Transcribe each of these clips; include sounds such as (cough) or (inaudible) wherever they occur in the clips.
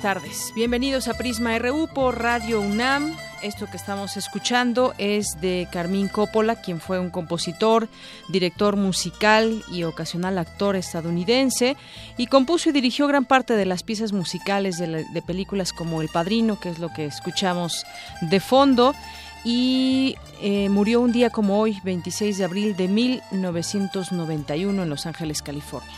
Tardes. Bienvenidos a Prisma RU por Radio UNAM. Esto que estamos escuchando es de Carmín Coppola, quien fue un compositor, director musical y ocasional actor estadounidense, y compuso y dirigió gran parte de las piezas musicales de, películas como El Padrino, que es lo que escuchamos de fondo, y eh, murió un día como hoy, 26 de abril de 1991, en Los Ángeles, California.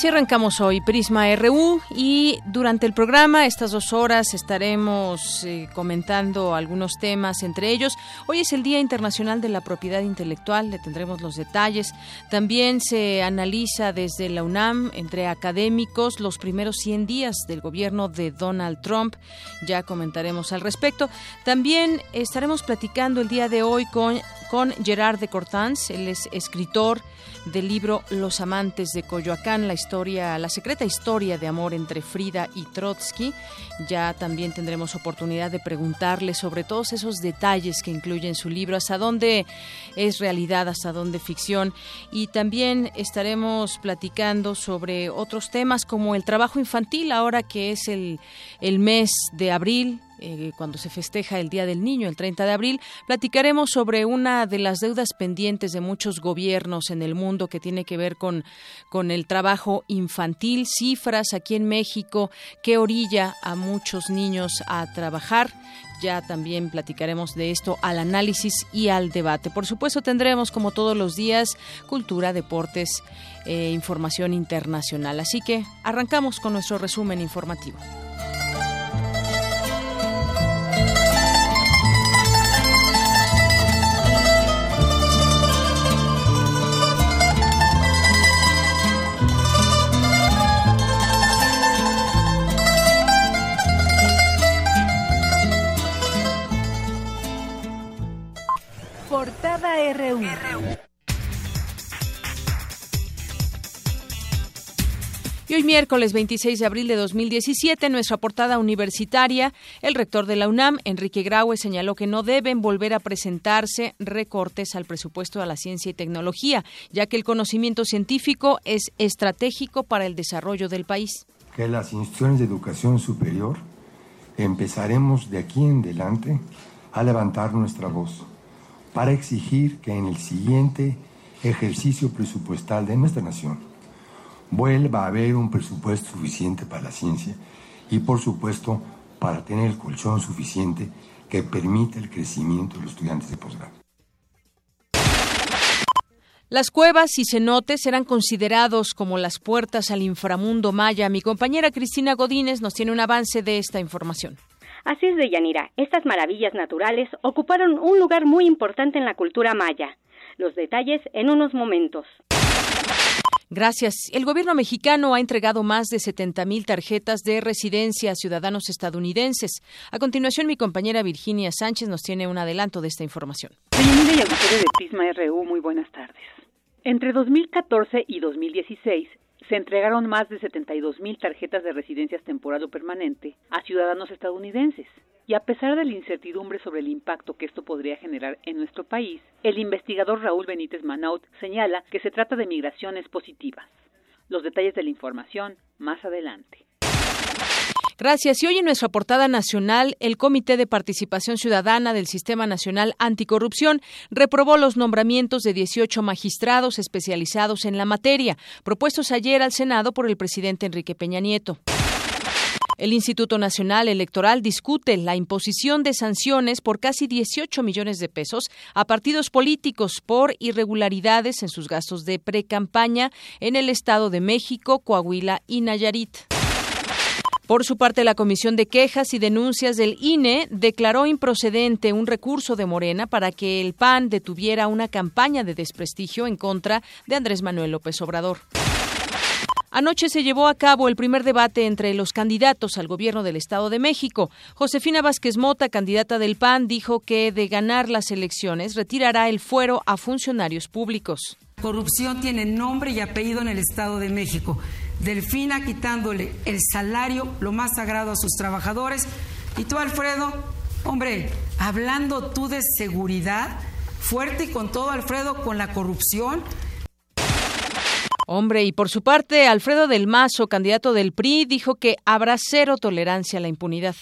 Así arrancamos hoy Prisma RU y durante el programa, estas dos horas, estaremos eh, comentando algunos temas, entre ellos, hoy es el Día Internacional de la Propiedad Intelectual, le tendremos los detalles. También se analiza desde la UNAM, entre académicos, los primeros 100 días del gobierno de Donald Trump, ya comentaremos al respecto. También estaremos platicando el día de hoy con, con Gerard de Cortans, él es escritor del libro Los amantes de Coyoacán, la historia, la secreta historia de amor entre Frida y Trotsky. Ya también tendremos oportunidad de preguntarle sobre todos esos detalles que incluyen su libro, hasta dónde es realidad, hasta dónde ficción. Y también estaremos platicando sobre otros temas como el trabajo infantil, ahora que es el, el mes de abril, eh, cuando se festeja el Día del Niño, el 30 de abril, platicaremos sobre una de las deudas pendientes de muchos gobiernos en el mundo que tiene que ver con, con el trabajo infantil, cifras aquí en México que orilla a muchos niños a trabajar ya también platicaremos de esto al análisis y al debate. Por supuesto tendremos como todos los días cultura, deportes, e información internacional. Así que arrancamos con nuestro resumen informativo. Miércoles 26 de abril de 2017, en nuestra portada universitaria, el rector de la UNAM, Enrique Graue, señaló que no deben volver a presentarse recortes al presupuesto de la ciencia y tecnología, ya que el conocimiento científico es estratégico para el desarrollo del país. Que las instituciones de educación superior empezaremos de aquí en adelante a levantar nuestra voz para exigir que en el siguiente ejercicio presupuestal de nuestra nación vuelva a haber un presupuesto suficiente para la ciencia y por supuesto para tener el colchón suficiente que permita el crecimiento de los estudiantes de posgrado. Las cuevas y cenotes serán considerados como las puertas al inframundo maya. Mi compañera Cristina Godínez nos tiene un avance de esta información. Así es, Deyanira, estas maravillas naturales ocuparon un lugar muy importante en la cultura maya. Los detalles en unos momentos. Gracias. El gobierno mexicano ha entregado más de 70 mil tarjetas de residencia a ciudadanos estadounidenses. A continuación, mi compañera Virginia Sánchez nos tiene un adelanto de esta información. Bienvenida y de Prisma RU, muy buenas tardes. Entre 2014 y 2016 se entregaron más de 72 mil tarjetas de residencias temporal o permanente a ciudadanos estadounidenses. Y a pesar de la incertidumbre sobre el impacto que esto podría generar en nuestro país, el investigador Raúl Benítez Manaut señala que se trata de migraciones positivas. Los detalles de la información más adelante. Gracias. Y hoy en nuestra portada nacional, el Comité de Participación Ciudadana del Sistema Nacional Anticorrupción reprobó los nombramientos de 18 magistrados especializados en la materia, propuestos ayer al Senado por el presidente Enrique Peña Nieto. El Instituto Nacional Electoral discute la imposición de sanciones por casi 18 millones de pesos a partidos políticos por irregularidades en sus gastos de precampaña en el Estado de México, Coahuila y Nayarit. Por su parte, la Comisión de Quejas y Denuncias del INE declaró improcedente un recurso de Morena para que el PAN detuviera una campaña de desprestigio en contra de Andrés Manuel López Obrador. Anoche se llevó a cabo el primer debate entre los candidatos al gobierno del Estado de México. Josefina Vázquez Mota, candidata del PAN, dijo que de ganar las elecciones retirará el fuero a funcionarios públicos. Corrupción tiene nombre y apellido en el Estado de México. Delfina quitándole el salario, lo más sagrado a sus trabajadores. Y tú, Alfredo, hombre, hablando tú de seguridad, fuerte y con todo, Alfredo, con la corrupción. Hombre, y por su parte, Alfredo del Mazo, candidato del PRI, dijo que habrá cero tolerancia a la impunidad.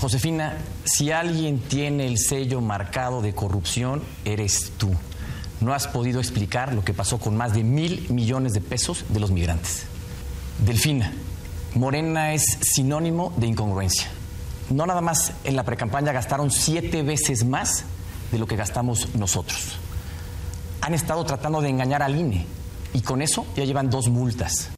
Josefina, si alguien tiene el sello marcado de corrupción, eres tú. No has podido explicar lo que pasó con más de mil millones de pesos de los migrantes. Delfina, Morena es sinónimo de incongruencia. No nada más en la precampaña gastaron siete veces más de lo que gastamos nosotros. Han estado tratando de engañar al INE y con eso ya llevan dos multas.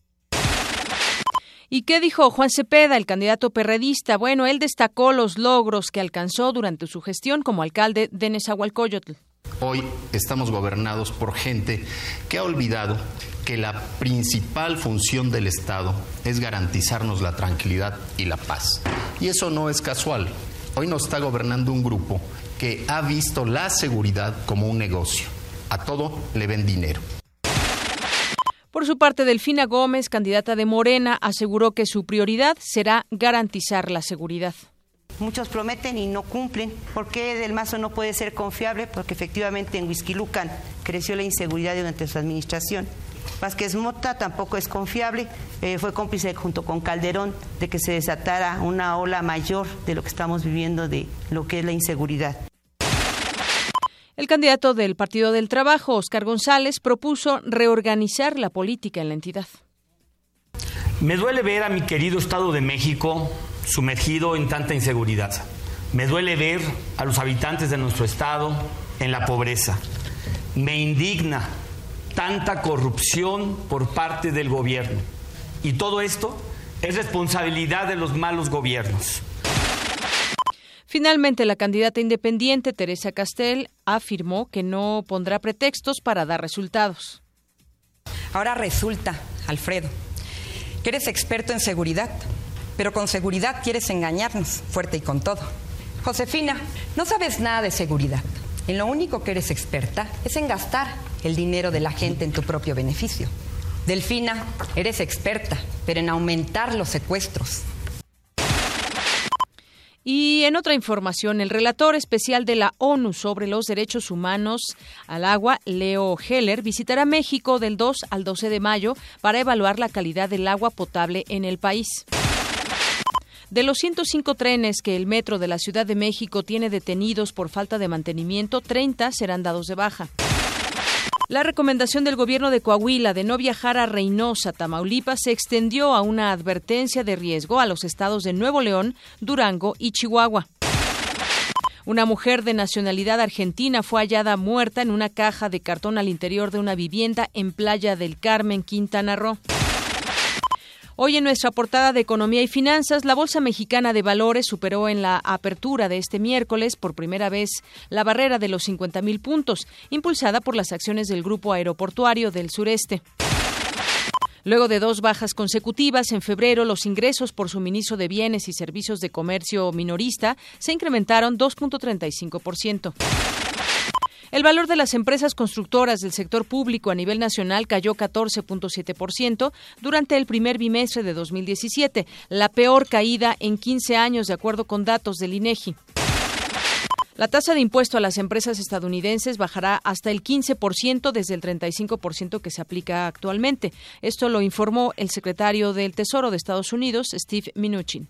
¿Y qué dijo Juan Cepeda, el candidato perredista? Bueno, él destacó los logros que alcanzó durante su gestión como alcalde de Nezahualcóyotl. Hoy estamos gobernados por gente que ha olvidado que la principal función del Estado es garantizarnos la tranquilidad y la paz. Y eso no es casual. Hoy nos está gobernando un grupo que ha visto la seguridad como un negocio. A todo le ven dinero. Por su parte, Delfina Gómez, candidata de Morena, aseguró que su prioridad será garantizar la seguridad. Muchos prometen y no cumplen. ¿Por qué Del Mazo no puede ser confiable? Porque efectivamente en Huizquilucan creció la inseguridad durante su administración. Vázquez Mota tampoco es confiable, eh, fue cómplice junto con Calderón de que se desatara una ola mayor de lo que estamos viviendo de lo que es la inseguridad. El candidato del Partido del Trabajo, Oscar González, propuso reorganizar la política en la entidad. Me duele ver a mi querido Estado de México sumergido en tanta inseguridad. Me duele ver a los habitantes de nuestro Estado en la pobreza. Me indigna tanta corrupción por parte del gobierno. Y todo esto es responsabilidad de los malos gobiernos. Finalmente, la candidata independiente Teresa Castel afirmó que no pondrá pretextos para dar resultados. Ahora resulta, Alfredo, que eres experto en seguridad, pero con seguridad quieres engañarnos, fuerte y con todo. Josefina, no sabes nada de seguridad. En lo único que eres experta es en gastar el dinero de la gente en tu propio beneficio. Delfina, eres experta, pero en aumentar los secuestros. Y en otra información, el relator especial de la ONU sobre los derechos humanos al agua, Leo Heller, visitará México del 2 al 12 de mayo para evaluar la calidad del agua potable en el país. De los 105 trenes que el metro de la Ciudad de México tiene detenidos por falta de mantenimiento, 30 serán dados de baja. La recomendación del gobierno de Coahuila de no viajar a Reynosa, Tamaulipas, se extendió a una advertencia de riesgo a los estados de Nuevo León, Durango y Chihuahua. Una mujer de nacionalidad argentina fue hallada muerta en una caja de cartón al interior de una vivienda en Playa del Carmen, Quintana Roo. Hoy en nuestra portada de Economía y Finanzas, la Bolsa Mexicana de Valores superó en la apertura de este miércoles por primera vez la barrera de los 50 mil puntos, impulsada por las acciones del Grupo Aeroportuario del Sureste. Luego de dos bajas consecutivas, en febrero los ingresos por suministro de bienes y servicios de comercio minorista se incrementaron 2.35%. El valor de las empresas constructoras del sector público a nivel nacional cayó 14.7% durante el primer bimestre de 2017, la peor caída en 15 años de acuerdo con datos del INEGI. La tasa de impuesto a las empresas estadounidenses bajará hasta el 15% desde el 35% que se aplica actualmente. Esto lo informó el secretario del Tesoro de Estados Unidos, Steve Mnuchin.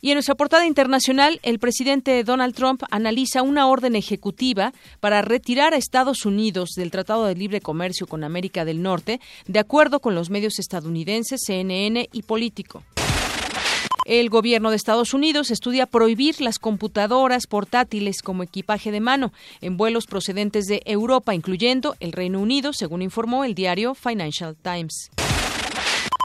Y en nuestra portada internacional, el presidente Donald Trump analiza una orden ejecutiva para retirar a Estados Unidos del Tratado de Libre Comercio con América del Norte, de acuerdo con los medios estadounidenses CNN y Político. El gobierno de Estados Unidos estudia prohibir las computadoras portátiles como equipaje de mano en vuelos procedentes de Europa, incluyendo el Reino Unido, según informó el diario Financial Times.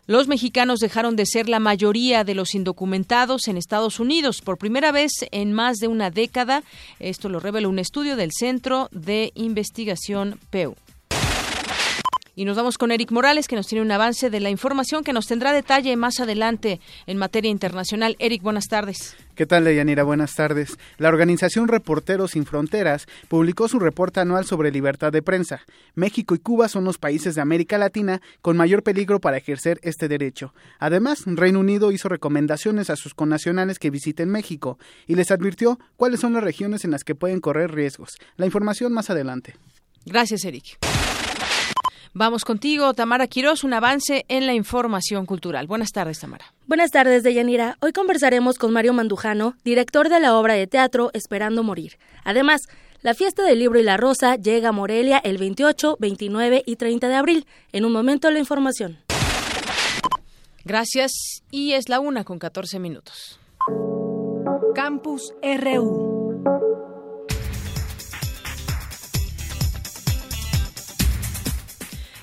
Los mexicanos dejaron de ser la mayoría de los indocumentados en Estados Unidos por primera vez en más de una década. Esto lo reveló un estudio del Centro de Investigación PEU. Y nos vamos con Eric Morales, que nos tiene un avance de la información que nos tendrá detalle más adelante en materia internacional. Eric, buenas tardes. ¿Qué tal, Leyanira? Buenas tardes. La organización Reporteros Sin Fronteras publicó su reporte anual sobre libertad de prensa. México y Cuba son los países de América Latina con mayor peligro para ejercer este derecho. Además, Reino Unido hizo recomendaciones a sus connacionales que visiten México y les advirtió cuáles son las regiones en las que pueden correr riesgos. La información más adelante. Gracias, Eric. Vamos contigo, Tamara Quirós, un avance en la información cultural. Buenas tardes, Tamara. Buenas tardes, Deyanira. Hoy conversaremos con Mario Mandujano, director de la obra de teatro Esperando Morir. Además, la fiesta del libro y la rosa llega a Morelia el 28, 29 y 30 de abril. En un momento la información. Gracias. Y es la una con 14 minutos. Campus RU.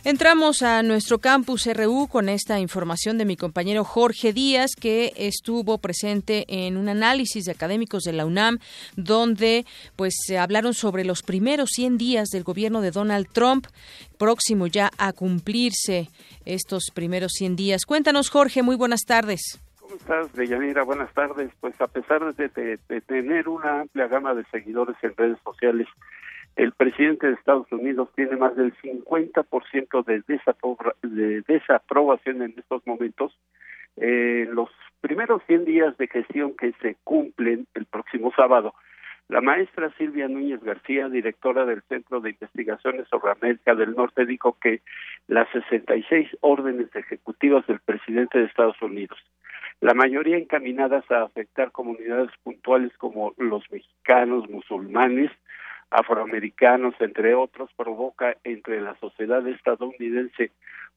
Entramos a nuestro campus RU con esta información de mi compañero Jorge Díaz, que estuvo presente en un análisis de académicos de la UNAM, donde pues se hablaron sobre los primeros 100 días del gobierno de Donald Trump, próximo ya a cumplirse estos primeros 100 días. Cuéntanos, Jorge, muy buenas tardes. ¿Cómo estás, Deyanira? Buenas tardes. Pues a pesar de, de tener una amplia gama de seguidores en redes sociales, el presidente de Estados Unidos tiene más del 50% de, de desaprobación en estos momentos. Eh, los primeros 100 días de gestión que se cumplen el próximo sábado, la maestra Silvia Núñez García, directora del Centro de Investigaciones sobre América del Norte, dijo que las 66 órdenes ejecutivas del presidente de Estados Unidos, la mayoría encaminadas a afectar comunidades puntuales como los mexicanos, musulmanes, afroamericanos, entre otros, provoca entre la sociedad estadounidense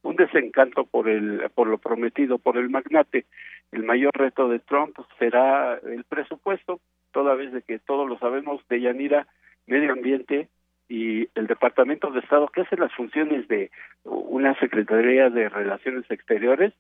un desencanto por el por lo prometido por el magnate. El mayor reto de Trump será el presupuesto, toda vez de que todos lo sabemos de Yanira, medio ambiente y el Departamento de Estado que hace las funciones de una Secretaría de Relaciones Exteriores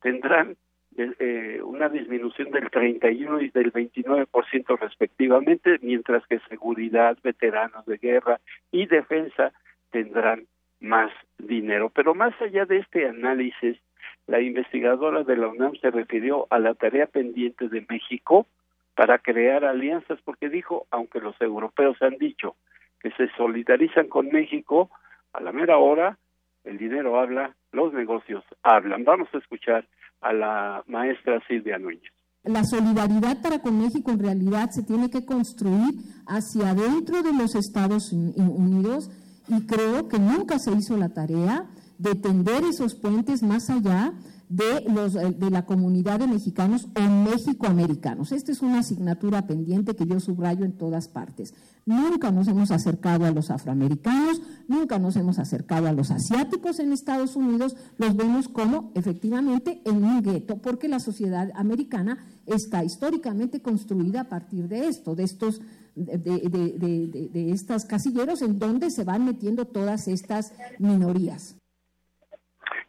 tendrán eh, una disminución del 31 y del 29% respectivamente, mientras que seguridad, veteranos de guerra y defensa tendrán más dinero. Pero más allá de este análisis, la investigadora de la UNAM se refirió a la tarea pendiente de México para crear alianzas, porque dijo, aunque los europeos han dicho que se solidarizan con México, a la mera hora el dinero habla, los negocios hablan. Vamos a escuchar a la maestra Silvia Núñez. La solidaridad para con México en realidad se tiene que construir hacia adentro de los Estados Unidos y creo que nunca se hizo la tarea de tender esos puentes más allá de, los, eh, de la comunidad de mexicanos o México-americanos. Esta es una asignatura pendiente que yo subrayo en todas partes. Nunca nos hemos acercado a los afroamericanos, nunca nos hemos acercado a los asiáticos en Estados Unidos, los vemos como efectivamente en un gueto, porque la sociedad americana está históricamente construida a partir de esto, de estos de, de, de, estos casilleros en donde se van metiendo todas estas minorías.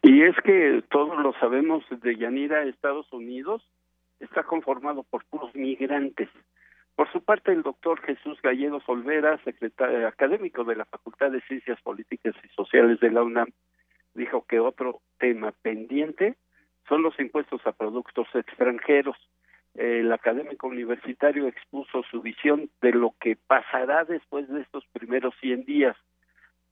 Y es que todos lo sabemos, de Yanira, Estados Unidos está conformado por puros migrantes. Por su parte, el doctor Jesús Gallegos Olvera, secretario académico de la Facultad de Ciencias Políticas y Sociales de la UNAM, dijo que otro tema pendiente son los impuestos a productos extranjeros. El académico universitario expuso su visión de lo que pasará después de estos primeros 100 días.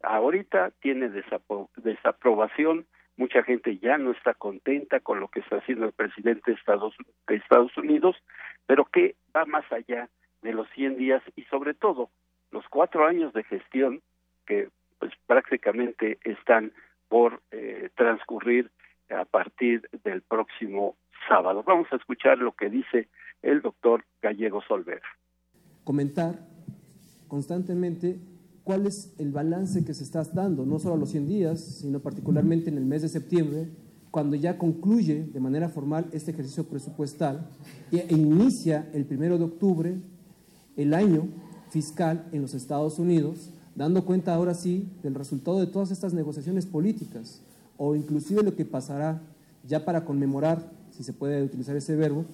Ahorita tiene desaprobación, mucha gente ya no está contenta con lo que está haciendo el presidente de Estados, de Estados Unidos, pero que va más allá de los 100 días y sobre todo los cuatro años de gestión que pues prácticamente están por eh, transcurrir a partir del próximo sábado. Vamos a escuchar lo que dice el doctor Gallego Solver. Comentar constantemente cuál es el balance que se está dando, no solo a los 100 días, sino particularmente en el mes de septiembre, cuando ya concluye de manera formal este ejercicio presupuestal e inicia el primero de octubre el año fiscal en los Estados Unidos, dando cuenta ahora sí del resultado de todas estas negociaciones políticas o inclusive lo que pasará ya para conmemorar, si se puede utilizar ese verbo,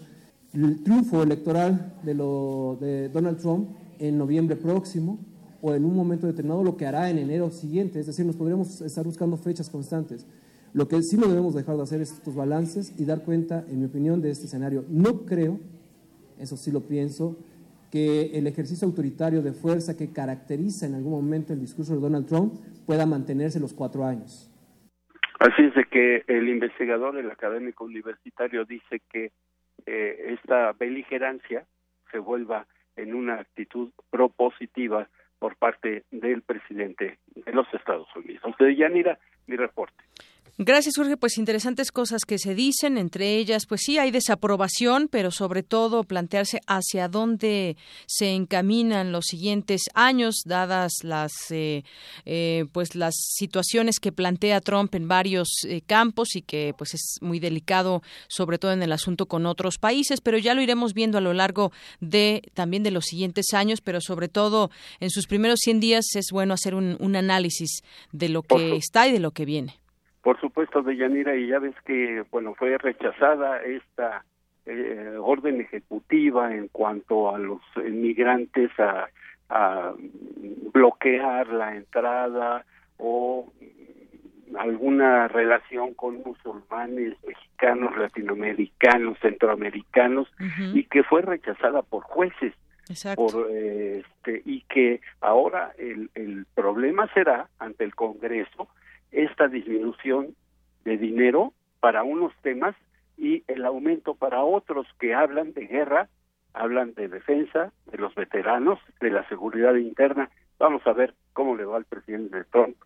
el triunfo electoral de, lo, de Donald Trump en noviembre próximo o en un momento determinado lo que hará en enero siguiente, es decir, nos podremos estar buscando fechas constantes. Lo que sí no debemos dejar de hacer es estos balances y dar cuenta, en mi opinión, de este escenario. No creo, eso sí lo pienso, que el ejercicio autoritario de fuerza que caracteriza en algún momento el discurso de Donald Trump pueda mantenerse los cuatro años. Así es de que el investigador, el académico universitario, dice que eh, esta beligerancia se vuelva en una actitud propositiva por parte del presidente de los Estados Unidos. De Yanira, mi reporte. Gracias, Jorge. Pues interesantes cosas que se dicen, entre ellas, pues sí, hay desaprobación, pero sobre todo plantearse hacia dónde se encaminan los siguientes años, dadas las, eh, eh, pues las situaciones que plantea Trump en varios eh, campos y que, pues, es muy delicado, sobre todo en el asunto con otros países, pero ya lo iremos viendo a lo largo de también de los siguientes años, pero sobre todo en sus primeros 100 días es bueno hacer un, un análisis de lo que está y de lo que viene. Por supuesto, Deyanira, y ya ves que, bueno, fue rechazada esta eh, orden ejecutiva en cuanto a los inmigrantes a, a bloquear la entrada o alguna relación con musulmanes mexicanos, latinoamericanos, centroamericanos y que fue rechazada por jueces. Por, este, y que ahora el, el problema será ante el Congreso esta disminución de dinero para unos temas y el aumento para otros que hablan de guerra, hablan de defensa, de los veteranos, de la seguridad interna. Vamos a ver cómo le va al presidente Trump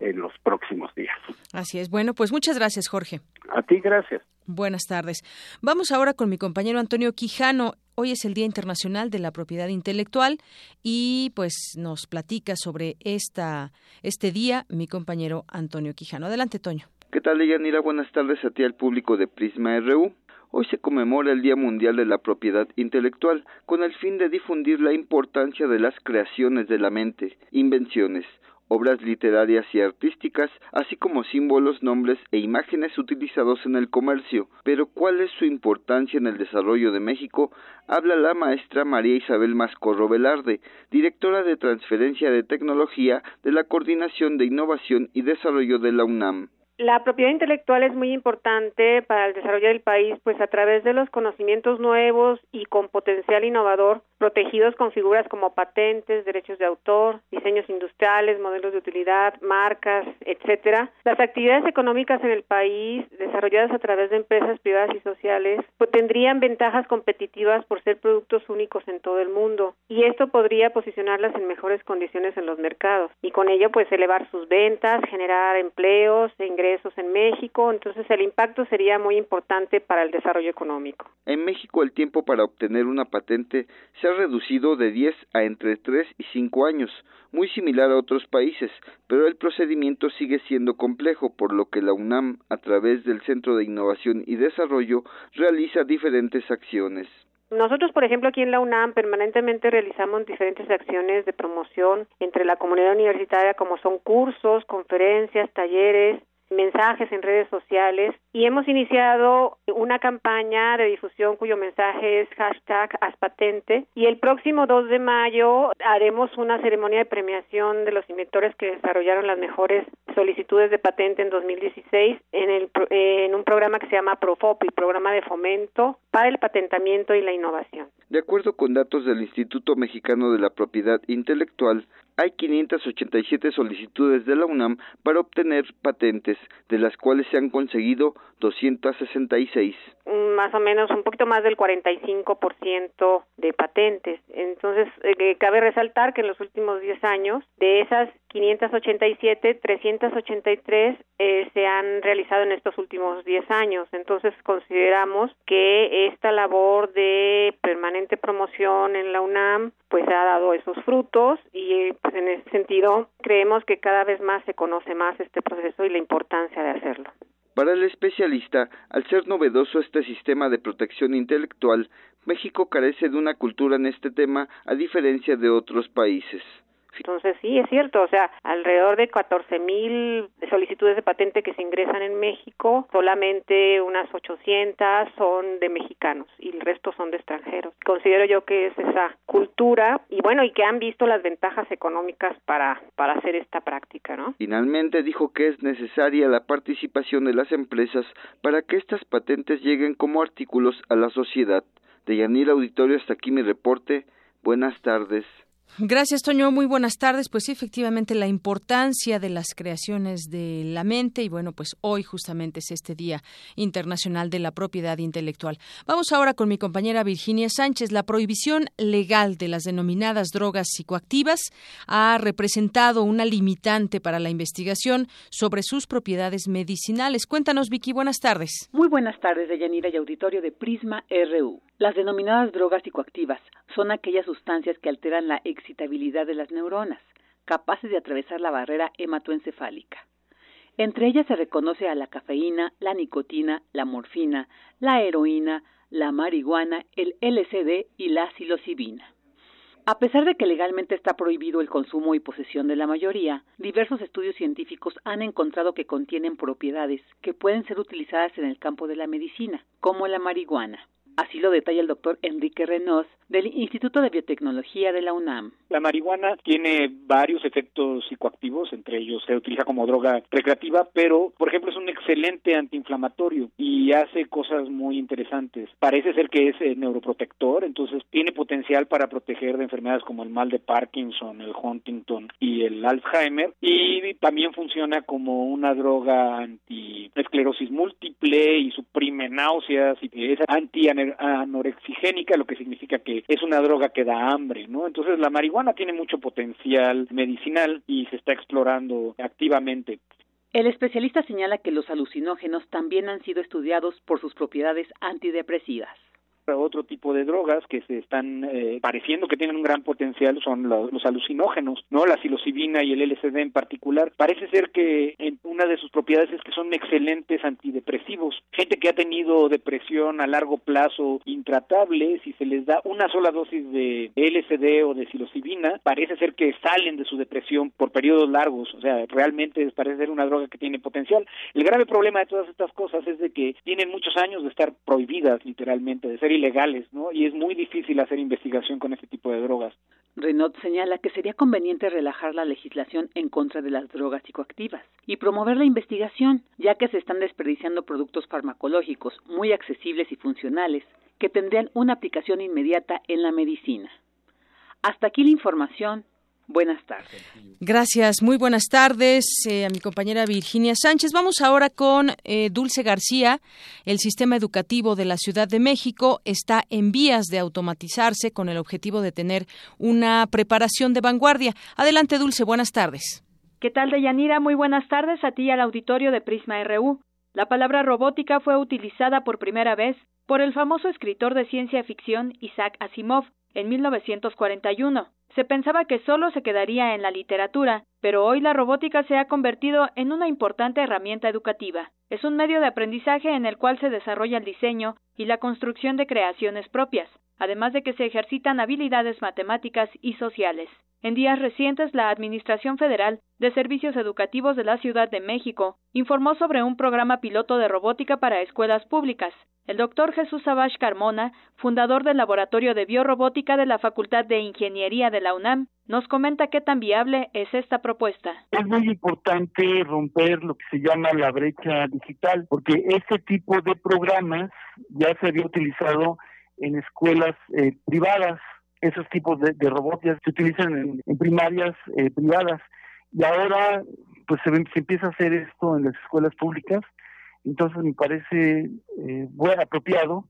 en los próximos días. Así es. Bueno, pues muchas gracias, Jorge. A ti, gracias. Buenas tardes. Vamos ahora con mi compañero Antonio Quijano. Hoy es el Día Internacional de la Propiedad Intelectual y pues nos platica sobre esta este día mi compañero Antonio Quijano. Adelante, Toño. ¿Qué tal, Yanira? Buenas tardes a ti al público de Prisma RU. Hoy se conmemora el Día Mundial de la Propiedad Intelectual con el fin de difundir la importancia de las creaciones de la mente, invenciones, obras literarias y artísticas, así como símbolos, nombres e imágenes utilizados en el comercio. Pero ¿cuál es su importancia en el desarrollo de México? Habla la maestra María Isabel Mascorro Velarde, directora de Transferencia de Tecnología de la Coordinación de Innovación y Desarrollo de la UNAM. La propiedad intelectual es muy importante para el desarrollo del país, pues a través de los conocimientos nuevos y con potencial innovador, protegidos con figuras como patentes, derechos de autor, diseños industriales, modelos de utilidad, marcas, etcétera. Las actividades económicas en el país, desarrolladas a través de empresas privadas y sociales, pues tendrían ventajas competitivas por ser productos únicos en todo el mundo, y esto podría posicionarlas en mejores condiciones en los mercados, y con ello pues elevar sus ventas, generar empleos e ingresos en México, entonces el impacto sería muy importante para el desarrollo económico. En México el tiempo para obtener una patente se ha reducido de 10 a entre 3 y 5 años, muy similar a otros países, pero el procedimiento sigue siendo complejo, por lo que la UNAM, a través del Centro de Innovación y Desarrollo, realiza diferentes acciones. Nosotros, por ejemplo, aquí en la UNAM permanentemente realizamos diferentes acciones de promoción entre la comunidad universitaria como son cursos, conferencias, talleres, mensajes en redes sociales y hemos iniciado una campaña de difusión cuyo mensaje es hashtag Aspatente y el próximo 2 de mayo haremos una ceremonia de premiación de los inventores que desarrollaron las mejores solicitudes de patente en 2016 en, el, en un programa que se llama PROFOPI, Programa de Fomento para el Patentamiento y la Innovación. De acuerdo con datos del Instituto Mexicano de la Propiedad Intelectual, hay 587 solicitudes de la UNAM para obtener patentes, de las cuales se han conseguido 266. Más o menos un poquito más del 45% de patentes. Entonces, eh, cabe resaltar que en los últimos 10 años, de esas 587, 383 eh, se han realizado en estos últimos 10 años. Entonces, consideramos que esta labor de permanente promoción en la UNAM pues ha dado esos frutos y pues en ese sentido creemos que cada vez más se conoce más este proceso y la importancia de hacerlo. Para el especialista, al ser novedoso este sistema de protección intelectual, México carece de una cultura en este tema a diferencia de otros países. Entonces sí, es cierto, o sea, alrededor de 14 mil solicitudes de patente que se ingresan en México, solamente unas 800 son de mexicanos y el resto son de extranjeros. Considero yo que es esa cultura y bueno, y que han visto las ventajas económicas para, para hacer esta práctica, ¿no? Finalmente dijo que es necesaria la participación de las empresas para que estas patentes lleguen como artículos a la sociedad. De Yanil Auditorio, hasta aquí mi reporte. Buenas tardes. Gracias, Toño. Muy buenas tardes. Pues sí, efectivamente, la importancia de las creaciones de la mente y bueno, pues hoy justamente es este Día Internacional de la Propiedad Intelectual. Vamos ahora con mi compañera Virginia Sánchez. La prohibición legal de las denominadas drogas psicoactivas ha representado una limitante para la investigación sobre sus propiedades medicinales. Cuéntanos, Vicky. Buenas tardes. Muy buenas tardes, Deyanira y auditorio de Prisma RU. Las denominadas drogas psicoactivas son aquellas sustancias que alteran la excitabilidad de las neuronas, capaces de atravesar la barrera hematoencefálica. Entre ellas se reconoce a la cafeína, la nicotina, la morfina, la heroína, la marihuana, el LSD y la psilocibina. A pesar de que legalmente está prohibido el consumo y posesión de la mayoría, diversos estudios científicos han encontrado que contienen propiedades que pueden ser utilizadas en el campo de la medicina, como la marihuana. Así lo detalla el doctor Enrique Renos del Instituto de Biotecnología de la UNAM. La marihuana tiene varios efectos psicoactivos, entre ellos se utiliza como droga recreativa, pero por ejemplo es un excelente antiinflamatorio y hace cosas muy interesantes. Parece ser que es eh, neuroprotector, entonces tiene potencial para proteger de enfermedades como el mal de Parkinson, el Huntington y el Alzheimer y también funciona como una droga anti-esclerosis múltiple y suprime náuseas y es anti anorexigénica, lo que significa que es una droga que da hambre, ¿no? Entonces la marihuana tiene mucho potencial medicinal y se está explorando activamente. El especialista señala que los alucinógenos también han sido estudiados por sus propiedades antidepresivas otro tipo de drogas que se están eh, pareciendo que tienen un gran potencial son los, alucinógenos, ¿no? La psilocibina y el LSD en particular. Parece ser que una de sus propiedades es que son excelentes antidepresivos. Gente que ha tenido depresión a largo plazo intratable, si se les da una sola dosis de LSD o de psilocibina, parece ser que salen de su depresión por periodos largos. O sea, realmente parece ser una droga que tiene potencial. El grave problema de todas estas cosas es de que tienen muchos años de estar prohibidas literalmente, de ser ilegales, ¿no? Y es muy difícil hacer investigación con este tipo de drogas. Renaud señala que sería conveniente relajar la legislación en contra de las drogas psicoactivas y promover la investigación, ya que se están desperdiciando productos farmacológicos muy accesibles y funcionales que tendrían una aplicación inmediata en la medicina. Hasta aquí la información. Buenas tardes. Gracias, muy buenas tardes eh, a mi compañera Virginia Sánchez. Vamos ahora con eh, Dulce García. El sistema educativo de la Ciudad de México está en vías de automatizarse con el objetivo de tener una preparación de vanguardia. Adelante, Dulce, buenas tardes. ¿Qué tal, Deyanira? Muy buenas tardes a ti y al auditorio de Prisma RU. La palabra robótica fue utilizada por primera vez por el famoso escritor de ciencia ficción Isaac Asimov en 1941. Se pensaba que solo se quedaría en la literatura, pero hoy la robótica se ha convertido en una importante herramienta educativa. Es un medio de aprendizaje en el cual se desarrolla el diseño y la construcción de creaciones propias, además de que se ejercitan habilidades matemáticas y sociales. En días recientes, la Administración Federal de Servicios Educativos de la Ciudad de México informó sobre un programa piloto de robótica para escuelas públicas. El doctor Jesús Sabash Carmona, fundador del Laboratorio de Biorrobótica de la Facultad de Ingeniería de la UNAM, nos comenta qué tan viable es esta propuesta. Es muy importante romper lo que se llama la brecha digital, porque este tipo de programas ya se había utilizado en escuelas eh, privadas. Esos tipos de, de robots ya se utilizan en, primarias eh, privadas. Y ahora pues se, se, empieza a hacer esto en las escuelas públicas entonces me parece eh, bueno apropiado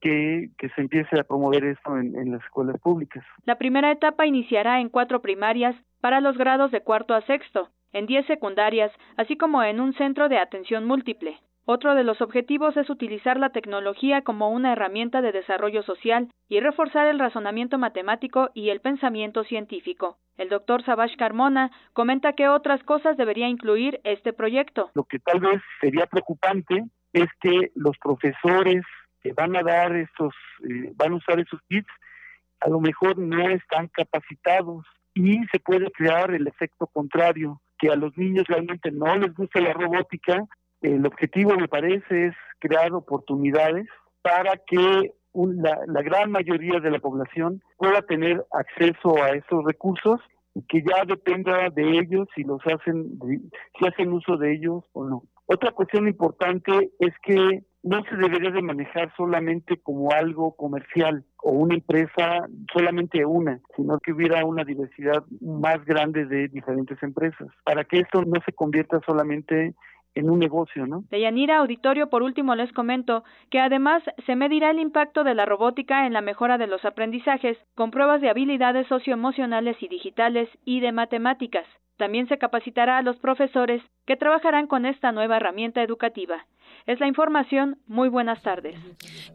que, que, se empiece a promover esto en, en las escuelas públicas. La primera etapa iniciará en cuatro primarias para los grados de cuarto a sexto, en diez secundarias, así como en un centro de atención múltiple. Otro de los objetivos es utilizar la tecnología como una herramienta de desarrollo social y reforzar el razonamiento matemático y el pensamiento científico. El doctor Sabash Carmona comenta que otras cosas debería incluir este proyecto. Lo que tal vez sería preocupante es que los profesores que van a dar estos, eh, van a usar esos kits, a lo mejor no están capacitados y se puede crear el efecto contrario, que a los niños realmente no les gusta la robótica el objetivo, me parece, es crear oportunidades para que la, la, gran mayoría de la población pueda tener acceso a esos recursos y que ya dependa de ellos si los hacen, si hacen uso de ellos o no. Otra cuestión importante es que no se debería de manejar solamente como algo comercial o una empresa, solamente una, sino que hubiera una diversidad más grande de diferentes empresas, para que esto no se convierta solamente en un negocio, ¿no? De Yanira Auditorio, por último, les comento que además se medirá el impacto de la robótica en la mejora de los aprendizajes con pruebas de habilidades socioemocionales y digitales y de matemáticas. También se capacitará a los profesores que trabajarán con esta nueva herramienta educativa. Es la información. Muy buenas tardes.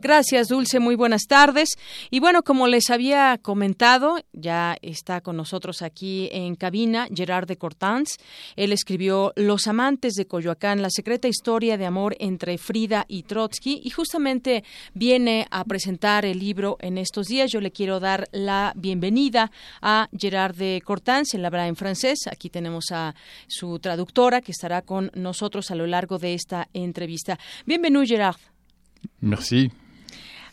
Gracias, Dulce. Muy buenas tardes. Y bueno, como les había comentado, ya está con nosotros aquí en cabina Gerard de Cortans. Él escribió Los amantes de Coyoacán, la secreta historia de amor entre Frida y Trotsky y justamente viene a presentar el libro en estos días. Yo le quiero dar la bienvenida a Gerard de Cortans. Él habla en francés. Aquí tenemos a su traductora que estará con nosotros a lo largo de esta entrevista. Bienvenue Gérard. Merci.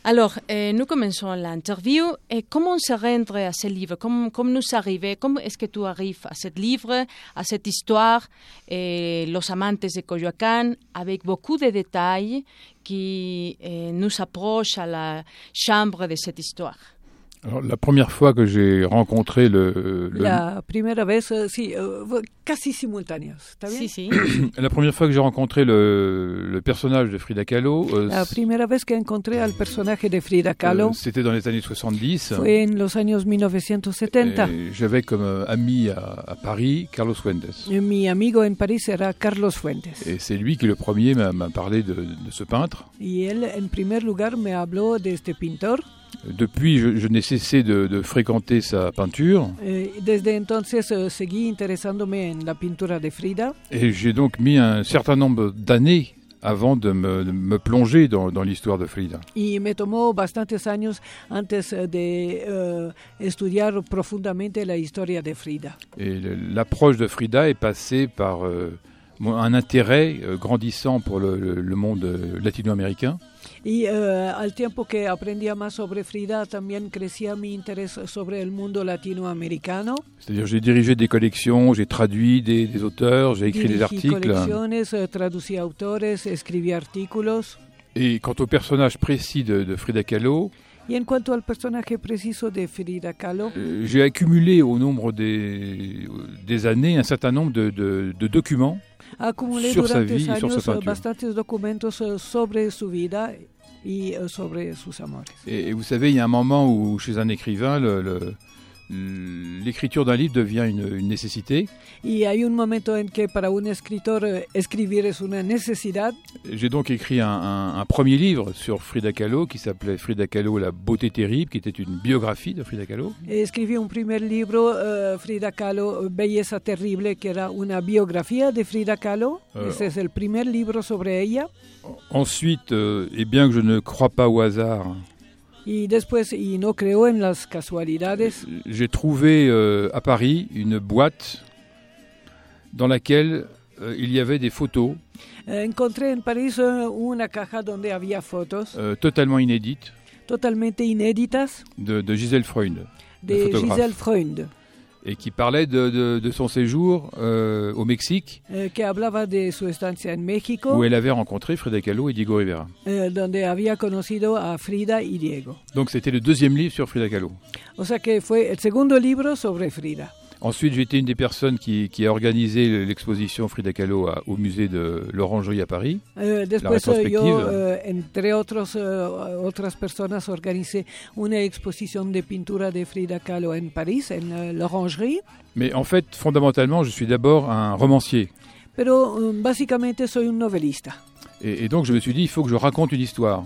Alors, euh, nous commençons l'interview. Et comment se rendre à ce livre? Comment, comment nous arriver Comment est-ce que tu arrives à ce livre, à cette histoire, et Los Amantes de Coyoacán, avec beaucoup de détails qui euh, nous approchent à la chambre de cette histoire Alors, la première fois que j'ai rencontré le, le, La primera vez, sí, eh, casi simultáneos. ¿Está bien? Sí, sí. (coughs) la première fois que j'ai rencontré le, le personnage de Frida Kahlo, euh, La primera vez que encontré al personaje de Frida Kahlo euh, c'était dans les années 70. fue en los años 1970. Et J'avais comme euh, ami à, à Paris Carlos Fuentes. Eh, Mi amigo en París era Carlos Fuentes. Et c'est lui qui le premier m'a parlé de, de ce peintre. Y él, en primer lugar, me habló de este pintor. Depuis, je, je n'ai cessé de, de fréquenter sa peinture Eh, desde entonces eh, seguí interesándome en la pintura de Frida. et j'ai donc mis un certain nombre d'années avant de me, de me plonger dans, dans l'histoire de Frida. Y me tomó bastantes años antes eh, de eh, estudiar profundamente la historia de Frida. Et l'approche de Frida est passée par euh, un intérêt euh, grandissant pour le, le- le monde euh, latino-américain. Y eh, al tiempo que aprendía más sobre Frida, también crecía mi interés sobre el mundo latinoamericano. C'est-à-dire j'ai dirigé des collections, j'ai traduit des, des auteurs, j'ai écrit des articles. colecciones, eh, traducí autores, escribí artículos. Et quant au personnage précis de, de Frida Kahlo, Y en cuanto al personaje preciso de Frida Kahlo, euh, j'ai accumulé au nombre des, des années un certain nombre de, de- de documents acumulé sur sa durante vie sur años sa eh, peinture. bastantes documentos eh, sobre su vida amores. Et, vous savez, il y a un moment où chez un écrivain, le- l'écriture d'un livre devient une, une nécessité. Y hay un momento en que para un escritor eh, escribir es una necesidad. J'ai donc écrit un, un- un premier livre sur Frida Kahlo qui s'appelait Frida Kahlo, la beauté terrible, qui était une biographie de Frida Kahlo. Escribí un primer libro, eh, Frida Kahlo, Belleza Terrible, que era una biografía de Frida Kahlo. Euh, Ese es el primer libro sobre ella. Ensuite, euh, et bien que je ne crois pas au hasard, Y después, y no creo en las casualidades. J'ai trouvé euh, à Paris une boîte dans laquelle euh, il y avait des photos. Eh, encontré en París eh, una caja donde había fotos. Euh, totalement inédites. Totalmente inéditas. De, de Gisèle Freund, de Giselle Freund, et qui parlait de, de- de son séjour euh, au Mexique, eh, que hablaba de su estancia en México, où elle avait rencontré Frida Kahlo et Diego Rivera. eh, donde había conocido a Frida y Diego. Donc c'était le deuxième livre sur Frida Kahlo. O sea que fue el segundo libro sobre Frida. Ensuite, j'ai été une des personnes qui, qui a organisé l'exposition Frida Kahlo à- au musée de l'Orangerie à Paris. La después yo, eh, entre otros, eh, otras personas, organicé una exposición de pintura de Frida Kahlo en París, en eh, l'Orangerie. Mais en fait, fondamentalement, je suis d'abord un romancier. Pero eh, básicamente soy un novelista. Et, et donc, je me suis dit, il faut que je raconte une histoire.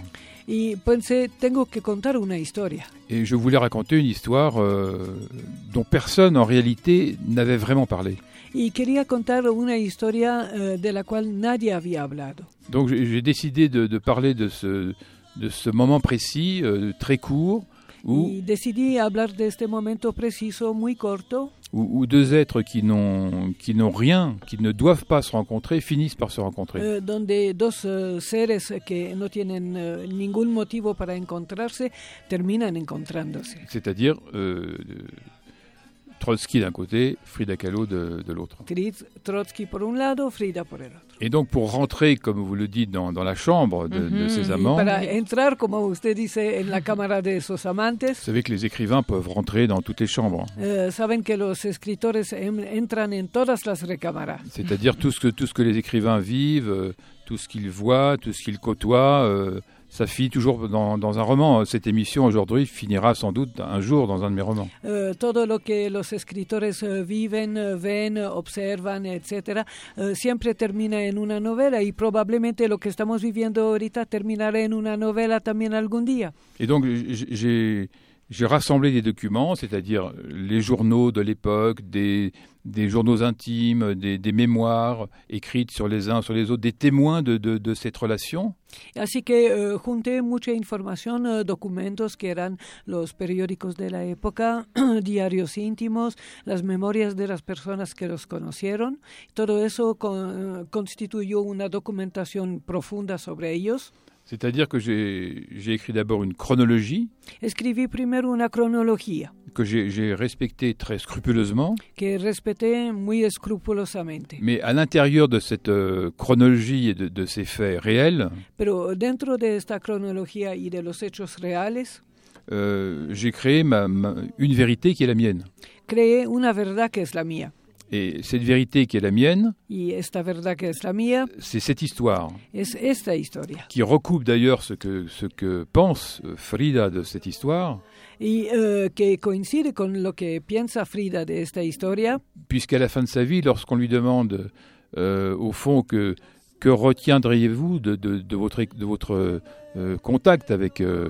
Y pensé, tengo que contar una historia. Et je voulais raconter une histoire euh, dont personne, en réalité, n'avait vraiment parlé. Y quería contar una historia eh, de la cual nadie había hablado. Donc, j'ai j'ai décidé de, de parler de ce, de ce moment précis, euh, très court, où, Y decidí hablar de este momento preciso, muy corto, où, où deux êtres qui n'ont qui n'ont rien, qui ne doivent pas se rencontrer, finissent par se rencontrer. eh, donde dos eh, seres que no tienen eh, ningún motivo para encontrarse terminan encontrándose. C'est-à-dire euh, Trotsky d'un côté, Frida Kahlo de, de l'autre. Trotsky por un lado, Frida por el otro. Et donc, pour rentrer, comme vous le dites, dans, dans la chambre de, Y amants, para entrar, como usted dice, en la cámara de esos amantes, vous savez que les écrivains peuvent rentrer dans toutes les chambres. eh, saben que los escritores em- entran en todas las recámaras. C'est-à-dire tout ce, que, tout ce que les écrivains vivent, euh, tout ce qu'ils voient, tout ce qu'ils côtoient, euh, ça finit toujours dans, dans un roman. Cette émission aujourd'hui finira sans doute un jour dans un de mes romans. Eh, todo lo que los escritores eh, viven, eh, ven, observan, etcétera, eh, siempre termina en una novela y probablemente lo que estamos viviendo ahorita terminará en una novela también algún día. Et donc j'ai j'ai rassemblé des documents, c'est-à-dire les journaux de l'époque, des, des journaux intimes, des, des mémoires écrites sur les uns sur les autres, des témoins de, de, de cette relation. Así que eh, junté mucha información, eh, documentos que eran los periódicos de la época, (clears throat) diarios íntimos, las memorias de las personas que los conocieron. Todo eso con- constituyó una documentación profunda sobre ellos. C'est-à-dire que j'ai écrit d'abord une chronologie Escribí primero una cronología que j'ai respectée très scrupuleusement, que respeté muy escrupulosamente. mais à l'intérieur de cette euh, chronologie et de, de ces faits réels, Pero dentro de esta cronología y de los hechos reales, euh, j'ai créé ma- ma- une vérité qui est la mienne. creé una verdad que es la mía. Et cette vérité qui est la mienne, c'est cette histoire. qui recoupe d'ailleurs ce que, ce que pense euh, Frida de cette histoire, Y eh, que coincide con lo que piensa Frida de esta historia, puisqu'à la fin de sa vie, lorsqu'on lui demande euh, au fond que, que retiendriez-vous de, de, de votre, de votre euh, contact avec, euh,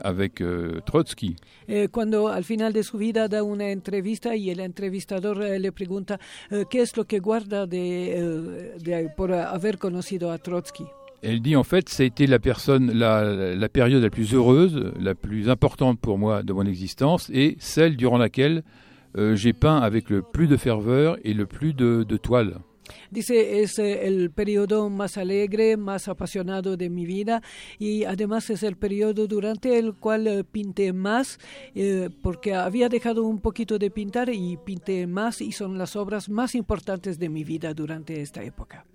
avec euh, Trotsky, eh, cuando al final de su vida da una entrevista y el entrevistador eh, le pregunta eh, qué es lo que guarda de, de- por haber conocido a Trotsky? elle dit en fait, ça a été la, personne, la, la période la plus heureuse, la plus importante pour moi de mon existence, et celle durant laquelle euh, j'ai peint avec le plus de ferveur et le plus de, de toile. Dice, es eh, el periodo más alegre, más apasionado de mi vida y además es el periodo durante el cual eh, pinté más eh, porque había dejado un poquito de pintar y pinté más y son las obras más importantes de mi vida durante esta época.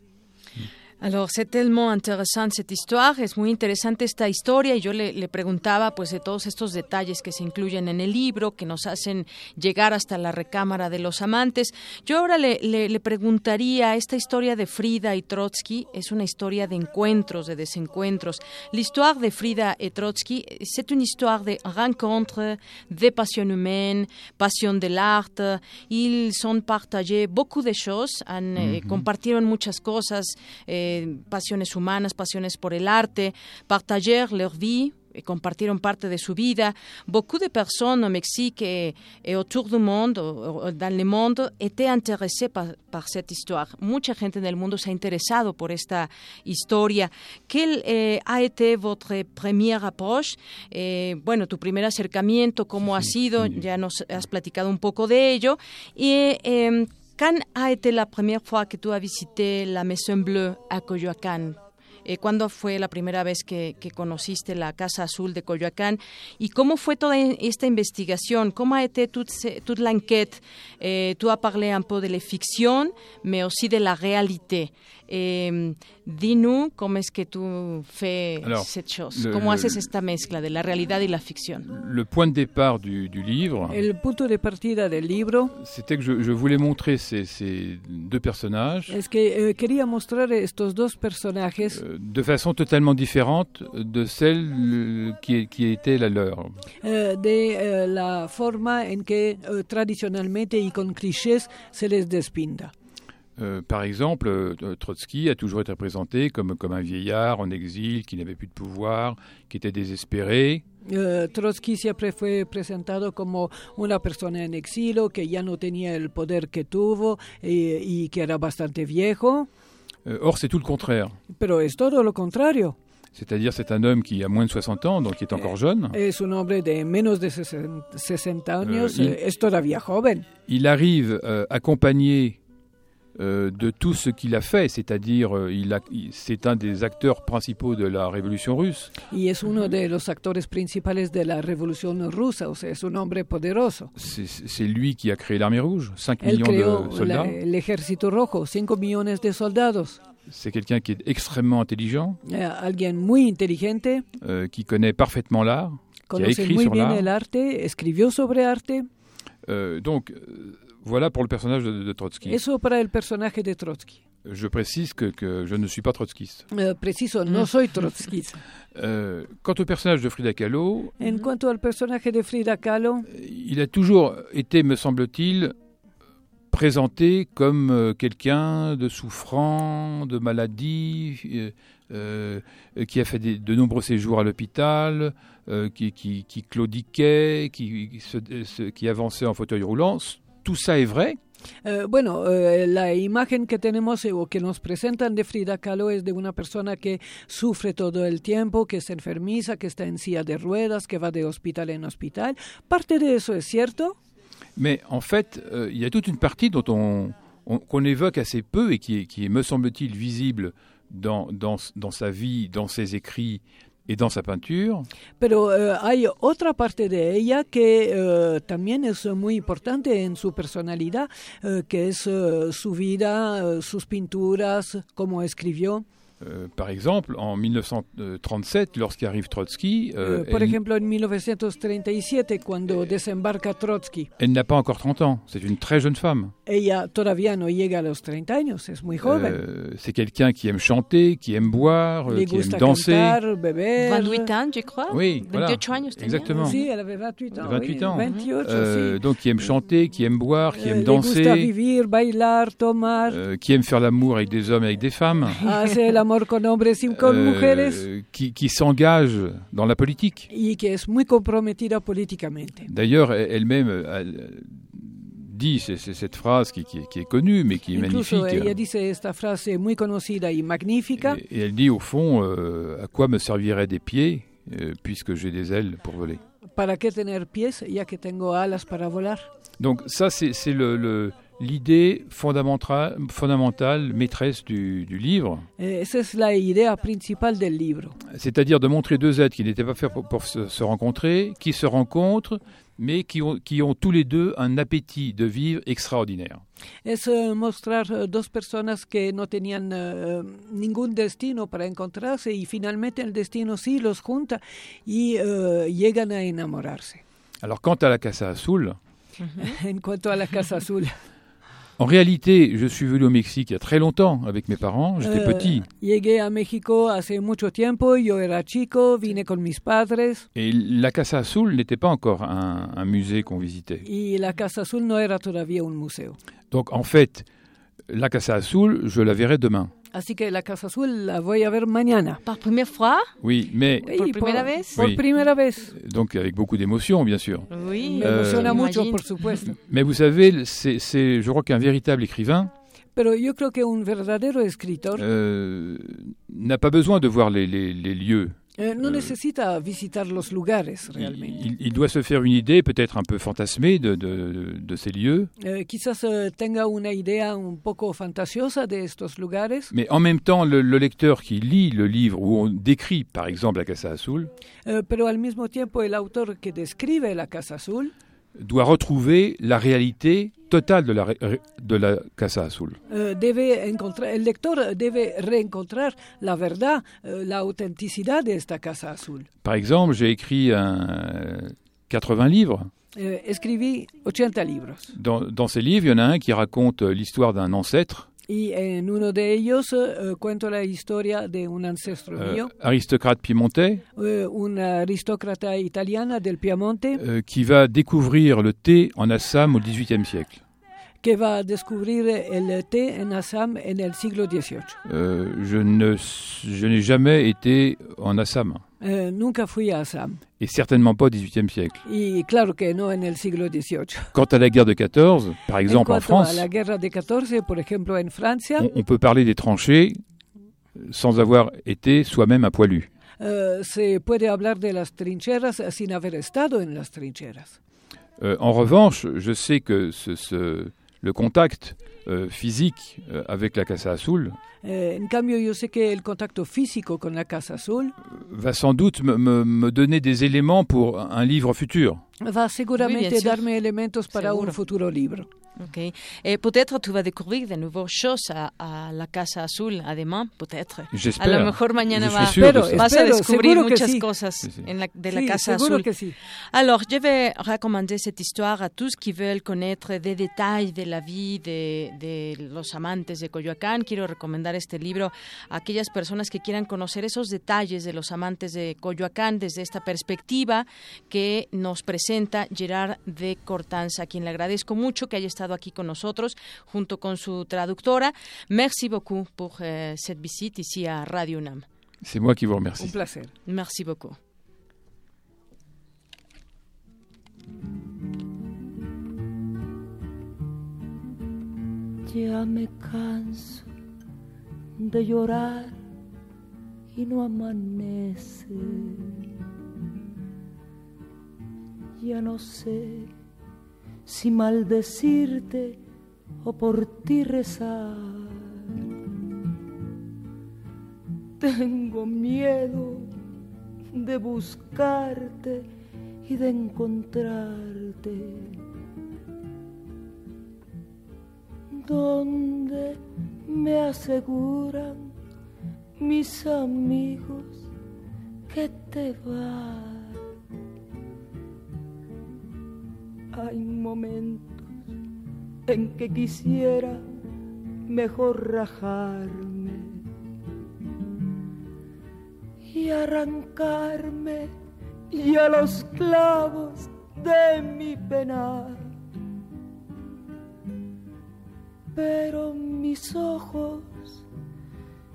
Alors, c'est tellement intéressant cette histoire, es muy interesante esta historia y yo le, le preguntaba pues de todos estos detalles que se incluyen en el libro, que nos hacen llegar hasta la recámara de los amantes. Yo ahora le, le, le preguntaría, esta historia de Frida y Trotsky es una historia de encuentros, de desencuentros. L'histoire de Frida et Trotsky, c'est une histoire de rencontres, de passion humaine, passion de l'art. Ils ont partagé beaucoup de choses, han, eh, compartieron muchas cosas, eh, pasiones humanas, pasiones por el arte, partager leur vie, compartieron parte de su vida. Beaucoup de personnes au Mexique et, autour du monde, dans le monde, étaient intéressées par, par, cette histoire. Mucha gente en el mundo se ha interesado por esta historia. ¿Qué eh, ha été votre première approche? Eh, bueno, tu primer acercamiento, ¿cómo ha sido? Ya nos has platicado un poco de ello. Y eh, quand a été la première fois que tu as visité la Maison Bleue à Coyoacán? Eh, ¿Cuándo fue la primera vez que, conociste la Casa Azul de Coyoacán? ¿Y cómo fue toda esta investigación? ¿Cómo ha été toute, toute l'enquête? Eh, tú has parlé un peu de la ficción, mais aussi de la réalité. Eh, Dis-nous cómo es que tú fais cette chose, cómo haces esta mezcla de la realidad y la ficción? Le point de départ du, du livre. El punto de partida del libro. C'était que je, je, voulais montrer ces, ces deux personnages. Es que eh, quería mostrar estos dos personajes. Euh, de façon totalement différente de celle qui, qui était la leur. Eh, de eh, la forma en que tradicionalmente y con clichés se les despinta. Euh, par exemple, euh, Trotsky a toujours été représenté comme, comme un vieillard en exil, qui n'avait plus de pouvoir, qui était désespéré. Uh, Trotsky siempre fue presentado como una persona en exilio que ya no tenía el poder que tuvo y, y que era bastante viejo. Uh, or, c'est tout le contraire. Pero es todo lo contrario. C'est-à-dire, c'est un homme qui a moins de 60 ans, donc qui est encore jeune. Es un hombre de menos de 60 años, uh, il, es todavía joven. Il arrive euh, accompagné euh, de tout ce qu'il a fait, c'est-à-dire euh, il c'est un des acteurs principaux de la révolution russe. Y es uno de los actores principales de la revolución rusa, o sea, es un hombre poderoso. C'est lui qui a créé l'armée rouge, 5 Él millions de soldats. el ejército rojo, 5 millones de soldados. C'est quelqu'un qui est extrêmement intelligent. Eh, alguien muy inteligente. Euh, qui connaît parfaitement l'art. Qui a écrit muy sur bien el arte, escribió sobre arte. Euh, donc voilà pour le personnage de, de Trotsky. Eso para el personaje de Trotsky. Je précise que, que je ne suis pas trotskiste. Uh, preciso, no soy trotskista. (laughs) Euh, quant au personnage de Frida Kahlo, en cuanto al personaje de Frida Kahlo, il a toujours été, me semble-t-il, présenté comme euh, quelqu'un de souffrant, de maladie, euh, euh, qui a fait des, de nombreux séjours à l'hôpital, euh, qui, qui, qui, claudiquait, qui, qui, se, qui avançait en fauteuil roulant. Tout ça est vrai. Eh, bueno, eh, la imagen que tenemos eh, o que nos presentan de Frida Kahlo es de una persona que sufre todo el tiempo, que es enfermiza, que está en silla de ruedas, que va de hospital en hospital. Parte de eso es cierto. Mais en fait, euh, il y a toute une partie dont on, on qu'on évoque assez peu et qui est, qui est me semble-t-il, visible dans, dans, dans sa vie, dans ses écrits, y dans sa peinture. Pero uh, hay otra parte de ella que uh, también es muy importante en su personalidad, uh, que es su vida, sus pinturas, cómo escribió. Euh, par exemple, en 1937, lorsqu'arrive Trotsky. Euh, por elle, ejemplo, en 1937, cuando desembarca Trotsky. Elle n'a pas encore 30 ans, c'est une très jeune femme. Ella todavía no llega a los 30 años, es muy joven. Euh, c'est quelqu'un qui aime chanter, qui aime boire, Le qui aime danser. Cantar, beber. 28 ans, je crois. Oui, 28 voilà. años tenía. Exactement. Sí, elle avait 28 ans. 28 oui. ans. 28, Euh, sí. donc qui aime chanter, qui aime boire, qui aime Le gusta danser, vivir, bailar, tomar. euh, qui aime faire l'amour avec des hommes et avec des femmes. El amor con hombres y con Euh, qui, qui s'engage dans la politique. y que es muy comprometida políticamente. D'ailleurs, elle- elle-même euh, elle dit c'est, cette phrase qui, qui est- qui est connue, mais qui est Incluso magnifique. ella dice esta frase muy conocida y magnífica. Et elle dit au fond, euh, à quoi me serviraient des pieds euh, puisque j'ai des ailes pour voler? ¿Para qué tener pies ya que tengo alas para volar? Donc ça, c'est, c'est le, le- l'idée fondamentale, fondamentale maîtresse du, du livre, es la idea principal del libro. c'est-à-dire de montrer deux êtres qui n'étaient pas faits pour, pour se, se rencontrer, qui se rencontrent, mais qui ont, qui ont tous les deux un appétit de vivre extraordinaire. Es mostrar eh, dos personas que no tenían eh, ningún destino para encontrarse y finalmente el destino sí los junta y eh, llegan a enamorarse. Alors quant à la Casa Azul, (laughs) en cuanto a la Casa Azul. En réalité, je suis venu au Mexique il y a très longtemps avec mes parents, j'étais Eh, petit. Llegué a México hace mucho tiempo, yo era chico, vine con mis padres Et la Casa Azul n'était pas encore un, un musée qu'on visitait. y la Casa Azul no era todavía un museo. Donc en fait, la Casa Azul, je la verrai demain. Así que la Casa Azul la voy a ver mañana. ¿Por primera fois? Oui, mais... ¿Por primera vez? Por Oui. primera vez. Donc avec beaucoup d'émotion, bien sûr. Oui, Me Euh, emociona mucho, imagine. por supuesto. (laughs) Mais vous savez, c'est, c'est- je crois qu'un véritable écrivain Pero yo creo que un verdadero escritor euh, n'a pas besoin de voir les, les- les lieux. Eh, no necesita visitar los lugares realmente. Il, il doit se faire une idée, peut-être un peu fantasmée, de, de- de ces lieux, quizás tenga una idea un poco fantasiosa de estos lugares, mais en même temps, le, le lecteur qui lit le livre où on décrit, par exemple, la Casa Azul, pero al mismo tiempo el autor que describe la Casa Azul doit retrouver la réalité totale de la, de la Casa Azul. debe encontrar, el lector debe reencontrar la verdad, eh, la de esta Casa Azul. Par exemple, j'ai écrit un, 80 livres. Escribí 80 libros Dans, dans ces livres, il y en a un qui raconte euh, l'histoire d'un ancêtre, y en uno de ellos eh, cuento la historia de un ancestro euh, mío, aristocrate piémontais, eh, una aristócrata italiana del Piamonte euh, qui va découvrir le thé en Assam au XVIIIe siècle. que va descubrir el té en Assam en el siglo XVIII. Euh, je n'ai jamais été en Assam, Eh, nunca fui a Assam et certainement pas au XVIIIe siècle. y claro que no en el siglo XVIII. Quant à la guerre de 14, par exemple en France, a la guerra de 14, por ejemplo, en Francia, on, on peut parler des tranchées sans avoir été soi-même un poilu. se puede hablar de las trincheras sin haber estado en las trincheras. Euh, en revanche, je sais que ce, ce- le contact euh, physique euh, avec la Casa Azul Eh, en cambio, yo sé que el contacto físico con la Casa Azul va sans doute me, me- me donner des éléments pour un livre futur. va seguramente sûr. darme elementos para Seguro. un futuro libro. Ok. Et peut-être tu vas découvrir de nouvelles choses à, à la Casa Azul, además, peut-être. A lo mejor mañana va- Espero, vas a espero, descubrir seguro que muchas sí. cosas Sí, sí. en la- de la Sí, Casa seguro Azul. que sí. Alors, je vais recommander cette histoire à tous qui veulent connaître des détails de la vie de, de los amantes de Coyoacán. Quiero recomendar este libro a aquellas personas que quieran conocer esos detalles de los amantes de Coyoacán desde esta perspectiva que nos presenta Gerard de Cortanza, a quien le agradezco mucho que haya estado aquí con nosotros junto con su traductora. Merci beaucoup pour euh, cette visite ici à Radio UNAM. C'est moi qui vous remercie. Un placer. Merci beaucoup. Ya me canso de llorar y no amanece. Ya no sé si maldecirte o por ti rezar. Tengo miedo de buscarte y de encontrarte. donde me aseguran mis amigos que te vas. Hay momentos en que quisiera mejor rajarme y arrancarme y a los clavos de mi penar pero mis ojos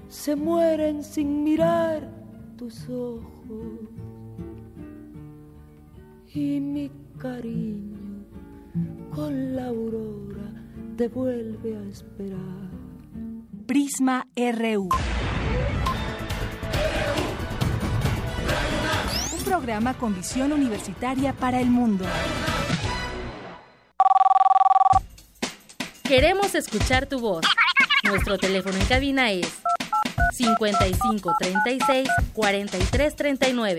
se mueren sin mirar tus ojos y mi cariño con la aurora te vuelve a esperar. Prisma RU. Un programa con visión universitaria para el mundo. Queremos escuchar tu voz. Nuestro teléfono en cabina es 55 36 43 39.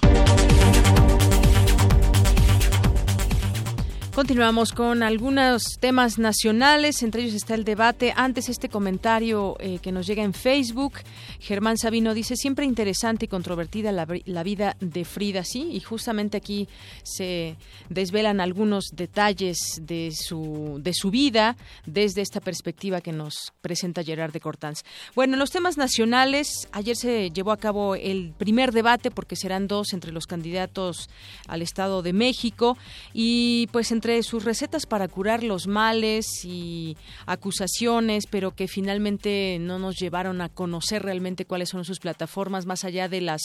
Continuamos con algunos temas nacionales, entre ellos está el debate. Antes este comentario eh, que nos llega en Facebook, Germán Sabino dice, siempre interesante y controvertida la, la, vida de Frida, sí, y justamente aquí se desvelan algunos detalles de su, de su vida desde esta perspectiva que nos presenta Gerard de Cortanz. Bueno, en los temas nacionales, ayer se llevó a cabo el primer debate, porque serán dos entre los candidatos al Estado de México, y pues en entre sus recetas para curar los males y acusaciones, pero que finalmente no nos llevaron a conocer realmente cuáles son sus plataformas, más allá de las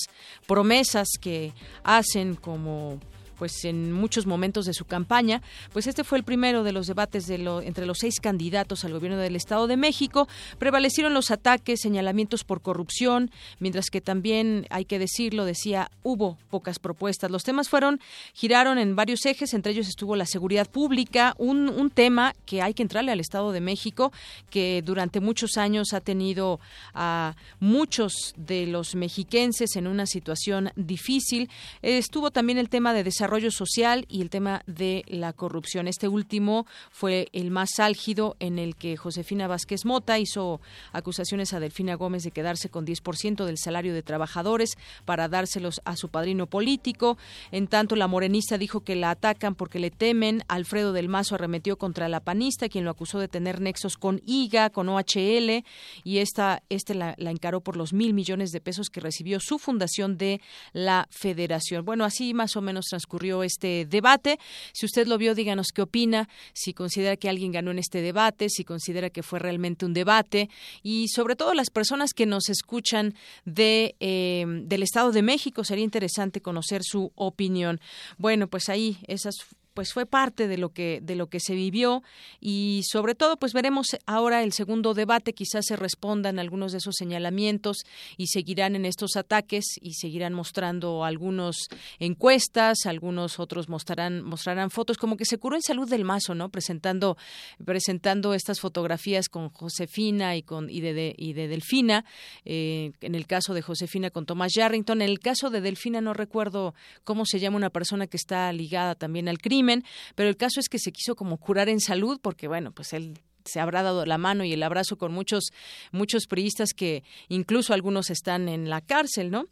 promesas que hacen como pues en muchos momentos de su campaña, pues este fue el primero de los debates de lo, entre los seis candidatos al gobierno del Estado de México. Prevalecieron los ataques, señalamientos por corrupción, mientras que también, hay que decirlo, decía, hubo pocas propuestas. Los temas fueron, giraron en varios ejes, entre ellos estuvo la seguridad pública, un, un tema que hay que entrarle al Estado de México, que durante muchos años ha tenido a muchos de los mexiquenses en una situación difícil. Estuvo también el tema de desarrollo desarrollo social y el tema de la corrupción. Este último fue el más álgido en el que Josefina Vázquez Mota hizo acusaciones a Delfina Gómez de quedarse con 10% del salario de trabajadores para dárselos a su padrino político. En tanto, la morenista dijo que la atacan porque le temen. Alfredo del Mazo arremetió contra la panista, quien lo acusó de tener nexos con IGA, con OHL, y esta este la, la encaró por los mil millones de pesos que recibió su fundación de la federación. Bueno, así más o menos transcurrió ocurrió este debate. Si usted lo vio, díganos qué opina, si considera que alguien ganó en este debate, si considera que fue realmente un debate y sobre todo las personas que nos escuchan de, eh, del Estado de México, sería interesante conocer su opinión. Bueno, pues ahí esas pues fue parte de lo que de lo que se vivió. Y sobre todo pues veremos ahora el segundo debate. Quizás se respondan algunos de esos señalamientos y seguirán en estos ataques y seguirán mostrando algunos encuestas algunos otros mostrarán mostrarán fotos como que se curó en salud del mazo no presentando presentando estas fotografías con Josefina y con y de, y de Delfina eh, en el caso de Josefina con Tomás Yarrington. En el caso de Delfina no recuerdo cómo se llama una persona que está ligada también al crimen pero el caso es que se quiso como curar en salud porque, bueno, pues él se habrá dado la mano y el abrazo con muchos muchos priistas que incluso algunos están en la cárcel, ¿no?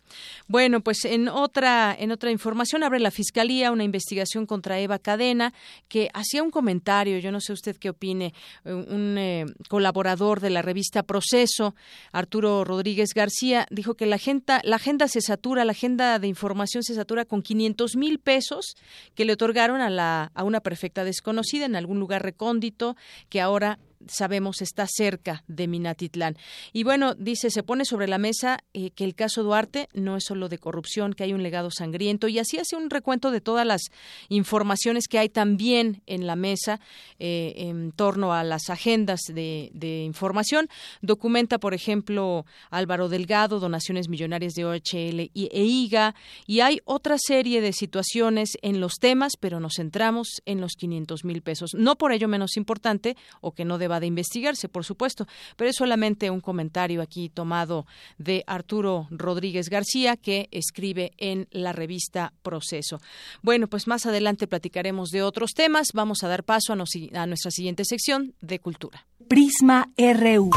Bueno, pues en otra en otra información abre la fiscalía una investigación contra Eva Cadena que hacía un comentario, yo no sé usted qué opine, un eh, colaborador de la revista Proceso, Arturo Rodríguez García, dijo que la agenda la agenda se satura, la agenda de información se satura con 500 mil pesos que le otorgaron a la a una perfecta desconocida en algún lugar recóndito que ahora sabemos está cerca de Minatitlán. Y bueno, dice, se pone sobre la mesa eh, que el caso Duarte no es solo de corrupción, que hay un legado sangriento y así hace un recuento de todas las informaciones que hay también en la mesa eh, en torno a las agendas de, información. Documenta, por ejemplo, Álvaro Delgado, donaciones millonarias de OHL y, e IGA y hay otra serie de situaciones en los temas, pero nos centramos en los 500 mil pesos. No por ello menos importante o que no deba de investigarse, por supuesto, pero es solamente un comentario aquí tomado de Arturo Rodríguez García que escribe en la revista Proceso. Bueno, pues más adelante platicaremos de otros temas. Vamos a dar paso a, a nuestra siguiente sección de cultura. Prisma RU.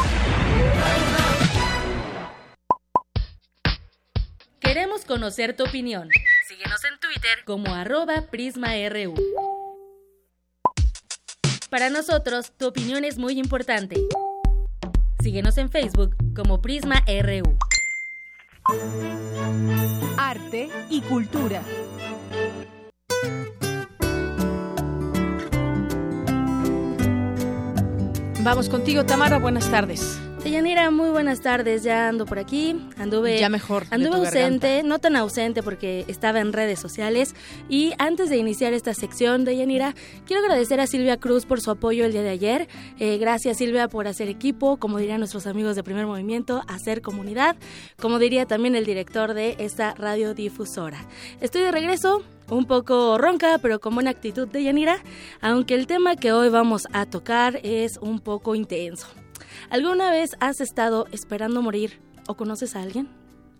Queremos conocer tu opinión. Síguenos en Twitter como arroba PrismaRU. Para nosotros, tu opinión es muy importante. Síguenos en Facebook como Prisma RU. Arte y cultura. Vamos contigo, Tamara. Buenas tardes. Deyanira, muy buenas tardes. Ya ando por aquí. Anduve. Ya mejor. Anduve ausente, no tan ausente porque estaba en redes sociales. Y antes de iniciar esta sección, Deyanira, quiero agradecer a Silvia Cruz por su apoyo el día de ayer. Eh, gracias, Silvia, por hacer equipo, como dirían nuestros amigos de Primer Movimiento, hacer comunidad. Como diría también el director de esta radiodifusora. Estoy de regreso un poco ronca, pero con buena actitud de Yanira, aunque el tema que hoy vamos a tocar es un poco intenso. ¿Alguna vez has estado esperando morir o conoces a alguien?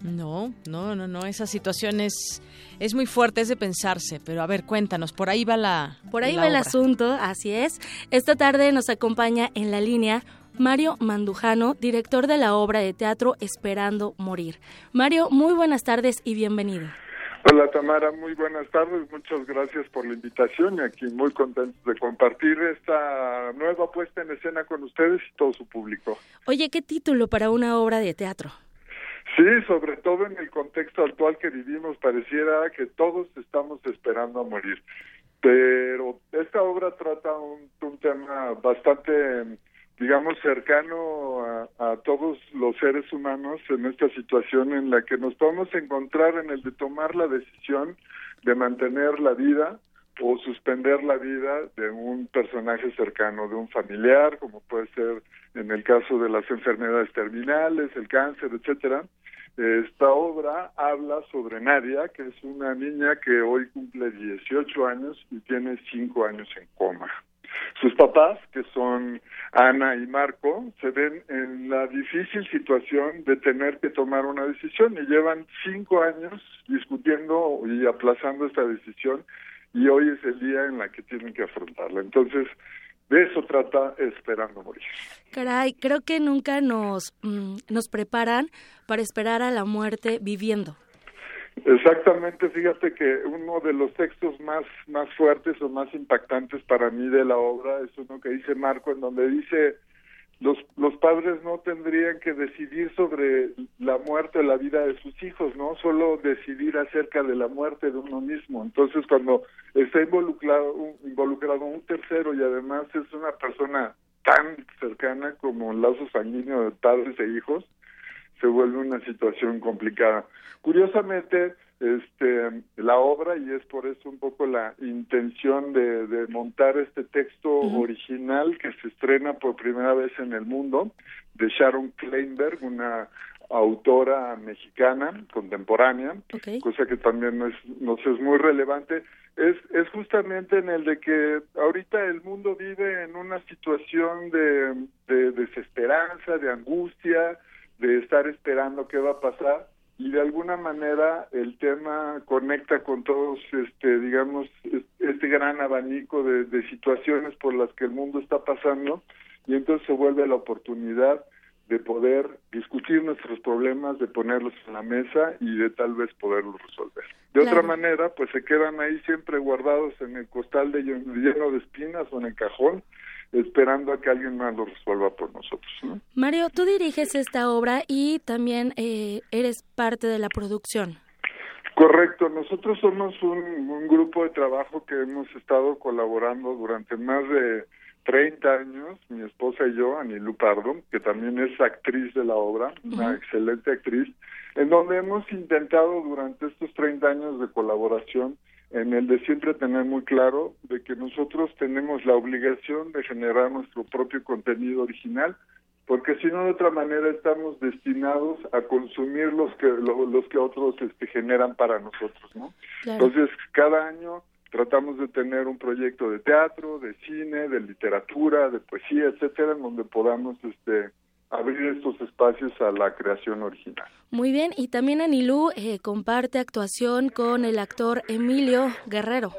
No, no, no, no, esa situación es, es muy fuerte, es de pensarse, pero a ver, cuéntanos, por ahí va la... Por ahí va el asunto, así es. Esta tarde nos acompaña en la línea Mario Mandujano, director de la obra de teatro Esperando Morir. Mario, muy buenas tardes y bienvenido. Hola Tamara, muy buenas tardes, muchas gracias por la invitación y aquí muy contentos de compartir esta nueva puesta en escena con ustedes y todo su público. Oye, ¿qué título para una obra de teatro? Sí, sobre todo en el contexto actual que vivimos, pareciera que todos estamos esperando a morir. Pero esta obra trata un, un tema bastante digamos, cercano a, todos los seres humanos en esta situación en la que nos podemos encontrar en el de tomar la decisión de mantener la vida o suspender la vida de un personaje cercano, de un familiar, como puede ser en el caso de las enfermedades terminales, el cáncer, etcétera. Esta obra habla sobre Nadia, que es una niña que hoy cumple 18 años y tiene 5 años en coma. Sus papás, que son Ana y Marco, se ven en la difícil situación de tener que tomar una decisión y llevan cinco años discutiendo y aplazando esta decisión y hoy es el día en la que tienen que afrontarla. Entonces, de eso trata Esperando Morir. Caray, creo que nunca nos, mm, nos preparan para esperar a la muerte viviendo. Exactamente, fíjate que uno de los textos más, más fuertes o más impactantes para mí de la obra es uno que dice Marco, en donde dice los, los padres no tendrían que decidir sobre la muerte o la vida de sus hijos, ¿no? Solo decidir acerca de la muerte de uno mismo. Entonces, cuando está involucrado, involucrado un tercero y además es una persona tan cercana como el lazo sanguíneo de padres e hijos, se vuelve una situación complicada. Curiosamente, este, la obra, y es por eso un poco la intención de, montar este texto original que se estrena por primera vez en el mundo, de Sharon Kleinberg, una autora mexicana contemporánea, cosa que también nos, nos es muy relevante, es, es justamente en el de que ahorita el mundo vive en una situación de, de desesperanza, de angustia, de estar esperando qué va a pasar y de alguna manera el tema conecta con todos este digamos este gran abanico de, de situaciones por las que el mundo está pasando y entonces se vuelve la oportunidad de poder discutir nuestros problemas, de ponerlos en la mesa y de tal vez poderlos resolver. De otra manera, pues se quedan ahí siempre guardados en el costal de lleno de espinas o en el cajón esperando a que alguien más lo resuelva por nosotros. Mario, tú diriges esta obra y también eh, eres parte de la producción. Correcto, nosotros somos un, grupo de trabajo que hemos estado colaborando durante más de 30 años, mi esposa y yo, Ani Lupardo, que también es actriz de la obra, una excelente actriz, en donde hemos intentado durante estos 30 años de colaboración en el de siempre tener muy claro de que nosotros tenemos la obligación de generar nuestro propio contenido original, porque si no de otra manera estamos destinados a consumir los que los que otros este, generan para nosotros, ¿no? Entonces cada año tratamos de tener un proyecto de teatro, de cine, de literatura, de poesía, etcétera, en donde podamos este abrir estos espacios a la creación original. Muy bien, y también Anilú eh, comparte actuación con el actor Emilio Guerrero.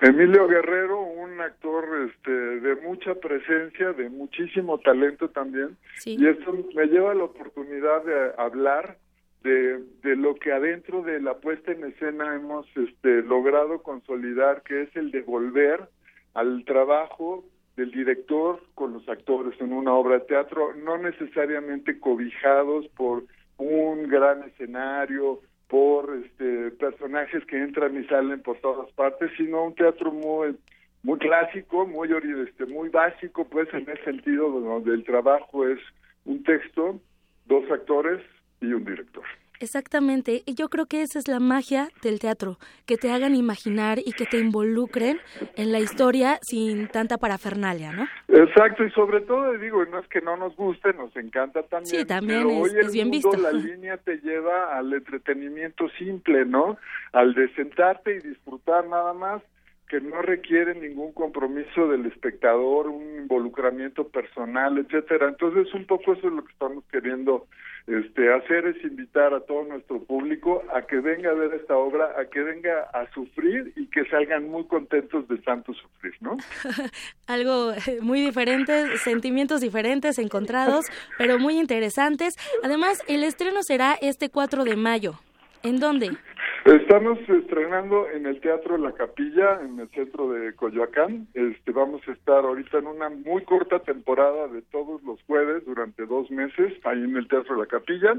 Emilio Guerrero, un actor este, de mucha presencia, de muchísimo talento también, y esto me lleva a la oportunidad de hablar de, de, lo que adentro de la puesta en escena hemos este, logrado consolidar, que es el de volver al trabajo del director con los actores en una obra de teatro, no necesariamente cobijados por un gran escenario, por este, personajes que entran y salen por todas partes, sino un teatro muy muy clásico, muy este, muy básico, pues en el sentido donde el trabajo es un texto, dos actores y un director. Exactamente, y yo creo que esa es la magia del teatro, que te hagan imaginar y que te involucren en la historia sin tanta parafernalia, ¿no? Exacto, y sobre todo digo, no es que no nos guste, nos encanta también. Sí, también es, bien visto. La (laughs) línea te lleva al entretenimiento simple, ¿no? Al de sentarte y disfrutar nada más que no requieren ningún compromiso del espectador, un involucramiento personal, etcétera. Entonces, un poco eso es lo que estamos queriendo este, hacer es invitar a todo nuestro público a que venga a ver esta obra, a que venga a sufrir y que salgan muy contentos de tanto sufrir, ¿no? (laughs) Algo eh, muy diferente, sentimientos diferentes, encontrados, pero muy interesantes. Además, el estreno será este 4 de mayo. ¿En dónde? Estamos estrenando en el Teatro La Capilla, en el centro de Coyoacán. Este, vamos a estar ahorita en una muy corta temporada de todos los jueves durante dos meses ahí en el Teatro La Capilla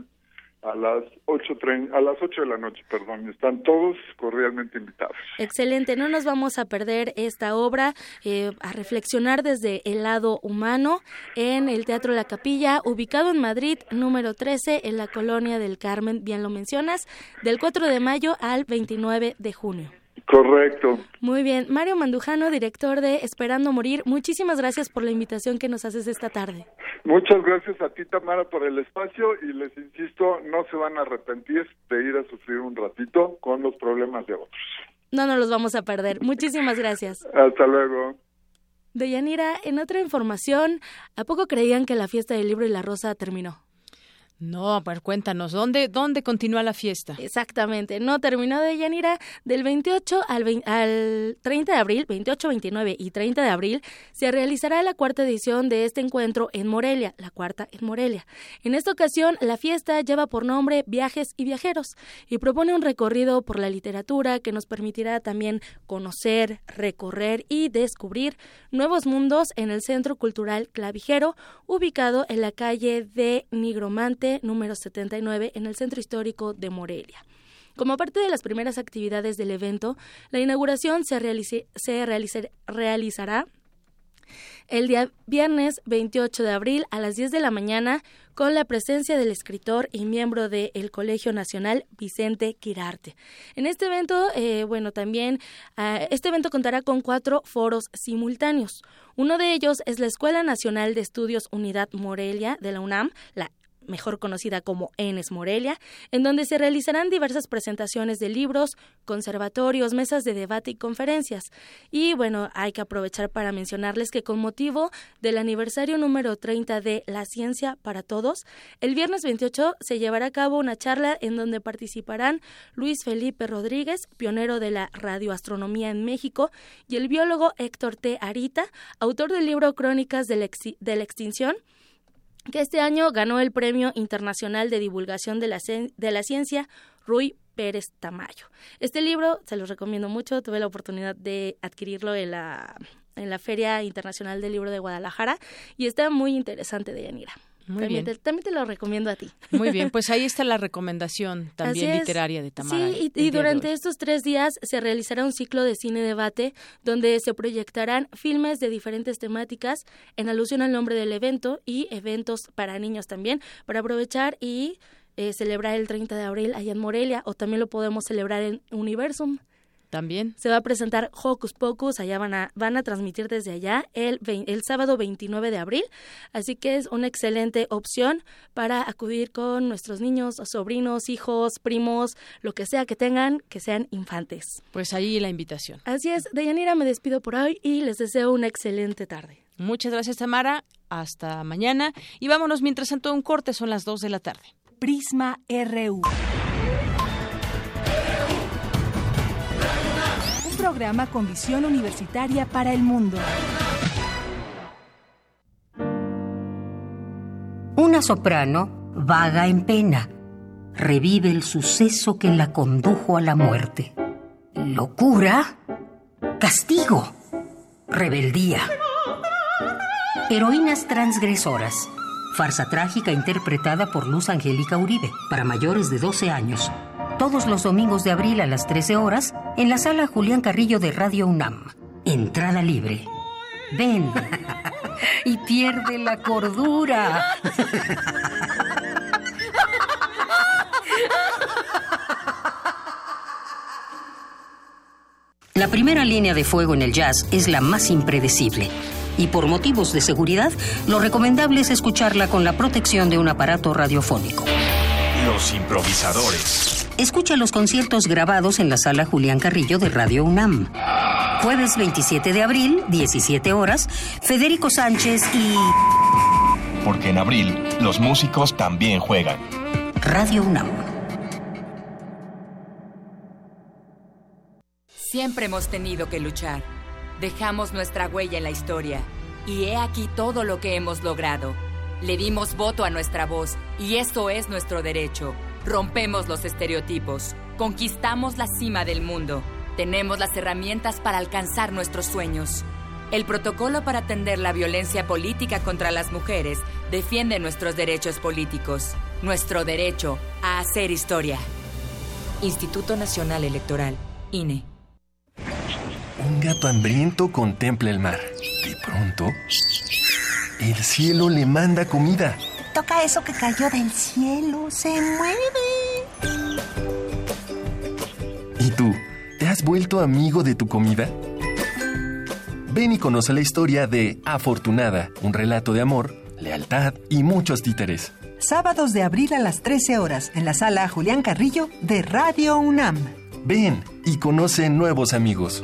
a las ocho a las ocho de la noche, perdón. Están todos cordialmente invitados. Excelente, no nos vamos a perder esta obra, eh, a reflexionar desde el lado humano en el Teatro La Capilla, ubicado en Madrid, número 13, en la Colonia del Carmen, bien lo mencionas, del 4 de mayo al 29 de junio. Correcto. Muy bien. Mario Mandujano, director de Esperando Morir, muchísimas gracias por la invitación que nos haces esta tarde. Muchas gracias a ti, Tamara, por el espacio y les insisto, no se van a arrepentir de ir a sufrir un ratito con los problemas de otros. No nos los vamos a perder. Muchísimas gracias. (laughs) Hasta luego. Deyanira, en otra información, ¿a poco creían que la fiesta del libro y la rosa terminó? No, pues cuéntanos, ¿dónde, dónde continúa la fiesta? Exactamente, no terminó de Yanira del 28 al, al 30 de abril, 28, 29 y 30 de abril, se realizará la cuarta edición de este encuentro en Morelia, la cuarta en Morelia. En esta ocasión, la fiesta lleva por nombre Viajes y Viajeros y propone un recorrido por la literatura que nos permitirá también conocer, recorrer y descubrir nuevos mundos en el Centro Cultural Clavijero, ubicado en la calle de Nigromante número 79 en el Centro Histórico de Morelia. Como parte de las primeras actividades del evento, la inauguración se, se realizará el día viernes 28 de abril a las 10 de la mañana con la presencia del escritor y miembro del Colegio Nacional Vicente Quirarte. En este evento, eh, bueno, también ah, este evento contará con cuatro foros simultáneos. Uno de ellos es la Escuela Nacional de Estudios Unidad Morelia de la UNAM, la mejor conocida como ENES Morelia, en donde se realizarán diversas presentaciones de libros, conservatorios, mesas de debate y conferencias. Y bueno, hay que aprovechar para mencionarles que con motivo del aniversario número 30 de La Ciencia para Todos, el viernes 28 se llevará a cabo una charla en donde participarán Luis Felipe Rodríguez, pionero de la radioastronomía en México, y el biólogo Héctor T. Arita, autor del libro Crónicas de la Extinción, que este año ganó el Premio Internacional de Divulgación de la, de la Ciencia Rui Pérez Tamayo. Este libro se los recomiendo mucho, tuve la oportunidad de adquirirlo en la, en la Feria Internacional del Libro de Guadalajara y está muy interesante de Yanira. Muy también, bien. Te, también te lo recomiendo a ti. Muy bien, pues ahí está la (laughs) recomendación también literaria de Tamara. Sí, y, durante estos tres días se realizará un ciclo de cine-debate donde se proyectarán filmes de diferentes temáticas en alusión al nombre del evento y eventos para niños también, para aprovechar y eh, celebrar el 30 de abril allá en Morelia o también lo podemos celebrar en Universum. También. Se va a presentar Hocus Pocus, allá van a, van a transmitir desde allá el, el sábado 29 de abril, así que es una excelente opción para acudir con nuestros niños, sobrinos, hijos, primos, lo que sea que tengan, que sean infantes. Pues ahí la invitación. Así es, Deyanira, me despido por hoy y les deseo una excelente tarde. Muchas gracias, Tamara. Hasta mañana. Y vámonos mientras tanto un corte, son las 2 de la tarde. Prisma RU. Programa con visión universitaria para el mundo. Una soprano vaga en pena. Revive el suceso que la condujo a la muerte. Locura, castigo, rebeldía. Heroínas transgresoras. Farsa trágica interpretada por Luz Angélica Uribe, para mayores de 12 años todos los domingos de abril a las 13 horas en la sala Julián Carrillo de Radio UNAM. Entrada libre. Ven (laughs) y pierde la cordura. (laughs) La primera línea de fuego en el jazz es la más impredecible y por motivos de seguridad, lo recomendable es escucharla con la protección de un aparato radiofónico. Los improvisadores. Escucha los conciertos grabados en la sala Julián Carrillo de Radio UNAM. Jueves 27 de abril, 17 horas, Federico Sánchez y... Porque en abril los músicos también juegan. Radio UNAM. Siempre hemos tenido que luchar. Dejamos nuestra huella en la historia. Y he aquí todo lo que hemos logrado. Le dimos voto a nuestra voz y eso es nuestro derecho. Rompemos los estereotipos. Conquistamos la cima del mundo. Tenemos las herramientas para alcanzar nuestros sueños. El protocolo para atender la violencia política contra las mujeres defiende nuestros derechos políticos, nuestro derecho a hacer historia. Instituto Nacional Electoral, INE. Un gato hambriento contempla el mar. De pronto, el cielo le manda comida. Toca eso que cayó del cielo, se mueve. ¿Y tú? ¿Te has vuelto amigo de tu comida? Ven y conoce la historia de Afortunada, un relato de amor, lealtad y muchos títeres. Sábados de abril a las 13 horas en la sala Julián Carrillo de Radio UNAM. Ven y conoce nuevos amigos.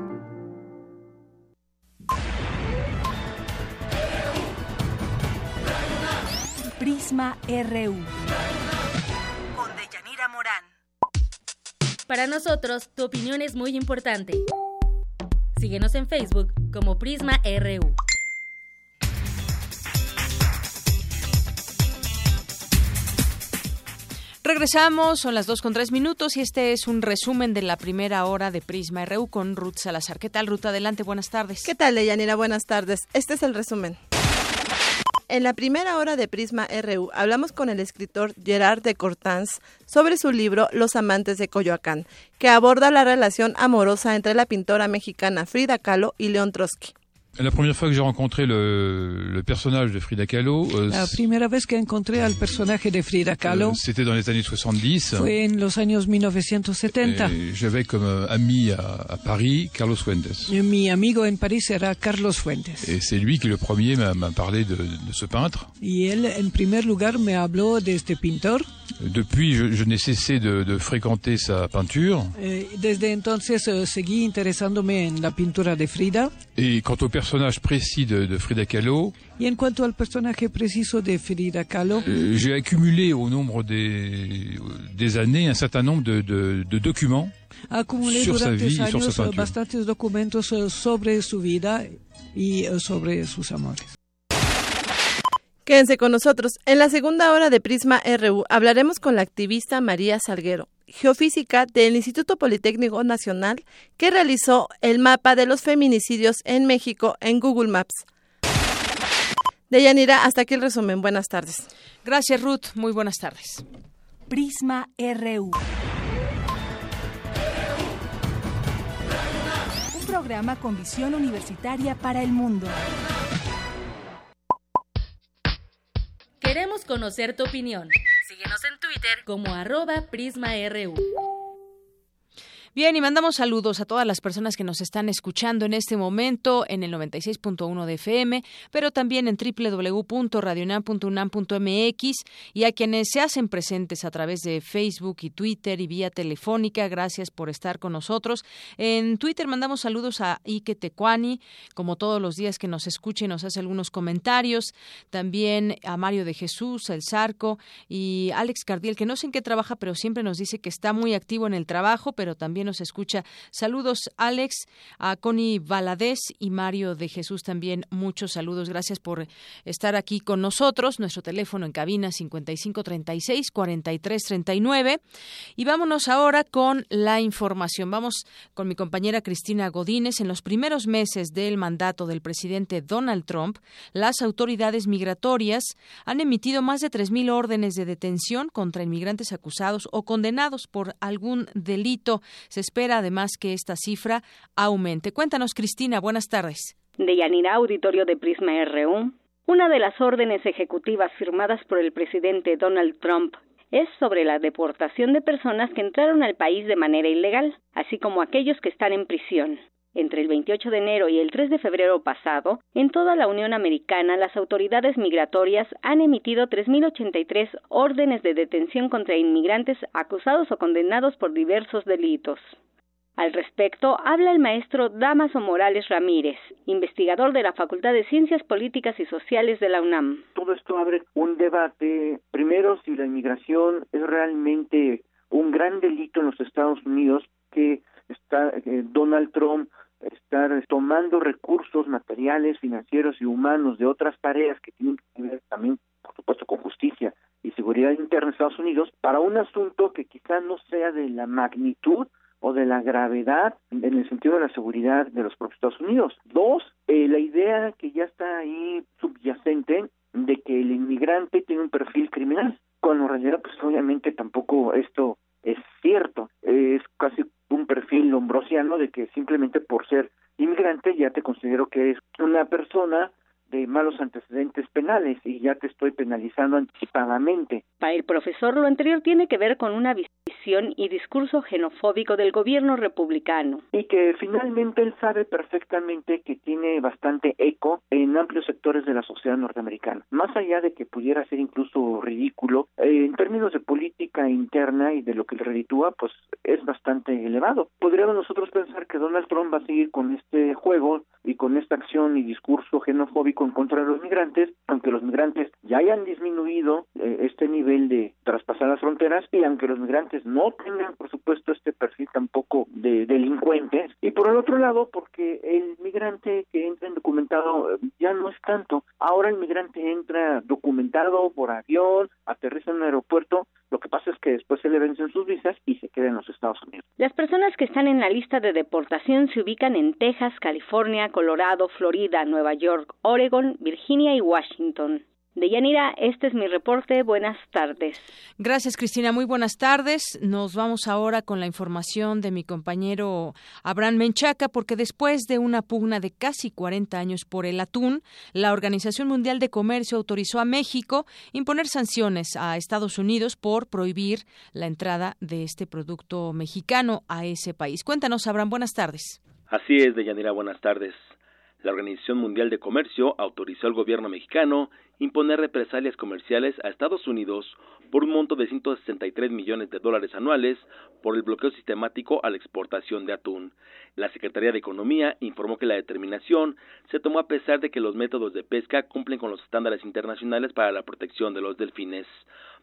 Prisma RU. Con Deyanira Morán. Para nosotros, tu opinión es muy importante. Síguenos en Facebook como Prisma RU. Regresamos, son las dos con tres minutos y este es un resumen de la primera hora de Prisma RU con Ruth Salazar. ¿Qué tal, Ruth? Adelante, buenas tardes. ¿Qué tal, Deyanira? Buenas tardes. Este es el resumen. En la primera hora de Prisma RU hablamos con el escritor Gerard de Cortans sobre su libro Los amantes de Coyoacán, que aborda la relación amorosa entre la pintora mexicana Frida Kahlo y León Trotsky. La première fois que j'ai rencontré le, le, personnage de Frida Kahlo, euh, la primera vez que encontré al personaje de Frida Kahlo, euh, c'était dans les années 70. Fue en los años 1970. J'avais comme euh, ami à, à, Paris Carlos Fuentes. Et mi amigo en París era Carlos Fuentes. Et c'est lui qui le premier m'a parlé de, de, ce peintre. Y él en primer lugar me habló de este pintor. Depuis, je, je n'ai cessé de, de, fréquenter sa peinture. Eh, desde entonces uh, seguí interesándome en la pintura de Frida. Et quant au personnage précis de, de, Frida Kahlo. Y en cuanto al personaje preciso de Frida Kahlo. Euh, J'ai accumulé au nombre des, des années un certain nombre de, de, de documents. Acumulé sur durante sa vie años y sur sa peinture. bastantes documentos uh, sobre su vida y uh, sobre sus amores. Quédense con nosotros. En la segunda hora de Prisma RU hablaremos con la activista María Salguero, geofísica del Instituto Politécnico Nacional, que realizó el mapa de los feminicidios en México en Google Maps. Deyanira, hasta aquí el resumen. Buenas tardes. Gracias, Ruth. Muy buenas tardes. Prisma RU. Un programa con visión universitaria para el mundo. Queremos conocer tu opinión. Síguenos en Twitter como arroba PrismaRU. Bien, y mandamos saludos a todas las personas que nos están escuchando en este momento en el 96.1 de FM, pero también en www.radionam.unam.mx y a quienes se hacen presentes a través de Facebook y Twitter y vía telefónica. Gracias por estar con nosotros. En Twitter mandamos saludos a Ike Tecuani, como todos los días que nos escucha y nos hace algunos comentarios. También a Mario de Jesús, El Zarco y Alex Cardiel, que no sé en qué trabaja, pero siempre nos dice que está muy activo en el trabajo, pero también nos escucha. Saludos, Alex, a Connie Valadez y Mario de Jesús también. Muchos saludos. Gracias por estar aquí con nosotros. Nuestro teléfono en cabina 5536 4339. Y vámonos ahora con la información. Vamos con mi compañera Cristina Godínez. En los primeros meses del mandato del presidente Donald Trump, las autoridades migratorias han emitido más de 3.000 órdenes de detención contra inmigrantes acusados o condenados por algún delito. Se espera además que esta cifra aumente. Cuéntanos, Cristina, buenas tardes. De Yanira, auditorio de Prisma RU. Una de las órdenes ejecutivas firmadas por el presidente Donald Trump es sobre la deportación de personas que entraron al país de manera ilegal, así como aquellos que están en prisión. Entre el 28 de enero y el 3 de febrero pasado, en toda la Unión Americana, las autoridades migratorias han emitido 3.083 órdenes de detención contra inmigrantes acusados o condenados por diversos delitos. Al respecto, habla el maestro Damaso Morales Ramírez, investigador de la Facultad de Ciencias Políticas y Sociales de la UNAM. Todo esto abre un debate, primero, si la inmigración es realmente un gran delito en los Estados Unidos que está eh, Donald Trump estar tomando recursos materiales, financieros y humanos de otras tareas que tienen que ver también, por supuesto, con justicia y seguridad interna de Estados Unidos para un asunto que quizá no sea de la magnitud o de la gravedad en el sentido de la seguridad de los propios Estados Unidos. Dos, eh, la idea que ya está ahí subyacente de que el inmigrante tiene un perfil criminal, cuando en realidad pues obviamente tampoco esto es cierto, es casi un perfil lombrosiano de que simplemente por ser inmigrante ya te considero que eres una persona de malos antecedentes penales y ya te estoy penalizando anticipadamente. Para el profesor, lo anterior tiene que ver con una visión y discurso xenofóbico del gobierno republicano. Y que finalmente él sabe perfectamente que tiene bastante eco en amplios sectores de la sociedad norteamericana. Más allá de que pudiera ser incluso ridículo, eh, en términos de política interna y de lo que le reditúa, pues es bastante elevado. Podríamos nosotros pensar que Donald Trump va a seguir con este juego y con esta acción y discurso xenofóbico en contra los migrantes, aunque los migrantes ya hayan disminuido eh, este nivel de traspasar las fronteras y aunque los migrantes no tengan, por supuesto, este perfil tampoco de delincuentes. Y por el otro lado, porque el migrante que entra en documentado eh, ya no es tanto. Ahora el migrante entra documentado por avión, aterriza en un aeropuerto, lo que pasa es que después se le vencen sus visas y se queda en los Estados Unidos. Las personas que están en la lista de deportación se ubican en Texas, California, Colorado, Florida, Nueva York, Oregon, Virginia y Washington. De Yanira, este es mi reporte. Buenas tardes. Gracias, Cristina. Muy buenas tardes. Nos vamos ahora con la información de mi compañero Abraham Menchaca, porque después de una pugna de casi 40 años por el atún, la Organización Mundial de Comercio autorizó a México imponer sanciones a Estados Unidos por prohibir la entrada de este producto mexicano a ese país. Cuéntanos, Abraham. Buenas tardes. Así es, de Yanira. Buenas tardes. La Organización Mundial de Comercio autorizó al gobierno mexicano imponer represalias comerciales a Estados Unidos por un monto de 163 millones de dólares anuales por el bloqueo sistemático a la exportación de atún. La Secretaría de Economía informó que la determinación se tomó a pesar de que los métodos de pesca cumplen con los estándares internacionales para la protección de los delfines.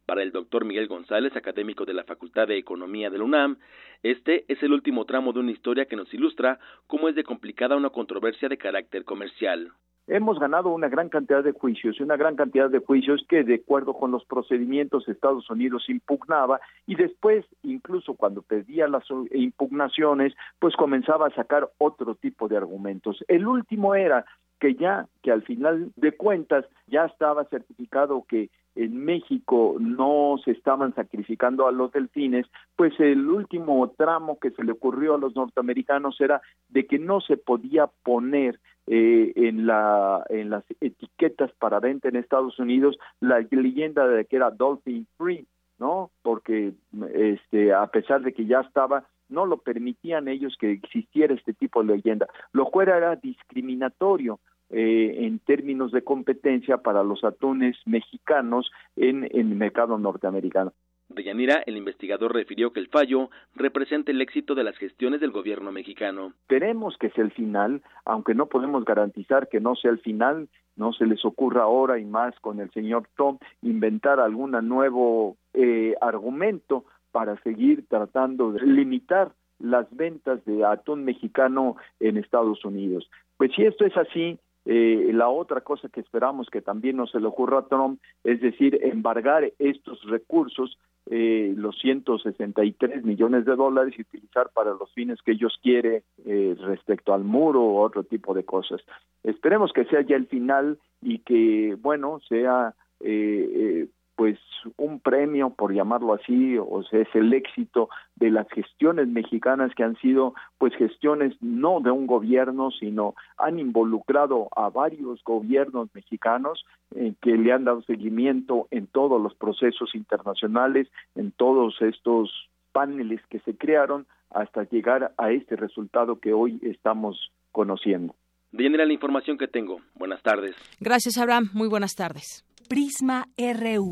Para el doctor Miguel González, académico de la Facultad de Economía de la UNAM, este es el último tramo de una historia que nos ilustra cómo es de complicada una controversia de carácter comercial hemos ganado una gran cantidad de juicios, una gran cantidad de juicios que de acuerdo con los procedimientos Estados Unidos impugnaba y después incluso cuando pedía las impugnaciones pues comenzaba a sacar otro tipo de argumentos. El último era que ya que al final de cuentas ya estaba certificado que en México no se estaban sacrificando a los delfines, pues el último tramo que se le ocurrió a los norteamericanos era de que no se podía poner eh, en la las etiquetas para venta en Estados Unidos la leyenda de que era dolphin free, ¿no? Porque este a pesar de que ya estaba no lo permitían ellos que existiera este tipo de leyenda, lo cual era discriminatorio eh, en términos de competencia para los atunes mexicanos en, en el mercado norteamericano. De Yanira, el investigador refirió que el fallo representa el éxito de las gestiones del gobierno mexicano. Esperemos que sea el final, aunque no podemos garantizar que no sea el final, no se les ocurra ahora y más con el señor Tom inventar algún nuevo eh, argumento para seguir tratando de limitar las ventas de atún mexicano en Estados Unidos. Pues si esto es así, eh, la otra cosa que esperamos que también no se le ocurra a Trump es decir, embargar estos recursos, eh, los 163 millones de dólares y utilizar para los fines que ellos quieren eh, respecto al muro o otro tipo de cosas. Esperemos que sea ya el final y que, bueno, sea eh, eh pues un premio, por llamarlo así, o sea, es el éxito de las gestiones mexicanas que han sido pues gestiones no de un gobierno, sino han involucrado a varios gobiernos mexicanos eh, que le han dado seguimiento en todos los procesos internacionales, en todos estos paneles que se crearon hasta llegar a este resultado que hoy estamos conociendo. De la información que tengo. Buenas tardes. Gracias, Abraham. Muy buenas tardes. Prisma RU.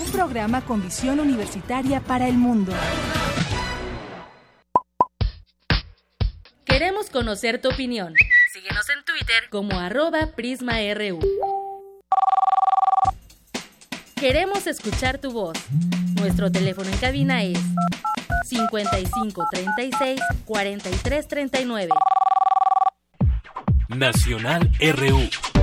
Un programa con visión universitaria para el mundo. Queremos conocer tu opinión. Síguenos en Twitter como arroba PrismaRU. Queremos escuchar tu voz. Nuestro teléfono en cabina es 55 36 43 39. Nacional RU.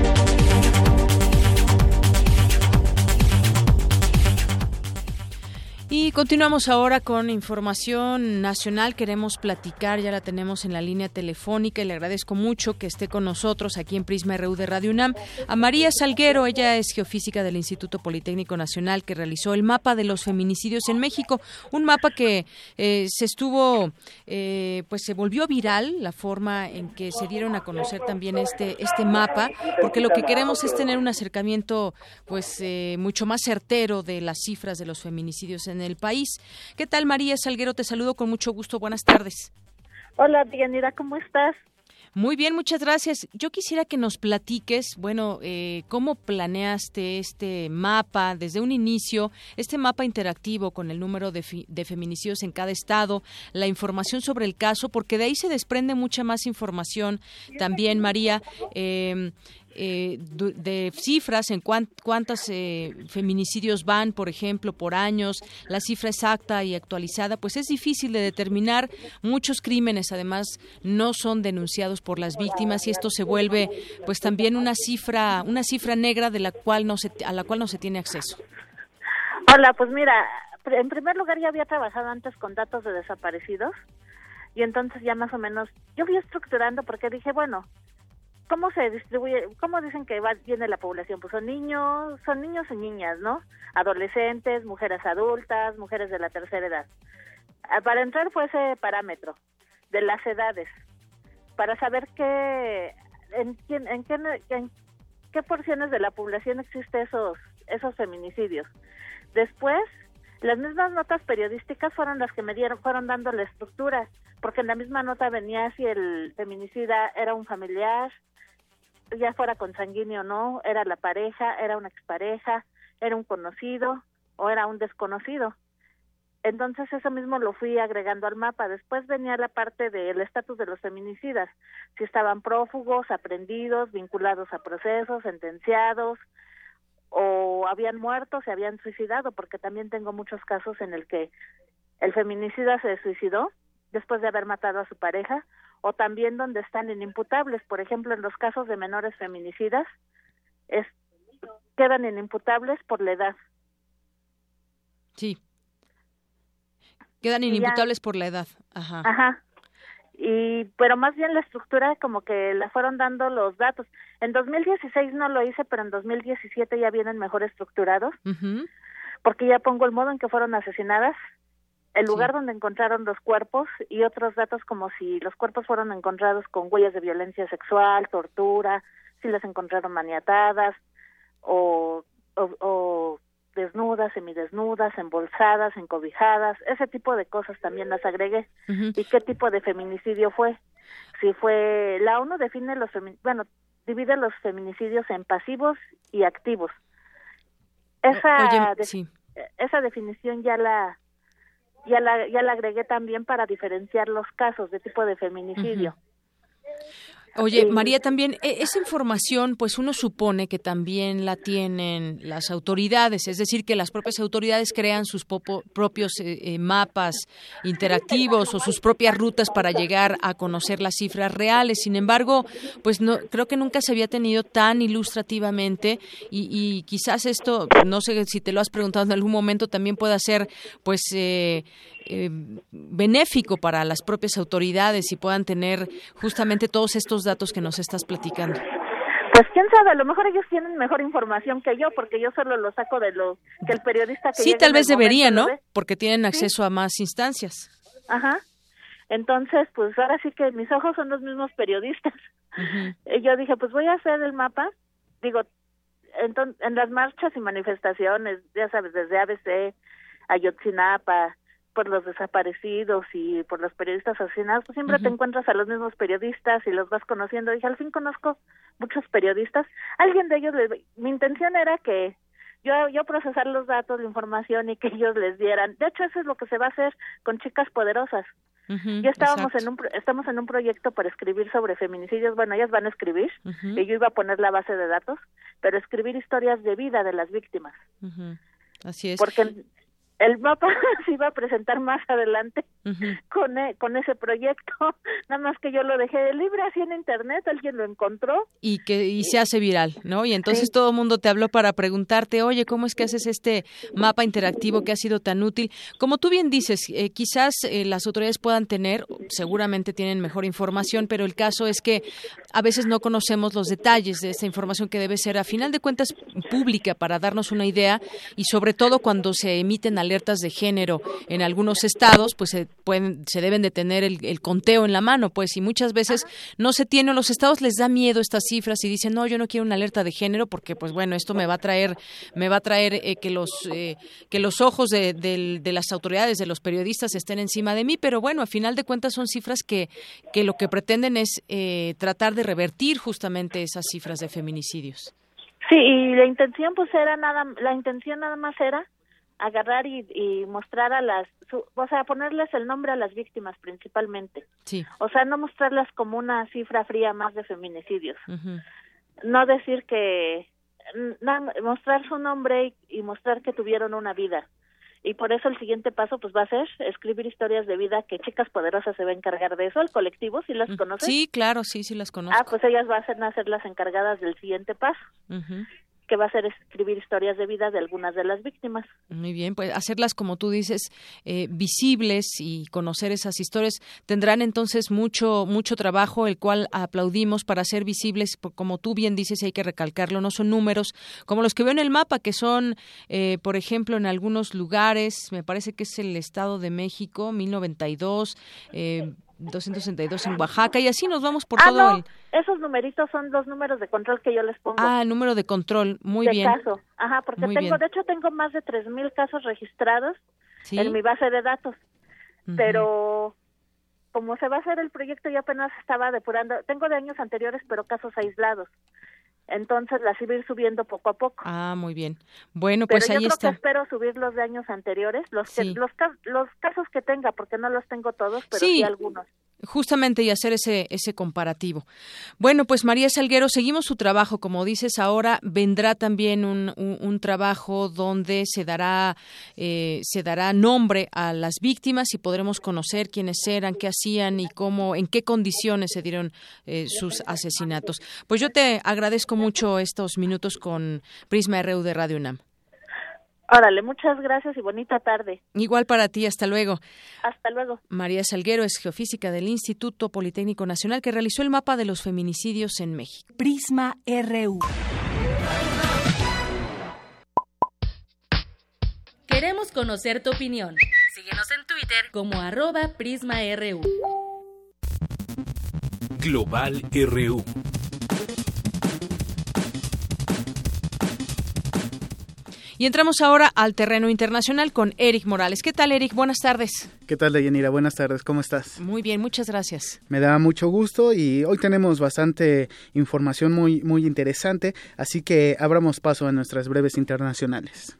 Y continuamos ahora con información nacional. Queremos platicar, ya la tenemos en la línea telefónica y le agradezco mucho que esté con nosotros aquí en Prisma RU de Radio UNAM. A María Salguero, ella es geofísica del Instituto Politécnico Nacional que realizó el mapa de los feminicidios en México. Un mapa que eh, se estuvo, eh, pues se volvió viral la forma en que se dieron a conocer también este, este mapa, porque lo que queremos es tener un acercamiento pues eh, mucho más certero de las cifras de los feminicidios en el país. ¿Qué tal, María Salguero? Te saludo con mucho gusto. Buenas tardes. Hola, Dianira, ¿cómo estás? Muy bien, muchas gracias. Yo quisiera que nos platiques, bueno, eh, cómo planeaste este mapa desde un inicio, este mapa interactivo con el número de, de, feminicidios en cada estado, la información sobre el caso, porque de ahí se desprende mucha más información también, María. Eh, eh, de cifras en cuántos eh, feminicidios van, por ejemplo, por años, la cifra exacta y actualizada, pues es difícil de determinar. Muchos crímenes, además, no son denunciados por las víctimas y esto se vuelve, pues también una cifra, una cifra negra de la cual no se, a la cual no se tiene acceso. Hola, pues mira, en primer lugar ya había trabajado antes con datos de desaparecidos y entonces ya más o menos yo fui estructurando porque dije, bueno, ¿cómo se distribuye? ¿Cómo dicen que va, viene la población? Pues son niños, son niños y niñas, ¿no? Adolescentes, mujeres adultas, mujeres de la tercera edad. Ah, para entrar fue ese parámetro de las edades, para saber qué, en, quién, en, qué, en qué porciones de la población existe esos, esos feminicidios. Después, las mismas notas periodísticas fueron las que me dieron, fueron dando la estructura, porque en la misma nota venía si el feminicida era un familiar, ya fuera consanguíneo o no, era la pareja, era una expareja, era un conocido o era un desconocido. Entonces eso mismo lo fui agregando al mapa. Después venía la parte del estatus de los feminicidas, si estaban prófugos, aprendidos, vinculados a procesos, sentenciados, o habían muerto, se habían suicidado, porque también tengo muchos casos en el que el feminicida se suicidó después de haber matado a su pareja o también donde están inimputables. Por ejemplo, en los casos de menores feminicidas, es, quedan inimputables por la edad. Sí. Quedan inimputables por la edad. Ajá. Ajá. Y, pero más bien la estructura como que la fueron dando los datos. En 2016 no lo hice, pero en 2017 ya vienen mejor estructurados. Porque ya pongo el modo en que fueron asesinadas, el lugar donde encontraron los cuerpos y otros datos como si los cuerpos fueron encontrados con huellas de violencia sexual, tortura, si las encontraron maniatadas o, o, desnudas, semidesnudas, embolsadas, encobijadas, ese tipo de cosas también las agregué. ¿Y qué tipo de feminicidio fue? Si fue, la ONU define los, bueno, divide los feminicidios en pasivos y activos. Esa, esa definición ya la ya la, ya la agregué también para diferenciar los casos de tipo de feminicidio. Oye, María, también e, esa información, pues uno supone que también la tienen las autoridades, es decir, que las propias autoridades crean sus propios eh, eh, mapas interactivos o sus propias rutas para llegar a conocer las cifras reales. Sin embargo, pues no creo que nunca se había tenido tan ilustrativamente y, quizás esto, no sé si te lo has preguntado en algún momento, también pueda ser, pues. Eh, eh, benéfico para las propias autoridades y puedan tener justamente todos estos datos que nos estás platicando? Pues quién sabe, a lo mejor ellos tienen mejor información que yo, porque yo solo lo saco de lo que el periodista que Sí, tal vez debería, ¿no? Porque tienen acceso a más instancias. Ajá. Entonces, pues ahora sí que mis ojos son los mismos periodistas. (laughs) Y yo dije, pues voy a hacer el mapa. Digo, en las marchas y manifestaciones, ya sabes, desde ABC, Ayotzinapa, por los desaparecidos y por los periodistas asesinados, pues siempre te encuentras a los mismos periodistas y los vas conociendo. Dije, al fin conozco muchos periodistas. Alguien de ellos, mi intención era que yo, yo procesar los datos, la información y que ellos les dieran. De hecho, eso es lo que se va a hacer con Chicas Poderosas. ya estábamos en un, estamos en un proyecto para escribir sobre feminicidios. Bueno, ellas van a escribir y yo iba a poner la base de datos, pero escribir historias de vida de las víctimas. Así es. Porque el mapa (laughs) se iba a presentar más adelante con, e, con ese proyecto, (laughs) nada más que yo lo dejé libre así en internet, alguien lo encontró. Y que y se hace viral, ¿no? Y entonces todo el mundo te habló para preguntarte, oye, ¿cómo es que haces este mapa interactivo que ha sido tan útil? Como tú bien dices, eh, quizás eh, las autoridades puedan tener, seguramente tienen mejor información, pero el caso es que a veces no conocemos los detalles de esta información que debe ser, a final de cuentas, pública para darnos una idea y sobre todo cuando se emiten alertas de género en algunos estados, pues se pueden, se deben de tener el, conteo en la mano, pues, y muchas veces no se tiene, los estados les da miedo estas cifras y dicen, no, yo no quiero una alerta de género porque, pues, bueno, esto me va a traer, me va a traer eh, que los, eh, que los ojos de, de, las autoridades, de los periodistas estén encima de mí, pero bueno, a final de cuentas son cifras que, que lo que pretenden es eh, tratar de revertir justamente esas cifras de feminicidios. Sí, y la intención pues era nada, la intención nada más era agarrar y, mostrar a las, o sea, ponerles el nombre a las víctimas principalmente. Sí. O sea, no mostrarlas como una cifra fría más de feminicidios. No decir que, mostrar su nombre y, mostrar que tuvieron una vida. Y por eso el siguiente paso pues va a ser escribir historias de vida que Chicas Poderosas se va a encargar de eso, el colectivo, si las conoces. Sí, claro, sí, sí las conozco. Ah, pues ellas van a ser, las encargadas del siguiente paso que va a ser escribir historias de vida de algunas de las víctimas. Muy bien, pues hacerlas, como tú dices, eh, visibles y conocer esas historias. Tendrán entonces mucho, mucho trabajo, el cual aplaudimos para ser visibles, como tú bien dices, hay que recalcarlo, no son números como los que veo en el mapa, que son, eh, por ejemplo, en algunos lugares, me parece que es el Estado de México, 1092, eh, 262 en Oaxaca y así nos vamos por ah, todo no. el... Esos numeritos son los números de control que yo les pongo. Ah, número de control, muy de bien. caso, ajá, porque tengo, de hecho tengo más de 3.000 casos registrados en mi base de datos, pero como se va a hacer el proyecto yo apenas estaba depurando, tengo de años anteriores pero casos aislados entonces las iba a ir subiendo poco a poco. Ah, muy bien. Bueno, pues Pero ahí yo está. Que espero subir los de años anteriores, los, que, los, los casos que tenga, porque no los tengo todos, pero sí, algunos justamente y hacer ese ese comparativo. Bueno, pues María Salguero, seguimos su trabajo, como dices, ahora vendrá también un, un, trabajo donde se dará eh, se dará nombre a las víctimas y podremos conocer quiénes eran, qué hacían y cómo, en qué condiciones se dieron eh, sus asesinatos. Pues yo te agradezco mucho estos minutos con Prisma RU de Radio UNAM. Órale, muchas gracias y bonita tarde. Igual para ti, hasta luego. Hasta luego. María Salguero es geofísica del Instituto Politécnico Nacional que realizó el mapa de los feminicidios en México. Prisma RU. Queremos conocer tu opinión. Síguenos en Twitter como arroba PrismaRU. Global RU. Y entramos ahora al terreno internacional con Eric Morales. ¿Qué tal, Eric? Buenas tardes. ¿Qué tal, Deyanira? Buenas tardes, ¿cómo estás? Muy bien, muchas gracias. Me da mucho gusto y hoy tenemos bastante información muy, muy interesante, así que abramos paso a nuestras breves internacionales.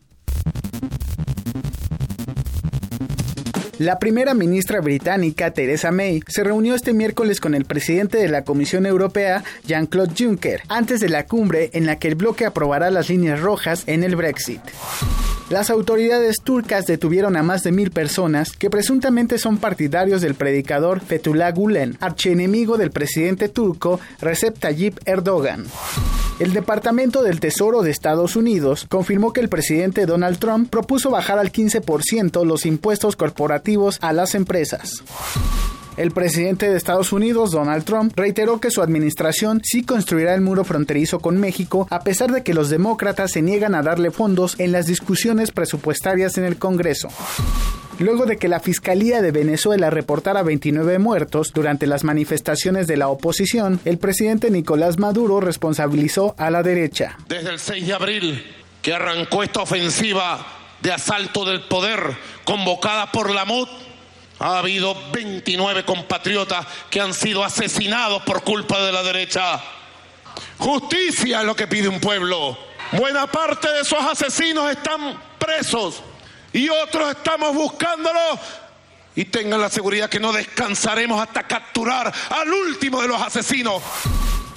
La primera ministra británica, Theresa May, se reunió este miércoles con el presidente de la Comisión Europea, Jean-Claude Juncker, antes de la cumbre en la que el bloque aprobará las líneas rojas en el Brexit. Las autoridades turcas detuvieron a más de mil personas que presuntamente son partidarios del predicador Fethullah Gulen, archienemigo del presidente turco Recep Tayyip Erdogan. El Departamento del Tesoro de Estados Unidos confirmó que el presidente Donald Trump propuso bajar al 15% los impuestos corporativos a las empresas. El presidente de Estados Unidos, Donald Trump, reiteró que su administración sí construirá el muro fronterizo con México, a pesar de que los demócratas se niegan a darle fondos en las discusiones presupuestarias en el Congreso luego de que la Fiscalía de Venezuela reportara 29 muertos durante las manifestaciones de la oposición, el presidente Nicolás Maduro responsabilizó a la derecha. Desde el 6 de abril, que arrancó esta ofensiva de asalto del poder convocada por la MUD, ha habido 29 compatriotas que han sido asesinados por culpa de la derecha. Justicia es lo que pide un pueblo. Buena parte de esos asesinos están presos y otros estamos buscándolos. Y tengan la seguridad que no descansaremos hasta capturar al último de los asesinos.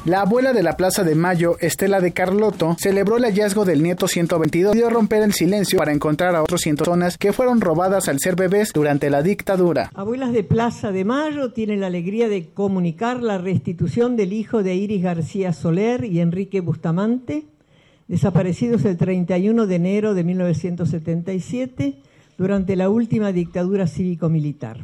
La abuela de la Plaza de Mayo, Estela de Carlotto, celebró el hallazgo del nieto 122 y dio romper el silencio para encontrar a otros 100 personas que fueron robadas al ser bebés durante la dictadura. Abuelas de Plaza de Mayo tienen la alegría de comunicar la restitución del hijo de Iris García Soler y Enrique Bustamante, desaparecidos el 31 de enero de 1977 durante la última dictadura cívico-militar.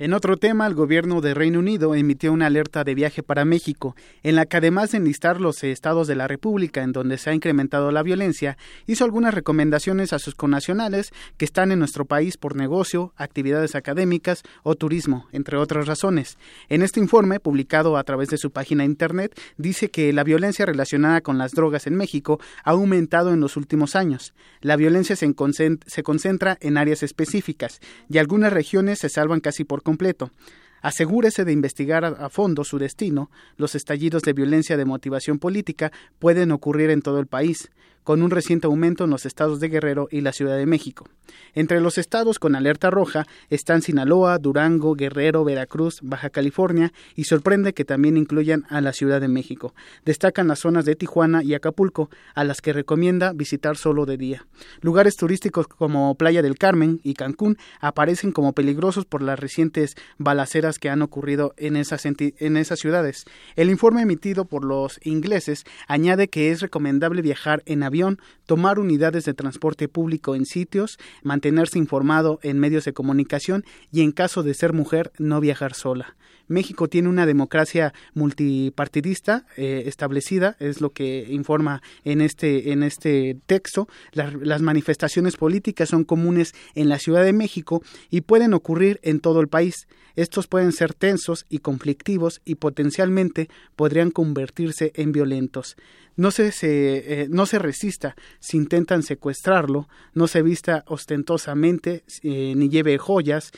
En otro tema, el gobierno de Reino Unido emitió una alerta de viaje para México, en la que además de enlistar los estados de la República en donde se ha incrementado la violencia, hizo algunas recomendaciones a sus connacionales que están en nuestro país por negocio, actividades académicas o turismo, entre otras razones. En este informe, publicado a través de su página internet, dice que la violencia relacionada con las drogas en México ha aumentado en los últimos años. La violencia se, concentra en áreas específicas y algunas regiones se salvan casi por completo. Asegúrese de investigar a fondo su destino. Los estallidos de violencia de motivación política pueden ocurrir en todo el país con un reciente aumento en los estados de Guerrero y la Ciudad de México. Entre los estados con alerta roja están Sinaloa, Durango, Guerrero, Veracruz, Baja California y sorprende que también incluyan a la Ciudad de México. Destacan las zonas de Tijuana y Acapulco, a las que recomienda visitar solo de día. Lugares turísticos como Playa del Carmen y Cancún aparecen como peligrosos por las recientes balaceras que han ocurrido en esas, en esas ciudades. El informe emitido por los ingleses añade que es recomendable viajar en avión tomar unidades de transporte público en sitios, mantenerse informado en medios de comunicación y en caso de ser mujer no viajar sola. México tiene una democracia multipartidista eh, establecida, es lo que informa en este, en este texto. las manifestaciones políticas son comunes en la Ciudad de México y pueden ocurrir en todo el país. Estos pueden ser tensos y conflictivos y potencialmente podrían convertirse en violentos no se, eh, no se resista si intentan secuestrarlo, no se vista ostentosamente eh, ni lleve joyas,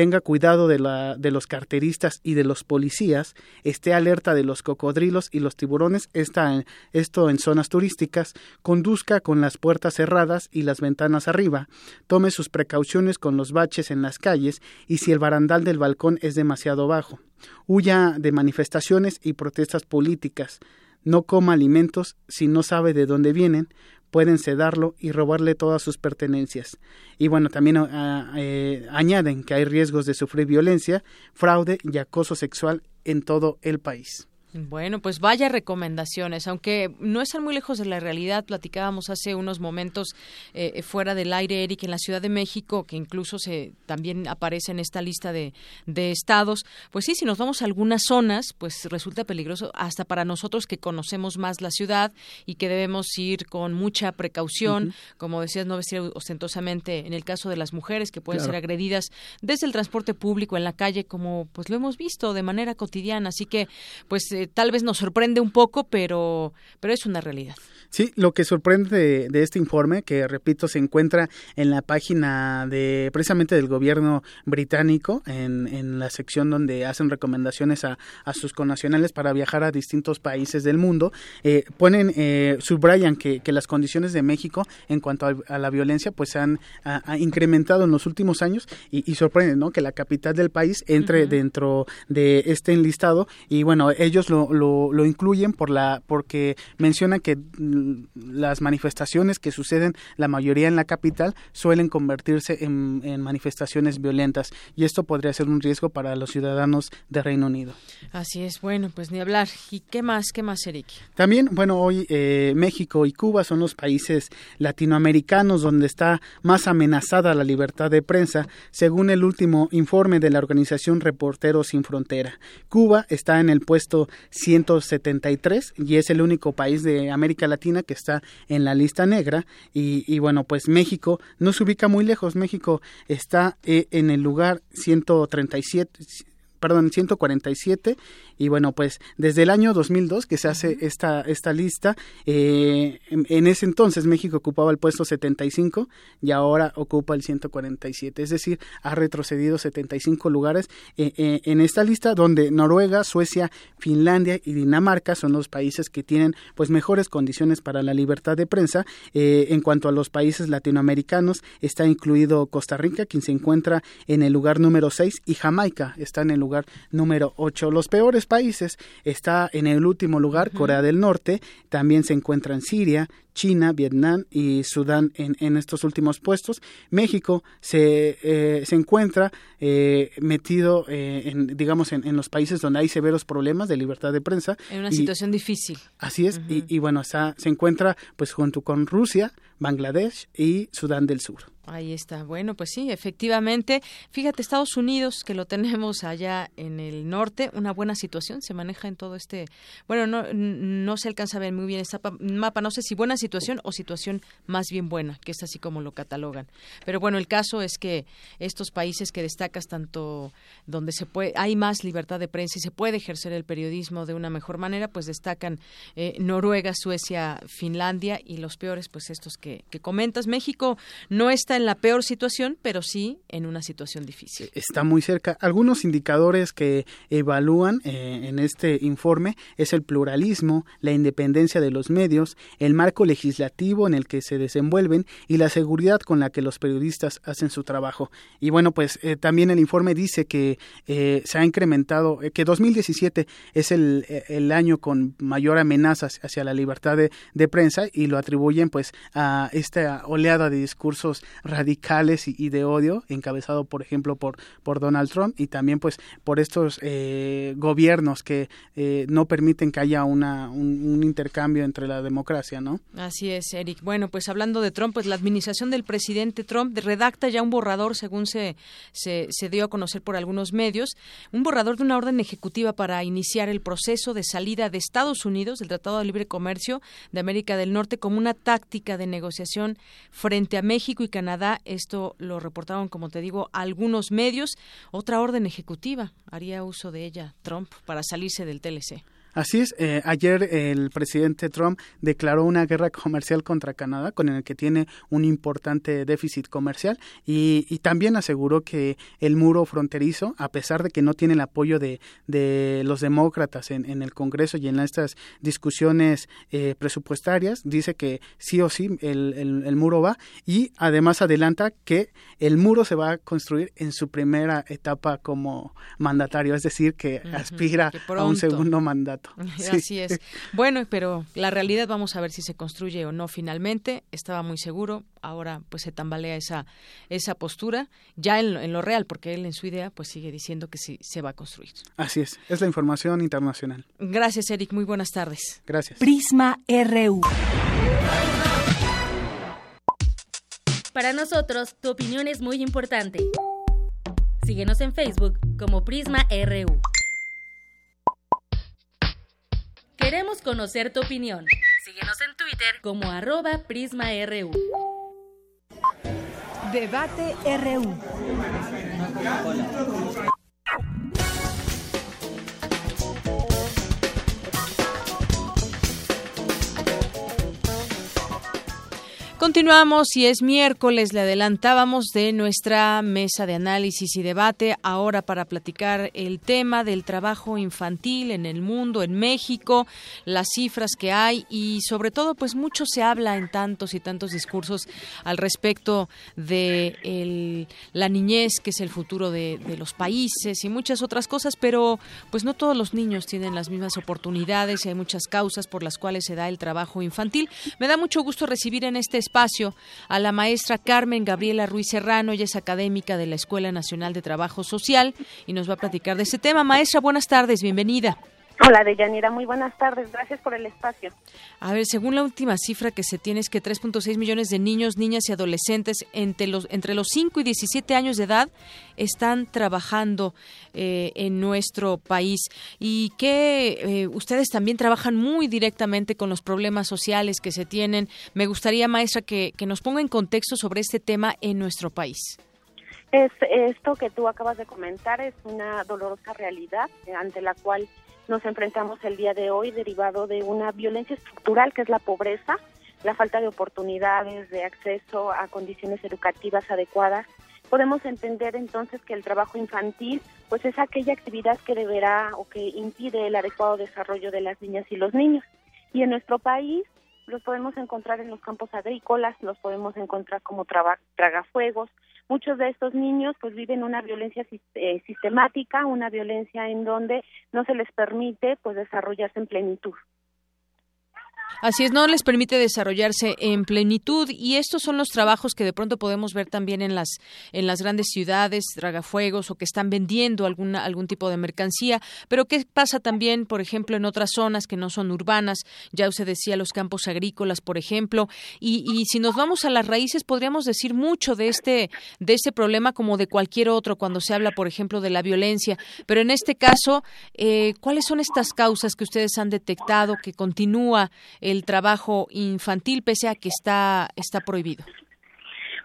tenga cuidado de, los carteristas y de los policías, esté alerta de los cocodrilos y los tiburones, está esto en zonas turísticas, conduzca con las puertas cerradas y las ventanas arriba, tome sus precauciones con los baches en las calles y si el barandal del balcón es demasiado bajo. Huya de manifestaciones y protestas políticas, no coma alimentos si no sabe de dónde vienen, pueden sedarlo y robarle todas sus pertenencias. Y bueno, también ah, eh, añaden que hay riesgos de sufrir violencia, fraude y acoso sexual en todo el país. Bueno, pues vaya recomendaciones, aunque no están muy lejos de la realidad. Platicábamos hace unos momentos eh, fuera del aire, Eric, en la Ciudad de México, que incluso se también aparece en esta lista de, de estados. Pues sí, si nos vamos a algunas zonas, pues resulta peligroso hasta para nosotros que conocemos más la ciudad y que debemos ir con mucha precaución, como decías, no vestir ostentosamente en el caso de las mujeres que pueden ser agredidas desde el transporte público en la calle, como pues lo hemos visto de manera cotidiana. Así que, pues eh, tal vez nos sorprende un poco, pero, pero es una realidad. Sí, lo que sorprende de, este informe, que repito, se encuentra en la página de precisamente del gobierno británico, en, en la sección donde hacen recomendaciones a, a, sus connacionales para viajar a distintos países del mundo, eh, ponen, eh, subrayan que, que, las condiciones de México en cuanto a, la violencia pues han incrementado en los últimos años y, y, sorprende, ¿no? Que la capital del país entre dentro de este enlistado y bueno, ellos lo, lo, lo incluyen por la, porque mencionan que las manifestaciones que suceden, la mayoría en la capital, suelen convertirse en, manifestaciones violentas y esto podría ser un riesgo para los ciudadanos de Reino Unido. Así es, bueno, pues ni hablar. ¿Y qué más, qué más, Eric? También, bueno, hoy eh, México y Cuba son los países latinoamericanos donde está más amenazada la libertad de prensa, según el último informe de la organización Reporteros Sin Frontera. Cuba está en el puesto 173 y es el único país de América Latina que está en la lista negra. Y, y, bueno pues México no se ubica muy lejos. México está eh, en el lugar 137 perdón, 147 y bueno, pues desde el año 2002 que se hace esta, esta lista, eh, en, ese entonces México ocupaba el puesto 75 y ahora ocupa el 147, es decir, ha retrocedido 75 lugares eh, eh, en esta lista donde Noruega, Suecia, Finlandia y Dinamarca son los países que tienen pues mejores condiciones para la libertad de prensa. en cuanto a los países latinoamericanos, está incluido Costa Rica, quien se encuentra en el lugar número 6 y Jamaica está en el lugar número 8. Los peores países está en el último lugar Corea del Norte, también se encuentra en Siria, China, Vietnam y Sudán en, en estos últimos puestos. México se, eh, se encuentra eh, metido, eh, en, digamos, en, en, los países donde hay severos problemas de libertad de prensa. En una situación difícil. Así es, y, y, bueno, está, se encuentra pues junto con Rusia, Bangladesh y Sudán del Sur. Ahí está. Bueno, pues sí, efectivamente. Fíjate, Estados Unidos, que lo tenemos allá en el norte, una buena situación, se maneja en todo este... Bueno, no, no se alcanza a ver muy bien este mapa, no sé si buena situación o situación más bien buena, que es así como lo catalogan. Pero bueno, el caso es que estos países que destacas tanto donde se puede, hay más libertad de prensa y se puede ejercer el periodismo de una mejor manera, pues destacan eh, Noruega, Suecia, Finlandia y los peores, pues estos que, que comentas. México no está en la peor situación, pero sí en una situación difícil. Está muy cerca. Algunos indicadores que evalúan eh, en este informe es el pluralismo, la independencia de los medios, el marco legislativo en el que se desenvuelven y la seguridad con la que los periodistas hacen su trabajo. Y bueno, pues eh, también el informe dice que eh, se ha incrementado, que 2017 es el, el, año con mayor amenaza hacia la libertad de, de, prensa y lo atribuyen pues a esta oleada de discursos radicales y, de odio, encabezado por ejemplo por, por Donald Trump y también pues por estos eh, gobiernos que eh, no permiten que haya una, un, intercambio entre la democracia, ¿no? Así es, Eric. Bueno, pues hablando de Trump, pues la administración del presidente Trump redacta ya un borrador, según se, se, se dio a conocer por algunos medios, un borrador de una orden ejecutiva para iniciar el proceso de salida de Estados Unidos del Tratado de Libre Comercio de América del Norte como una táctica de negociación frente a México y Canadá esto lo reportaron, como te digo, algunos medios. Otra orden ejecutiva haría uso de ella Trump para salirse del TLC. Así es, eh, ayer el presidente Trump declaró una guerra comercial contra Canadá, con el que tiene un importante déficit comercial, y, y, también aseguró que el muro fronterizo, a pesar de que no tiene el apoyo de, de los demócratas en, en, el Congreso y en estas discusiones eh, presupuestarias, dice que sí o sí el, el, el, muro va, y además adelanta que el muro se va a construir en su primera etapa como mandatario, es decir, que aspira a un segundo mandato. (laughs) Así es. Bueno, pero la realidad vamos a ver si se construye o no finalmente. Estaba muy seguro, ahora pues se tambalea esa esa postura ya en, lo real, porque él en su idea pues sigue diciendo que sí se va a construir. Así es, es la información internacional. Gracias, Eric. Muy buenas tardes. Gracias. Prisma RU. Para nosotros, tu opinión es muy importante. Síguenos en Facebook como Prisma RU. Queremos conocer tu opinión. Síguenos en Twitter como arroba PrismaRU. Debate RU. Continuamos y es miércoles, le adelantábamos de nuestra mesa de análisis y debate ahora para platicar el tema del trabajo infantil en el mundo, en México, las cifras que hay y sobre todo pues mucho se habla en tantos y tantos discursos al respecto de la niñez que es el futuro de, de los países y muchas otras cosas, pero pues no todos los niños tienen las mismas oportunidades y hay muchas causas por las cuales se da el trabajo infantil. Me da mucho gusto recibir en este espacio a la maestra Carmen Gabriela Ruiz Serrano, ella es académica de la Escuela Nacional de Trabajo Social y nos va a platicar de ese tema. Maestra, buenas tardes, bienvenida. Hola, Deyanira, muy buenas tardes. Gracias por el espacio. A ver, según la última cifra que se tiene es que 3.6 millones de niños, niñas y adolescentes entre los, entre los 5 y 17 años de edad están trabajando eh, en nuestro país y que eh, ustedes también trabajan muy directamente con los problemas sociales que se tienen. Me gustaría, maestra, que, que nos ponga en contexto sobre este tema en nuestro país. Es, esto que tú acabas de comentar es una dolorosa realidad ante la cual nos enfrentamos el día de hoy derivado de una violencia estructural que es la pobreza, la falta de oportunidades, de acceso a condiciones educativas adecuadas. Podemos entender entonces que el trabajo infantil pues es aquella actividad que deberá o que impide el adecuado desarrollo de las niñas y los niños. Y en nuestro país los podemos encontrar en los campos agrícolas, los podemos encontrar como tragafuegos, muchos de estos niños pues viven una violencia eh, sistemática, una violencia en donde no se les permite pues desarrollarse en plenitud. Así es, no les permite desarrollarse en plenitud y estos son los trabajos que de pronto podemos ver también en las en las grandes ciudades, dragafuegos o que están vendiendo alguna algún tipo de mercancía, pero qué pasa también, por ejemplo, en otras zonas que no son urbanas, ya usted decía los campos agrícolas, por ejemplo, y, y si nos vamos a las raíces podríamos decir mucho de este de este problema como de cualquier otro cuando se habla, por ejemplo, de la violencia, pero en este caso, eh, ¿cuáles son estas causas que ustedes han detectado que continúa el trabajo infantil pese a que está, está prohibido?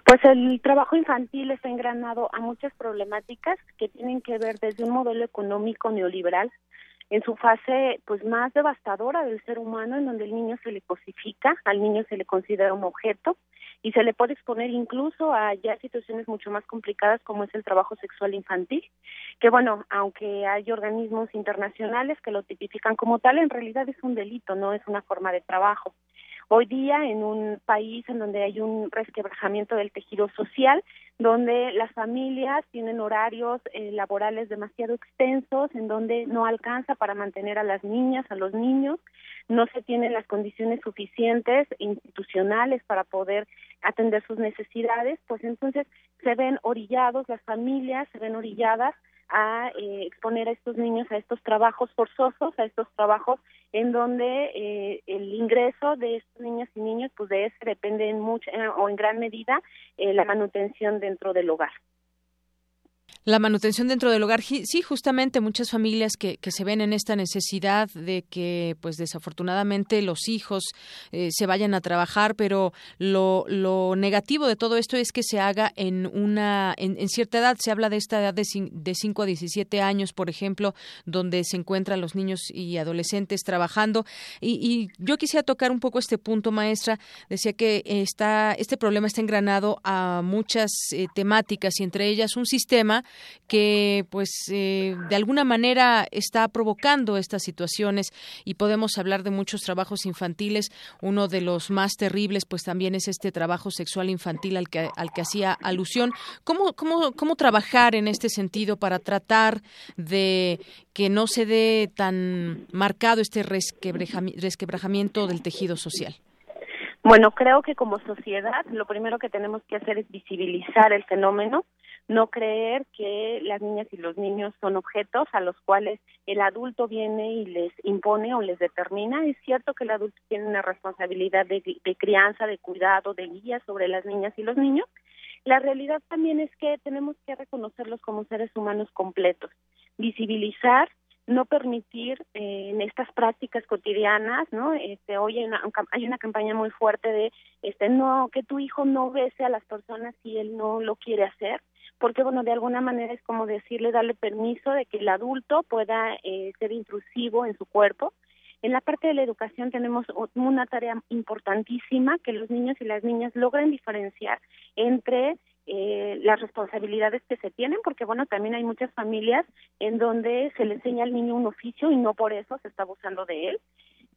Pues el trabajo infantil está engranado a muchas problemáticas que tienen que ver desde un modelo económico neoliberal en su fase pues más devastadora del ser humano en donde el niño se le cosifica, al niño se le considera un objeto y se le puede exponer incluso a ya situaciones mucho más complicadas como es el trabajo sexual infantil, que bueno, aunque hay organismos internacionales que lo tipifican como tal, en realidad es un delito, no es una forma de trabajo. Hoy día, en un país en donde hay un resquebrajamiento del tejido social, donde las familias tienen horarios eh, laborales demasiado extensos, en donde no alcanza para mantener a las niñas, a los niños, no se tienen las condiciones suficientes institucionales para poder atender sus necesidades, pues entonces se ven orillados, las familias se ven orilladas a eh, exponer a estos niños a estos trabajos forzosos, a estos trabajos en donde eh, el ingreso de estos niños y niños, pues de ese depende en mucha o en gran medida eh, la manutención dentro del hogar. La manutención dentro del hogar, sí, justamente muchas familias que, que se ven en esta necesidad de que, pues desafortunadamente, los hijos eh, se vayan a trabajar, pero lo, negativo de todo esto es que se haga en una, en, cierta edad, se habla de esta edad de, de 5 a 17 años, por ejemplo, donde se encuentran los niños y adolescentes trabajando. Y, y yo quisiera tocar un poco este punto, maestra. Decía que está, este problema está engranado a muchas eh, temáticas y entre ellas un sistema que pues eh, de alguna manera está provocando estas situaciones y podemos hablar de muchos trabajos infantiles. Uno de los más terribles pues también es este trabajo sexual infantil al que al que hacía alusión. Cómo cómo cómo trabajar en este sentido para tratar de que no se dé tan marcado este resquebrajamiento del tejido social bueno, creo que como sociedad lo primero que tenemos que hacer es visibilizar el fenómeno, no creer que las niñas y los niños son objetos a los cuales el adulto viene y les impone o les determina. Es cierto que el adulto tiene una responsabilidad de, crianza, de cuidado, de guía sobre las niñas y los niños. La realidad también es que tenemos que reconocerlos como seres humanos completos, visibilizar no permitir eh, en estas prácticas cotidianas, ¿no? Este, hoy hay una, hay una campaña muy fuerte de, este, no, que tu hijo no bese a las personas si él no lo quiere hacer porque bueno, de alguna manera es como decirle, darle permiso de que el adulto pueda eh, ser intrusivo en su cuerpo. En la parte de la educación tenemos una tarea importantísima que los niños y las niñas logren diferenciar entre eh, las responsabilidades que se tienen, porque bueno, también hay muchas familias en donde se le enseña al niño un oficio y no por eso se está abusando de él,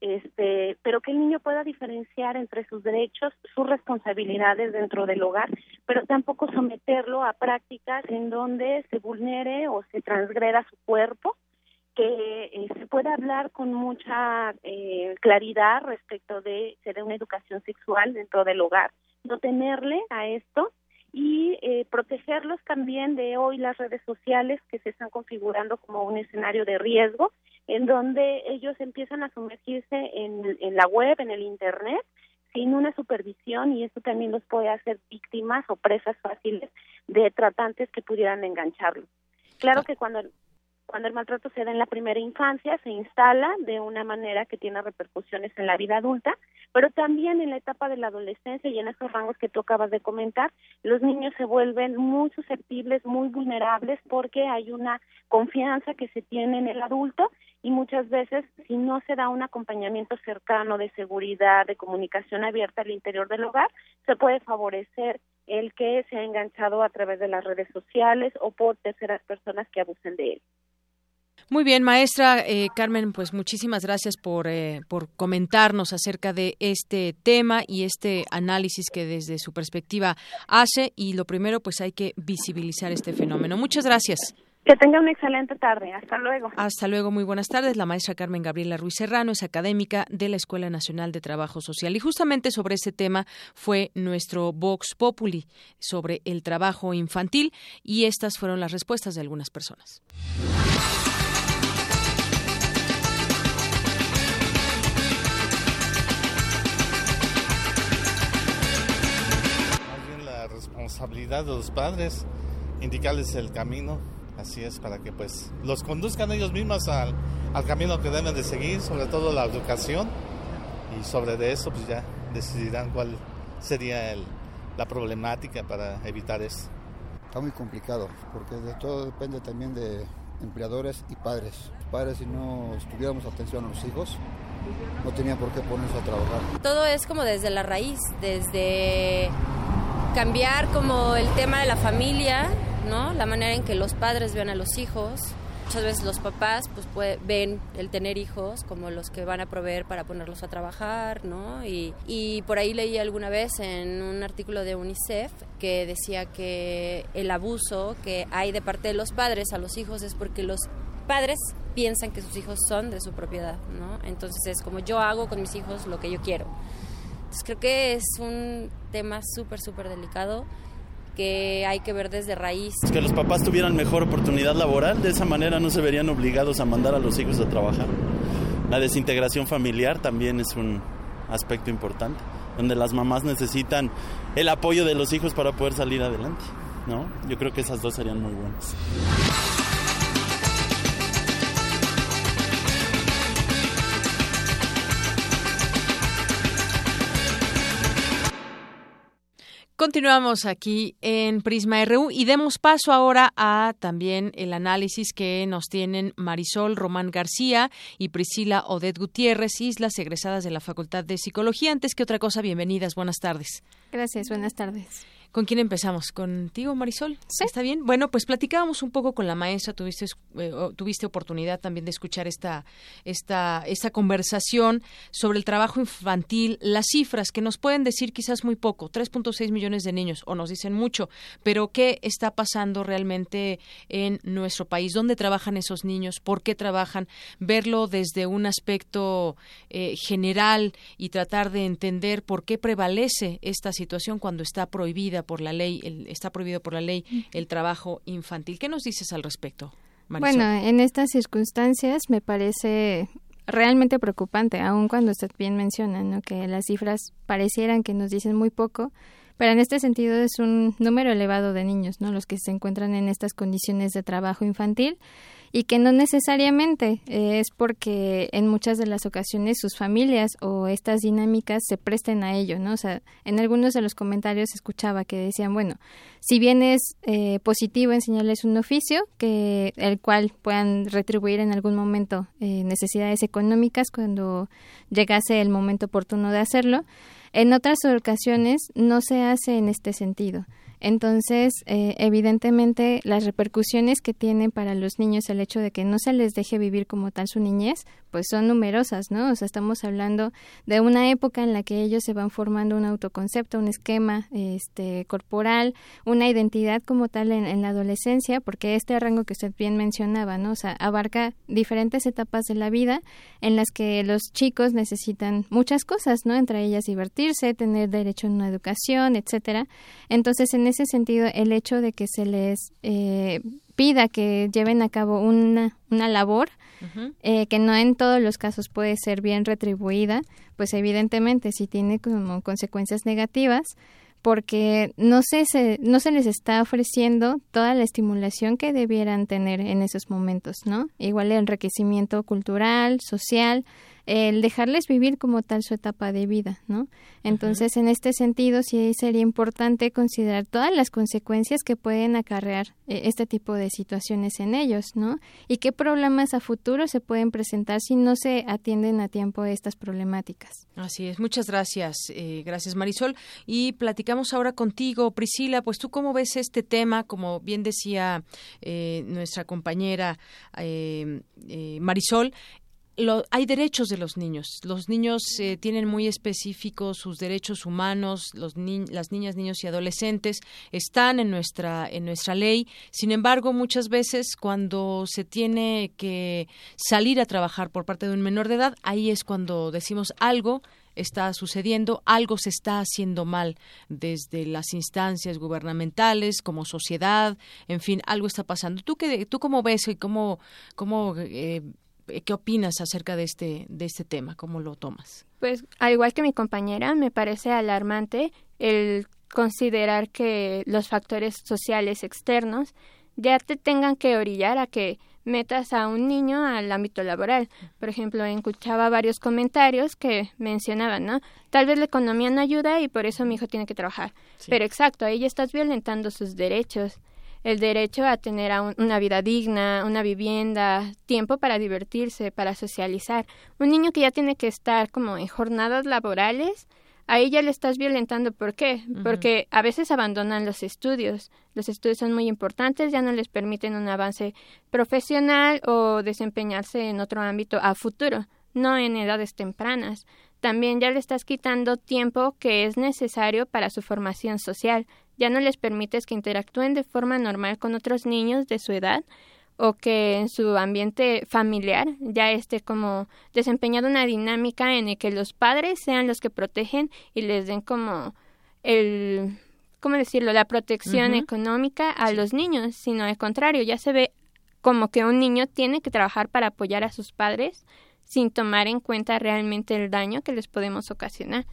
este, pero que el niño pueda diferenciar entre sus derechos, sus responsabilidades dentro del hogar, pero tampoco someterlo a prácticas en donde se vulnere o se transgreda su cuerpo, que eh, se pueda hablar con mucha eh, claridad respecto de, de una educación sexual dentro del hogar, no tenerle a esto y eh, protegerlos también de hoy las redes sociales que se están configurando como un escenario de riesgo, en donde ellos empiezan a sumergirse en, la web, en el Internet, sin una supervisión y esto también los puede hacer víctimas o presas fáciles de tratantes que pudieran engancharlos. Claro que cuando cuando el maltrato se da en la primera infancia, se instala de una manera que tiene repercusiones en la vida adulta, pero también en la etapa de la adolescencia y en esos rangos que tú acabas de comentar, los niños se vuelven muy susceptibles, muy vulnerables porque hay una confianza que se tiene en el adulto y muchas veces si no se da un acompañamiento cercano de seguridad, de comunicación abierta al interior del hogar, se puede favorecer el que se ha enganchado a través de las redes sociales o por terceras personas que abusen de él. Muy bien, maestra eh, Carmen, pues muchísimas gracias por, eh, por comentarnos acerca de este tema y este análisis que desde su perspectiva hace. Y lo primero, pues hay que visibilizar este fenómeno. Muchas gracias. Que tenga una excelente tarde. Hasta luego. Hasta luego. Muy buenas tardes. La maestra Carmen Gabriela Ruiz Serrano es académica de la Escuela Nacional de Trabajo Social. Y justamente sobre ese tema fue nuestro Vox Populi sobre el trabajo infantil. Y estas fueron las respuestas de algunas personas. Responsabilidad de los padres, indicarles el camino, así es, para que pues los conduzcan ellos mismos al, al camino que deben de seguir, sobre todo la educación, y sobre de eso pues ya decidirán cuál sería el, la problemática para evitar eso. Está muy complicado, porque de todo depende también de empleadores y padres. padres si no estuviéramos atención a los hijos, no tenían por qué ponerse a trabajar. Todo es como desde la raíz, desde cambiar como el tema de la familia, ¿no? La manera en que los padres ven a los hijos. Muchas veces los papás pues ven el tener hijos como los que van a proveer para ponerlos a trabajar, ¿no? Y, y por ahí leí alguna vez en un artículo de UNICEF que decía que el abuso que hay de parte de los padres a los hijos es porque los padres piensan que sus hijos son de su propiedad, ¿no? Entonces es como yo hago con mis hijos lo que yo quiero. Entonces creo que es un tema súper, súper delicado que hay que ver desde raíz. Que los papás tuvieran mejor oportunidad laboral, de esa manera no se verían obligados a mandar a los hijos a trabajar. La desintegración familiar también es un aspecto importante, donde las mamás necesitan el apoyo de los hijos para poder salir adelante. ¿no? Yo creo que esas dos serían muy buenas. Continuamos aquí en Prisma RU y demos paso ahora a también el análisis que nos tienen Marisol Román García y Priscila Odet Gutiérrez, islas egresadas de la Facultad de Psicología. Antes que otra cosa, bienvenidas, buenas tardes. Gracias, buenas tardes. ¿Con quién empezamos? ¿Contigo, Marisol? ¿Sí? ¿Está bien? Bueno, pues platicábamos un poco con la maestra, tuviste, eh, tuviste oportunidad también de escuchar esta, esta, esta conversación sobre el trabajo infantil, las cifras que nos pueden decir quizás muy poco, 3.6 millones de niños, o nos dicen mucho, pero ¿qué está pasando realmente en nuestro país? ¿Dónde trabajan esos niños? ¿Por qué trabajan? Verlo desde un aspecto eh, general y tratar de entender por qué prevalece esta situación cuando está prohibida por la ley, está prohibido por la ley el trabajo infantil. ¿Qué nos dices al respecto? Bueno, en estas circunstancias me parece realmente preocupante, aun cuando usted bien menciona ¿no? que las cifras parecieran que nos dicen muy poco, pero en este sentido es un número elevado de niños, ¿no? Los que se encuentran en estas condiciones de trabajo infantil y que no necesariamente es porque en muchas de las ocasiones sus familias o estas dinámicas se presten a ello, ¿no? O sea, en algunos de los comentarios escuchaba que decían, bueno, si bien es eh, positivo enseñarles un oficio que el cual puedan retribuir en algún momento eh, necesidades económicas cuando llegase el momento oportuno de hacerlo, en otras ocasiones no se hace en este sentido. Entonces, eh, evidentemente, las repercusiones que tiene para los niños el hecho de que no se les deje vivir como tal su niñez, pues son numerosas, ¿no? O sea, estamos hablando de una época en la que ellos se van formando un autoconcepto, un esquema este, corporal, una identidad como tal en, en la adolescencia, porque este rango que usted bien mencionaba, ¿no? O sea, abarca diferentes etapas de la vida en las que los chicos necesitan muchas cosas, ¿no? Entre ellas divertirse, tener derecho a una educación, etcétera. Entonces, en ese sentido, el hecho de que se les eh, pida que lleven a cabo una, una labor, eh, que no en todos los casos puede ser bien retribuida, pues evidentemente si tiene como consecuencias negativas, porque no se, se, no se les está ofreciendo toda la estimulación que debieran tener en esos momentos, ¿no? Igual el enriquecimiento cultural, social, el dejarles vivir como tal su etapa de vida, ¿no? Entonces, en este sentido, sí sería importante considerar todas las consecuencias que pueden acarrear eh, este tipo de situaciones en ellos, ¿no? Y qué problemas a futuro se pueden presentar si no se atienden a tiempo estas problemáticas. Así es. Muchas gracias. Eh, gracias, Marisol. Y platicamos ahora contigo, Priscila. Pues tú cómo ves este tema, como bien decía eh, nuestra compañera Marisol, hay derechos de los niños. Los niños eh, tienen muy específicos sus derechos humanos. Los las niñas, niños y adolescentes están en nuestra en nuestra ley. Sin embargo, muchas veces cuando se tiene que salir a trabajar por parte de un menor de edad, ahí es cuando decimos algo está sucediendo, algo se está haciendo mal desde las instancias gubernamentales, como sociedad, en fin, algo está pasando. ¿Tú qué, tú cómo ves y cómo, cómo eh, ¿Qué opinas acerca de este, de este tema? ¿Cómo lo tomas? Pues, al igual que mi compañera, me parece alarmante el considerar que los factores sociales externos ya te tengan que orillar a que metas a un niño al ámbito laboral. Por ejemplo, escuchaba varios comentarios que mencionaban, ¿no? Tal vez la economía no ayuda y por eso mi hijo tiene que trabajar. Pero exacto, ahí ya estás violentando sus derechos el derecho a tener una vida digna, una vivienda, tiempo para divertirse, para socializar. Un niño que ya tiene que estar como en jornadas laborales, ahí ya le estás violentando. ¿Por qué? Porque a veces abandonan los estudios. Los estudios son muy importantes, ya no les permiten un avance profesional o desempeñarse en otro ámbito a futuro, no en edades tempranas. También ya le estás quitando tiempo que es necesario para su formación social ya no les permites que interactúen de forma normal con otros niños de su edad o que en su ambiente familiar ya esté como desempeñando una dinámica en la que los padres sean los que protegen y les den como el ¿cómo decirlo? la protección económica a los niños, sino al contrario, ya se ve como que un niño tiene que trabajar para apoyar a sus padres sin tomar en cuenta realmente el daño que les podemos ocasionar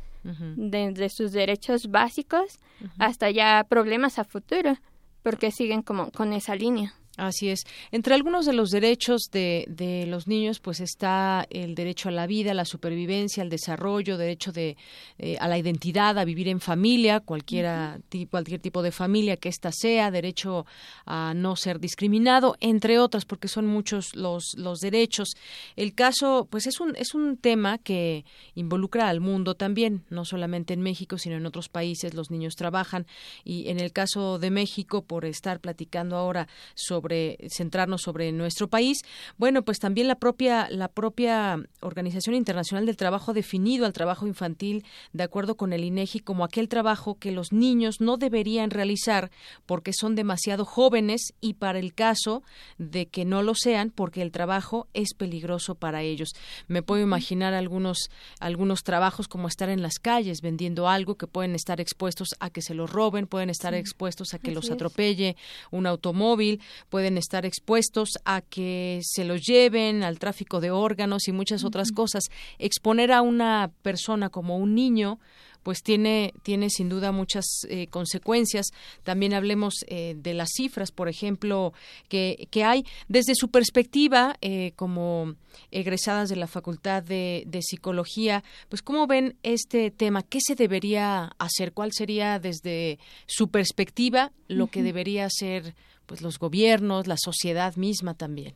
desde sus derechos básicos hasta ya problemas a futuro, porque siguen como con esa línea. Así es. Entre algunos de los derechos de, de, los niños, pues está el derecho a la vida, a la supervivencia, al desarrollo, derecho de, eh, a la identidad, a vivir en familia, cualquiera, cualquier tipo de familia que ésta sea, derecho a no ser discriminado, entre otras, porque son muchos los, los derechos. El caso, pues es un, es un tema que involucra al mundo también, no solamente en México, sino en otros países. Los niños trabajan y en el caso de México, por estar platicando ahora sobre sobre centrarnos sobre nuestro país. Bueno, pues también la propia la propia Organización Internacional del Trabajo ha definido al trabajo infantil de acuerdo con el INEGI como aquel trabajo que los niños no deberían realizar porque son demasiado jóvenes y para el caso de que no lo sean porque el trabajo es peligroso para ellos. Me puedo imaginar algunos algunos trabajos como estar en las calles vendiendo algo que pueden estar expuestos a que se los roben, pueden estar expuestos a que los atropelle un automóvil, pueden estar expuestos a que se los lleven al tráfico de órganos y muchas otras cosas. Exponer a una persona como un niño pues tiene, tiene sin duda muchas eh, consecuencias. También hablemos eh, de las cifras, por ejemplo, que, que hay. Desde su perspectiva eh, como egresadas de la Facultad de, de, Psicología, pues cómo ven este tema, qué se debería hacer, cuál sería desde su perspectiva lo que debería hacer pues los gobiernos, la sociedad misma también.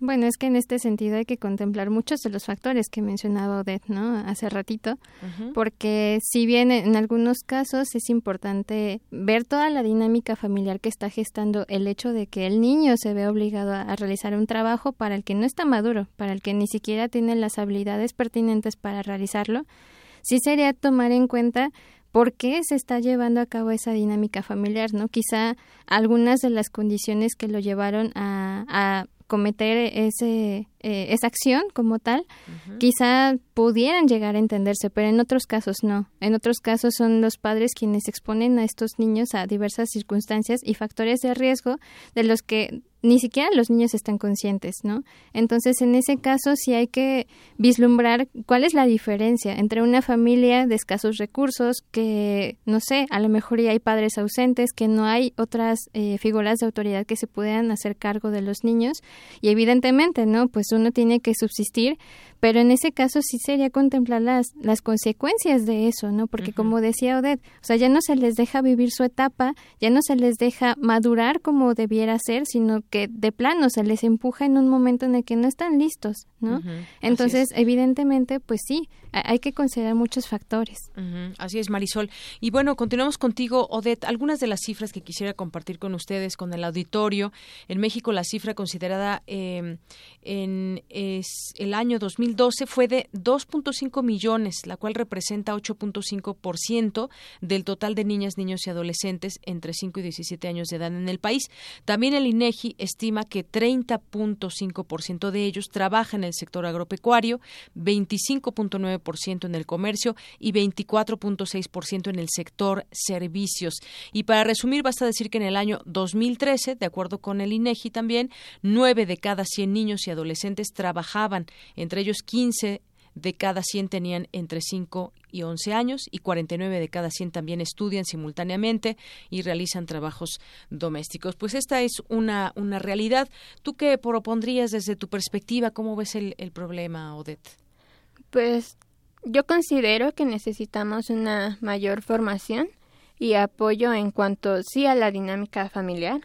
Bueno, es que en este sentido hay que contemplar muchos de los factores que mencionaba Odette, ¿no? Hace ratito, porque si bien en algunos casos es importante ver toda la dinámica familiar que está gestando el hecho de que el niño se ve obligado a, realizar un trabajo para el que no está maduro, para el que ni siquiera tiene las habilidades pertinentes para realizarlo, sí sería tomar en cuenta por qué se está llevando a cabo esa dinámica familiar, ¿no? Quizá algunas de las condiciones que lo llevaron a cometer ese, eh, esa acción como tal, quizá pudieran llegar a entenderse, pero en otros casos no. En otros casos son los padres quienes exponen a estos niños a diversas circunstancias y factores de riesgo de los que ni siquiera los niños están conscientes, ¿no? Entonces, en ese caso sí hay que vislumbrar cuál es la diferencia entre una familia de escasos recursos, que, no sé, a lo mejor ya hay padres ausentes, que no hay otras eh, figuras de autoridad que se puedan hacer cargo de los niños, y evidentemente, ¿no? Pues uno tiene que subsistir, pero en ese caso sí sería contemplar las, las consecuencias de eso, ¿no? Porque como decía Odette, o sea, ya no se les deja vivir su etapa, ya no se les deja madurar como debiera ser, sino que de plano se les empuja en un momento en el que no están listos, ¿no? Entonces, evidentemente, pues sí, hay que considerar muchos factores. Así es, Marisol. Y bueno, continuamos contigo, Odette. Algunas de las cifras que quisiera compartir con ustedes, con el auditorio. En México, la cifra considerada eh, en es el año 2012 fue de 2.5 millones, la cual representa 8.5% del total de niñas, niños y adolescentes entre 5 y 17 años de edad en el país. También el INEGI estima que 30.5% de ellos trabaja en el sector agropecuario, 25.9% en el comercio y 24.6% en el sector servicios. Y para resumir, basta decir que en el año 2013, de acuerdo con el INEGI también, 9 de cada 100 niños y adolescentes trabajaban, entre ellos 15 de cada 100 tenían entre 5 y 11 años y 49 de cada 100 también estudian simultáneamente y realizan trabajos domésticos. Pues esta es una, una realidad. ¿Tú qué propondrías desde tu perspectiva? ¿Cómo ves el, el problema, Odette? Pues yo considero que necesitamos una mayor formación y apoyo en cuanto sí a la dinámica familiar,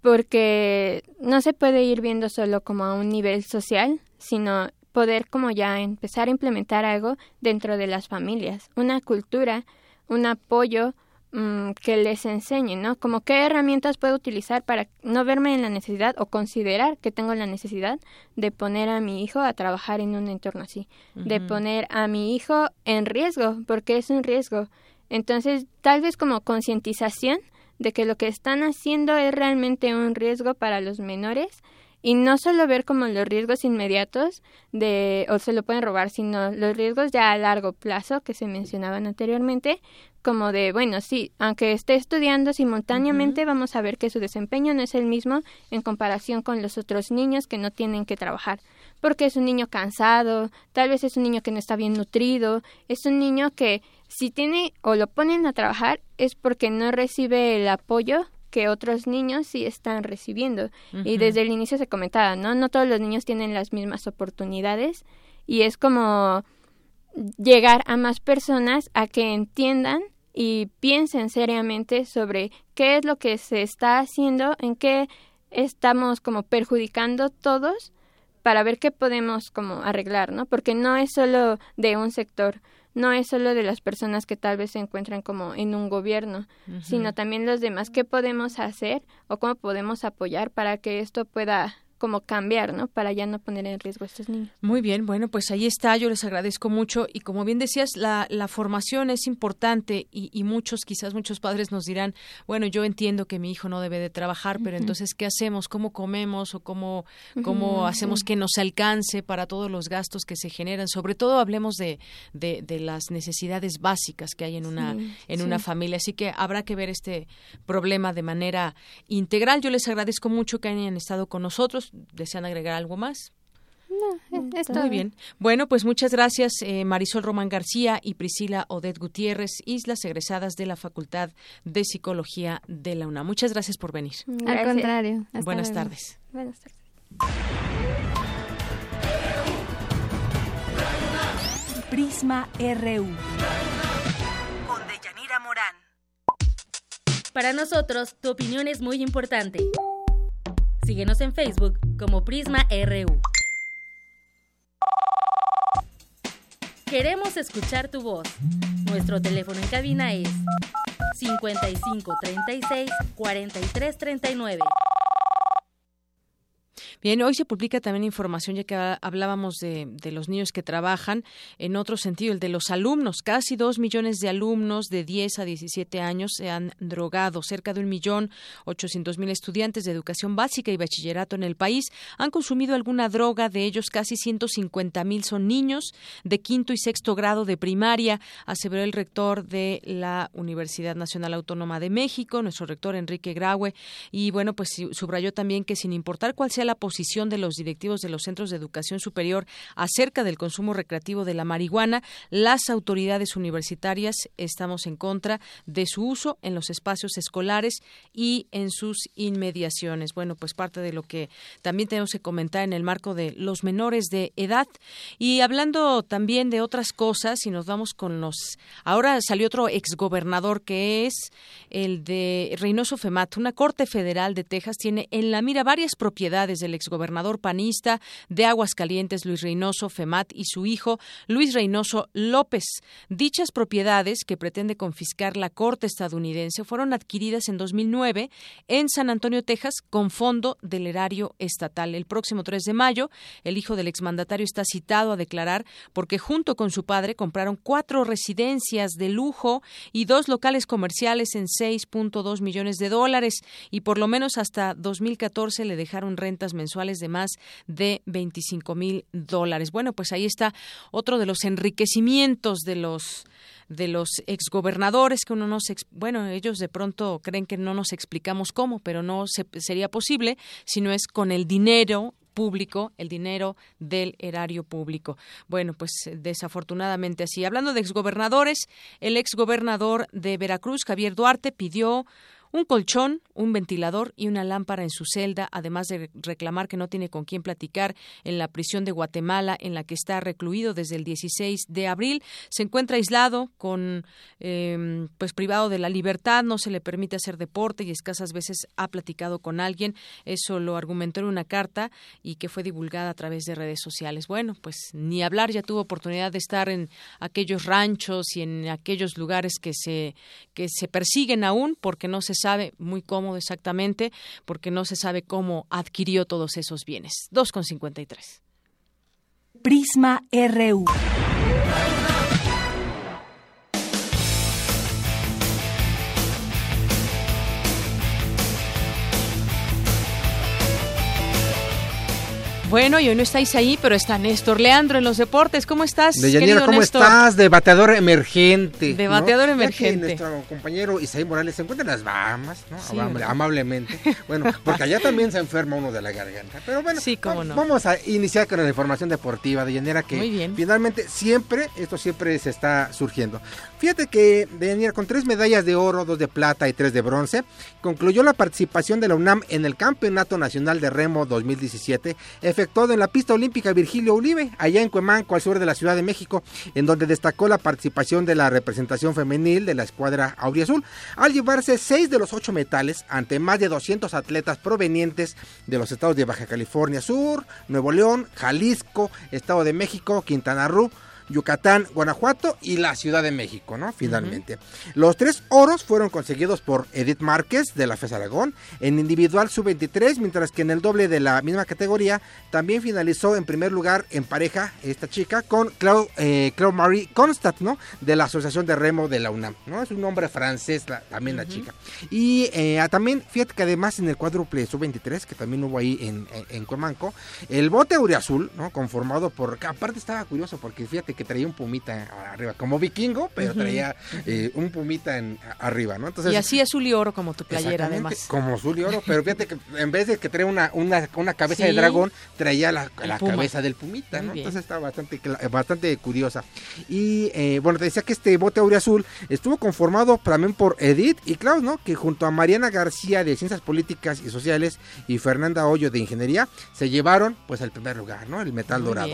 porque no se puede ir viendo solo como a un nivel social, sino poder como ya empezar a implementar algo dentro de las familias, una cultura, un apoyo mm, que les enseñe, ¿no? Como qué herramientas puedo utilizar para no verme en la necesidad o considerar que tengo la necesidad de poner a mi hijo a trabajar en un entorno así, de poner a mi hijo en riesgo, porque es un riesgo. Entonces, tal vez como concientización de que lo que están haciendo es realmente un riesgo para los menores y no solo ver como los riesgos inmediatos de o se lo pueden robar, sino los riesgos ya a largo plazo que se mencionaban anteriormente, como de, bueno, sí, aunque esté estudiando simultáneamente, vamos a ver que su desempeño no es el mismo en comparación con los otros niños que no tienen que trabajar, porque es un niño cansado, tal vez es un niño que no está bien nutrido, es un niño que si tiene o lo ponen a trabajar es porque no recibe el apoyo que otros niños sí están recibiendo. Y desde el inicio se comentaba, ¿no? No todos los niños tienen las mismas oportunidades y es como llegar a más personas a que entiendan y piensen seriamente sobre qué es lo que se está haciendo, en qué estamos como perjudicando todos para ver qué podemos como arreglar, ¿no? Porque no es solo de un sector no es solo de las personas que tal vez se encuentran como en un gobierno, sino también los demás. ¿Qué podemos hacer o cómo podemos apoyar para que esto pueda como cambiar, ¿no? Para ya no poner en riesgo a estos niños. Muy bien, bueno, pues ahí está, yo les agradezco mucho y como bien decías, la, la formación es importante y, y, muchos, quizás muchos padres nos dirán, bueno, yo entiendo que mi hijo no debe de trabajar, pero entonces, ¿qué hacemos? ¿Cómo comemos o cómo, cómo hacemos que nos alcance para todos los gastos que se generan? Sobre todo hablemos de, de, de las necesidades básicas que hay en una, en una familia, así que habrá que ver este problema de manera integral. Yo les agradezco mucho que hayan estado con nosotros ¿Desean agregar algo más? No, eh, está muy bien. Bueno, pues muchas gracias eh, Marisol Román García y Priscila Odet Gutiérrez, islas egresadas de la Facultad de Psicología de la UNAM. Muchas gracias por venir. Al contrario. Buenas tardes. Buenas tardes. Prisma RU. Con Deyanira Morán. Para nosotros, tu opinión es muy importante. Síguenos en Facebook como Prisma RU. Queremos escuchar tu voz. Nuestro teléfono en cabina es 55 36 43 39. Bien, hoy se publica también información, ya que hablábamos de, los niños que trabajan, en otro sentido, el de los alumnos. Casi dos millones de alumnos de 10 a 17 años se han drogado. Cerca de un millón ochocientos mil estudiantes de educación básica y bachillerato en el país han consumido alguna droga. De ellos, casi 150 mil son niños de quinto y sexto grado de primaria, aseveró el rector de la Universidad Nacional Autónoma de México, nuestro rector Enrique Graue. Y bueno, pues subrayó también que sin importar cuál sea la posición de los directivos de los centros de educación superior acerca del consumo recreativo de la marihuana, las autoridades universitarias estamos en contra de su uso en los espacios escolares y en sus inmediaciones. Bueno, pues parte de lo que también tenemos que comentar en el marco de los menores de edad. Y hablando también de otras cosas, y nos vamos con los... Ahora salió otro exgobernador que es el de Reynoso Femat. Una corte federal de Texas tiene en la mira varias propiedades del exgobernador panista de Aguascalientes, Luis Reynoso Femat, y su hijo, Luis Reynoso López. Dichas propiedades que pretende confiscar la Corte estadounidense fueron adquiridas en 2009 en San Antonio, Texas, con fondo del erario estatal. El próximo 3 de mayo, el hijo del exmandatario está citado a declarar porque junto con su padre compraron cuatro residencias de lujo y dos locales comerciales en 6.2 millones de dólares y por lo menos hasta 2014 le dejaron mensuales de más de 25 mil dólares. Bueno, pues ahí está otro de los enriquecimientos de los de los exgobernadores que uno no se bueno ellos de pronto creen que no nos explicamos cómo pero no sería posible si no es con el dinero público, el dinero del erario público. Bueno, pues desafortunadamente así. Hablando de exgobernadores, el exgobernador de Veracruz, Javier Duarte, pidió un colchón, un ventilador y una lámpara en su celda, además de reclamar que no tiene con quién platicar en la prisión de Guatemala, en la que está recluido desde el 16 de abril. Se encuentra aislado, con, em, pues privado de la libertad, no se le permite hacer deporte y escasas veces ha platicado con alguien. Eso lo argumentó en una carta y que fue divulgada a través de redes sociales. Bueno, pues ni hablar, ya tuvo oportunidad de estar en aquellos ranchos y en aquellos lugares que se que se persiguen aún porque no se sabe muy cómodo exactamente, porque no se sabe cómo adquirió todos esos bienes. 2,53. Prisma RU. Bueno, y hoy no estáis ahí, pero está Néstor Leandro en los deportes. ¿Cómo estás? Deyanira, ¿cómo estás? De bateador emergente. De bateador emergente. nuestro compañero Isaí Morales se encuentra en las Bahamas, ¿no? Amablemente. Bueno, porque allá también se enferma uno de la garganta. Pero bueno, sí, cómo no. vamos a iniciar con la información deportiva, Deyanira, que finalmente siempre, esto siempre se está surgiendo. Fíjate que Deyanira, con tres medallas de oro, dos de plata y tres de bronce, concluyó la participación de la UNAM en el Campeonato Nacional de Remo 2017, efectuado en la pista olímpica Virgilio Olive, allá en Cuemanco, al sur de la Ciudad de México, en donde destacó la participación de la representación femenil de la escuadra Auriazul, al llevarse seis de los ocho metales ante más de 200 atletas provenientes de los estados de Baja California Sur, Nuevo León, Jalisco, Estado de México, Quintana Roo, Yucatán, Guanajuato y la Ciudad de México, ¿no? Finalmente. Los tres oros fueron conseguidos por Edith Márquez de la FES Aragón en individual sub-23, mientras que en el doble de la misma categoría también finalizó en primer lugar en pareja esta chica con Claude, eh, Marie Constat, ¿no? De la Asociación de Remo de la UNAM, ¿no? Es un nombre francés también la chica. Y eh, también, fíjate que además en el cuádruple sub-23, que también hubo ahí en, en, Comanco, el bote azul, ¿no? Conformado por, aparte estaba curioso porque fíjate fíjate que traía un pumita arriba, como vikingo, pero traía eh, un pumita en, arriba, ¿no? Entonces, y así azul y oro como tu playera, además. Como azul y oro, pero fíjate que en vez de que traía una, una, una cabeza de dragón, traía la, la cabeza del pumita, ¿no? Entonces estaba bastante, bastante curiosa. Y eh, bueno, te decía que este bote azul estuvo conformado también por Edith y Klaus, ¿no? Que junto a Mariana García de Ciencias Políticas y Sociales y Fernanda Hoyo de Ingeniería se llevaron pues al primer lugar, ¿no? El metal dorado.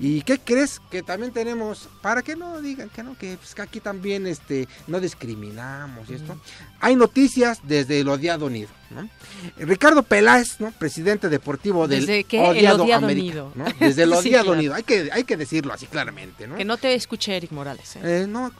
¿Y qué crees? Que también tenemos, para que no digan que no, que, pues, aquí también este, no discriminamos y esto. Hay noticias desde el odiado nido. Ricardo Peláez, ¿no? presidente deportivo del odiado, América, Desde el (laughs) odiado nido, hay que, hay que decirlo así claramente. ¿no? Que no te escuche Eric Morales. ¿eh? Eh, no,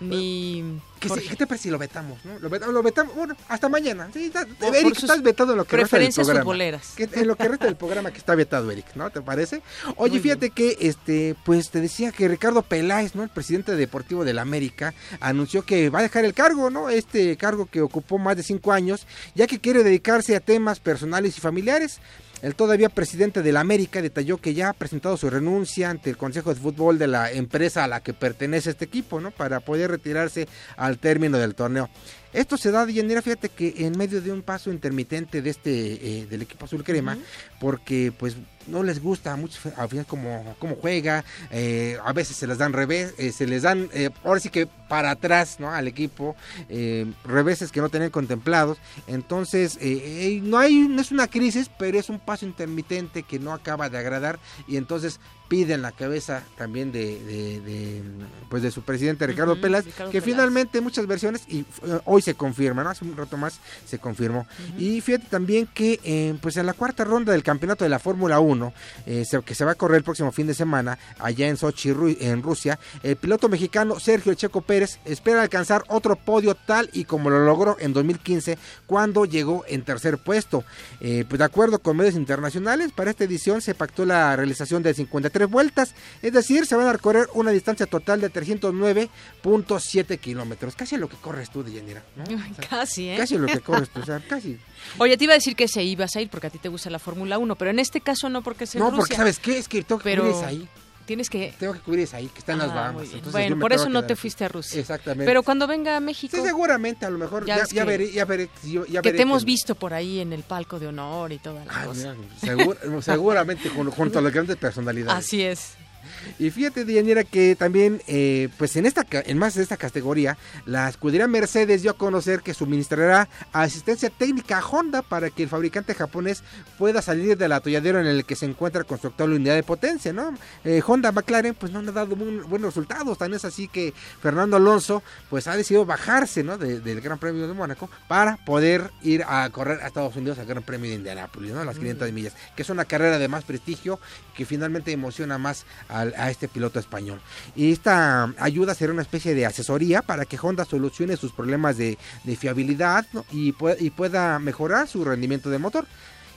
Ni... ¿Qué, te parece si lo vetamos? ¿no? Lo, vetamos, bueno, hasta mañana. Sí, Eric, estás vetado en lo que resta del programa. en lo que resta del programa que está vetado, Eric, ¿no? ¿Te parece? Oye, fíjate que, este, pues te decía que Ricardo Peláez, ¿no? El presidente deportivo del América, anunció que va a dejar el cargo, ¿no? Este cargo que ocupó más de cinco años, ya que quiere dedicarse a temas personales y familiares. El todavía presidente de la América detalló que ya ha presentado su renuncia ante el Consejo de Fútbol de la empresa a la que pertenece este equipo, ¿no? Para poder retirarse al término del torneo. Esto se da, Yanira, fíjate que en medio de un paso intermitente de este, eh, del equipo azul crema, porque pues no les gusta mucho al final cómo, cómo juega, eh, a veces se les dan revés, eh, se les dan, ahora sí que para atrás, ¿no? Al equipo, reveses que no tenían contemplados, entonces no hay, no es una crisis, pero es un paso intermitente que no acaba de agradar y entonces piden la cabeza también de, pues de su presidente Ricardo Pelas, que finalmente muchas versiones y hoy se confirma, ¿no? Hace un rato más se confirmó. Y fíjate también que eh, pues en la cuarta ronda del campeonato de la Fórmula 1, eh, que se va a correr el próximo fin de semana allá en Sochi, en Rusia, el piloto mexicano Sergio Checo Pérez espera alcanzar otro podio tal y como lo logró en 2015 cuando llegó en tercer puesto. Eh, pues de acuerdo con medios internacionales, para esta edición se pactó la realización de 53 vueltas, es decir, se van a recorrer una distancia total de 309.7 kilómetros, casi lo que corres tú, Deyanira. casi, ¿eh? Casi lo que corres tú, o sea, (laughs) casi. Oye, te iba a decir que se ibas a ir porque a ti te gusta la Fórmula 1, pero en este caso no porque se No, porque ¿sabes qué? Es que tengo que pero... ahí tienes que... Tengo que cubrir ahí, que están las ah, Bahamas. bueno, por eso no te fuiste a Rusia. Exactamente. Pero cuando venga a México... Sí, seguramente, a lo mejor, ya, ya, veré, ya veré. Ya que te hemos visto por ahí en el palco de honor y toda la cosa. (laughs) seguramente junto a las grandes personalidades. Así es. Y fíjate, Dianera, que también, eh, pues en esta, en más de esta categoría, la escudería Mercedes dio a conocer que suministrará asistencia técnica a Honda para que el fabricante japonés pueda salir del atolladero en el que se encuentra con su actual unidad de potencia, ¿no? Eh, Honda McLaren, pues no han dado buenos resultados, tan es así que Fernando Alonso, pues ha decidido bajarse, ¿no? del Gran Premio de Mónaco para poder ir a correr a Estados Unidos al Gran Premio de Indianápolis, ¿no? Las 500 millas, que es una carrera de más prestigio que finalmente emociona más al a este piloto español. Y esta ayuda será una especie de asesoría para que Honda solucione sus problemas de, fiabilidad y, y pueda mejorar su rendimiento de motor.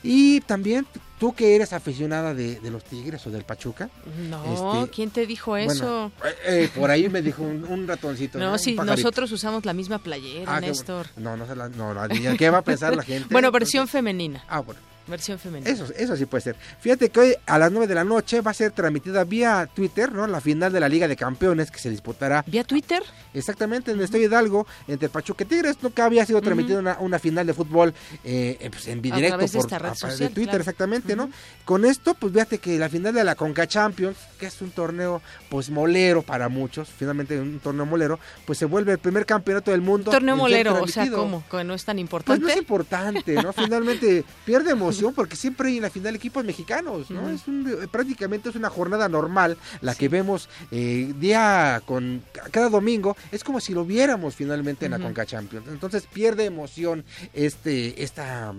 Y también tú que eres aficionada de, los Tigres o del Pachuca. No, este, ¿quién te dijo eso? Eh, eh, por ahí me dijo un, ratoncito. No, si nosotros usamos la misma playera, ah, Néstor. no, no, no, ¿qué va a pensar la (laughs) gente? bueno, versión femenina. Ah, bueno. Versión femenina. Eso, eso sí puede ser. Fíjate que hoy a las 9 de la noche va a ser transmitida vía Twitter, ¿no? La final de la Liga de Campeones que se disputará. ¿Vía Twitter? Exactamente, en el Estadio Hidalgo, entre Pachuca y Tigres. Nunca había sido transmitida una, final de fútbol eh, eh pues en directo por de, Twitter, exactamente, ¿no? Con esto, pues fíjate que la final de la Conca Champions, que es un torneo pues molero para muchos, finalmente un torneo molero, pues se vuelve el primer campeonato del mundo. Torneo molero, o sea, ¿cómo? ¿Que no es tan importante? Pues no es importante, ¿no? (laughs) Finalmente pierde emoción porque siempre hay en la final equipos mexicanos, ¿no? Es prácticamente es una jornada normal la que vemos eh, día con cada domingo, es como si lo viéramos finalmente en la Conca Champions. Entonces pierde emoción este esta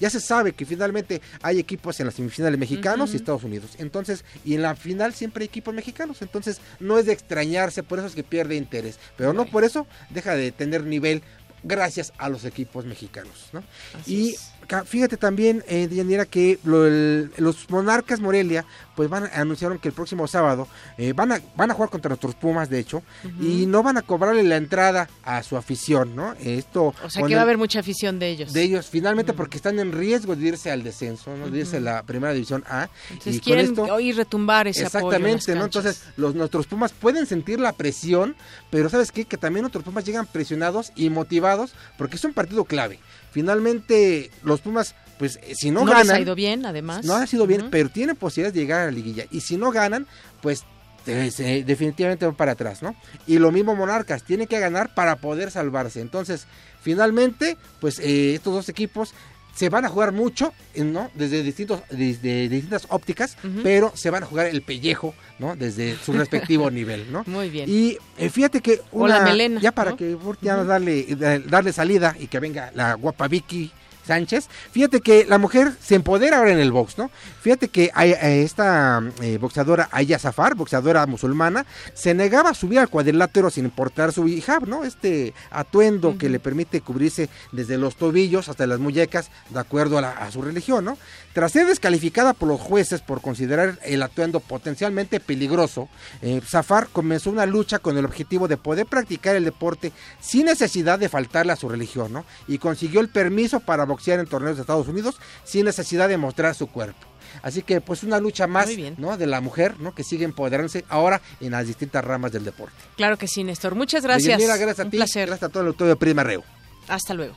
ya se sabe que finalmente hay equipos en las semifinales mexicanos y Estados Unidos. Entonces, y en la final siempre hay equipos mexicanos, entonces no es de extrañarse, por eso es que pierde interés, pero no por eso deja de tener nivel gracias a los equipos mexicanos, ¿no? y fíjate también, eh, que los monarcas Morelia pues van anunciaron que el próximo sábado eh, van a van a jugar contra nuestros Pumas, de hecho, y no van a cobrarle la entrada a su afición, ¿no? Esto o sea que va a haber mucha afición de ellos. De ellos, finalmente, porque están en riesgo de irse al descenso, ¿no? De irse a la primera división A. Entonces y quieren retumbar ese Exactamente, ¿no? Entonces, los nuestros Pumas pueden sentir la presión, pero ¿sabes qué? Que también nuestros Pumas llegan presionados y motivados porque es un partido clave. Finalmente, los Pumas pues eh, si no, ganan... No ha ido bien, además. No ha sido bien, pero tienen posibilidades de llegar a la liguilla. Y si no ganan, pues definitivamente van para atrás, ¿no? Y lo mismo Monarcas, tienen que ganar para poder salvarse. Entonces, finalmente, pues eh, estos dos equipos se van a jugar mucho, ¿no? Desde distintos, desde distintas ópticas, pero se van a jugar el pellejo, ¿no? Desde su (laughs) respectivo nivel, ¿no? Muy bien. Y eh, fíjate que una, o melena, ya para que ya darle darle salida y que venga la guapa Vicky Sánchez. Fíjate que la mujer se empodera ahora en el box, ¿no? Fíjate que hay, eh, esta eh, boxeadora Aya Zafar, boxeadora musulmana, se negaba a subir al cuadrilátero sin importar su hijab, ¿no? Este atuendo que le permite cubrirse desde los tobillos hasta las muñecas, de acuerdo a, su religión, ¿no? Tras ser descalificada por los jueces por considerar el atuendo potencialmente peligroso, eh, Zafar comenzó una lucha con el objetivo de poder practicar el deporte sin necesidad de faltarle a su religión, ¿no? Y consiguió el permiso para boxear en torneos de Estados Unidos sin necesidad de mostrar su cuerpo. Así que pues una lucha más ¿no? de la mujer ¿no? que sigue empoderándose ahora en las distintas ramas del deporte. Claro que sí, Néstor. Muchas gracias. Mira, gracias a ti. Placer. Gracias a todo el autor de Prima Reo. Hasta luego.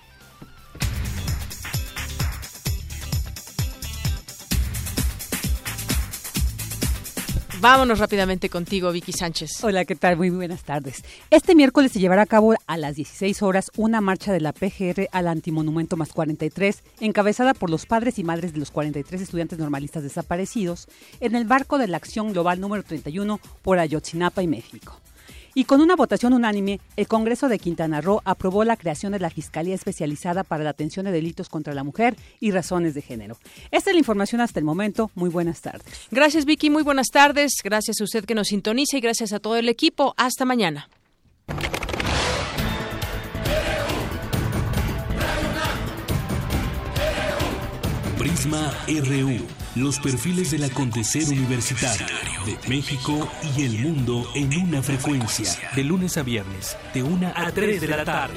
Vámonos rápidamente contigo, Vicky Sánchez. Hola, ¿qué tal? Muy buenas tardes. Este miércoles se llevará a cabo a las 16 horas una marcha de la PGR al Antimonumento más 43, encabezada por los padres y madres de los 43 estudiantes normalistas desaparecidos, en el barco de la Acción Global número 31 por Ayotzinapa y México. Y con una votación unánime, el Congreso de Quintana Roo aprobó la creación de la Fiscalía Especializada para la Atención de Delitos contra la Mujer y Razones de Género. Esta es la información hasta el momento. Muy buenas tardes. Gracias, Vicky. Muy buenas tardes. Gracias a usted que nos sintoniza y gracias a todo el equipo. Hasta mañana. Prisma RU. Los perfiles del acontecer universitario de México y el mundo en una frecuencia. De lunes a viernes, de una a 3 de la tarde.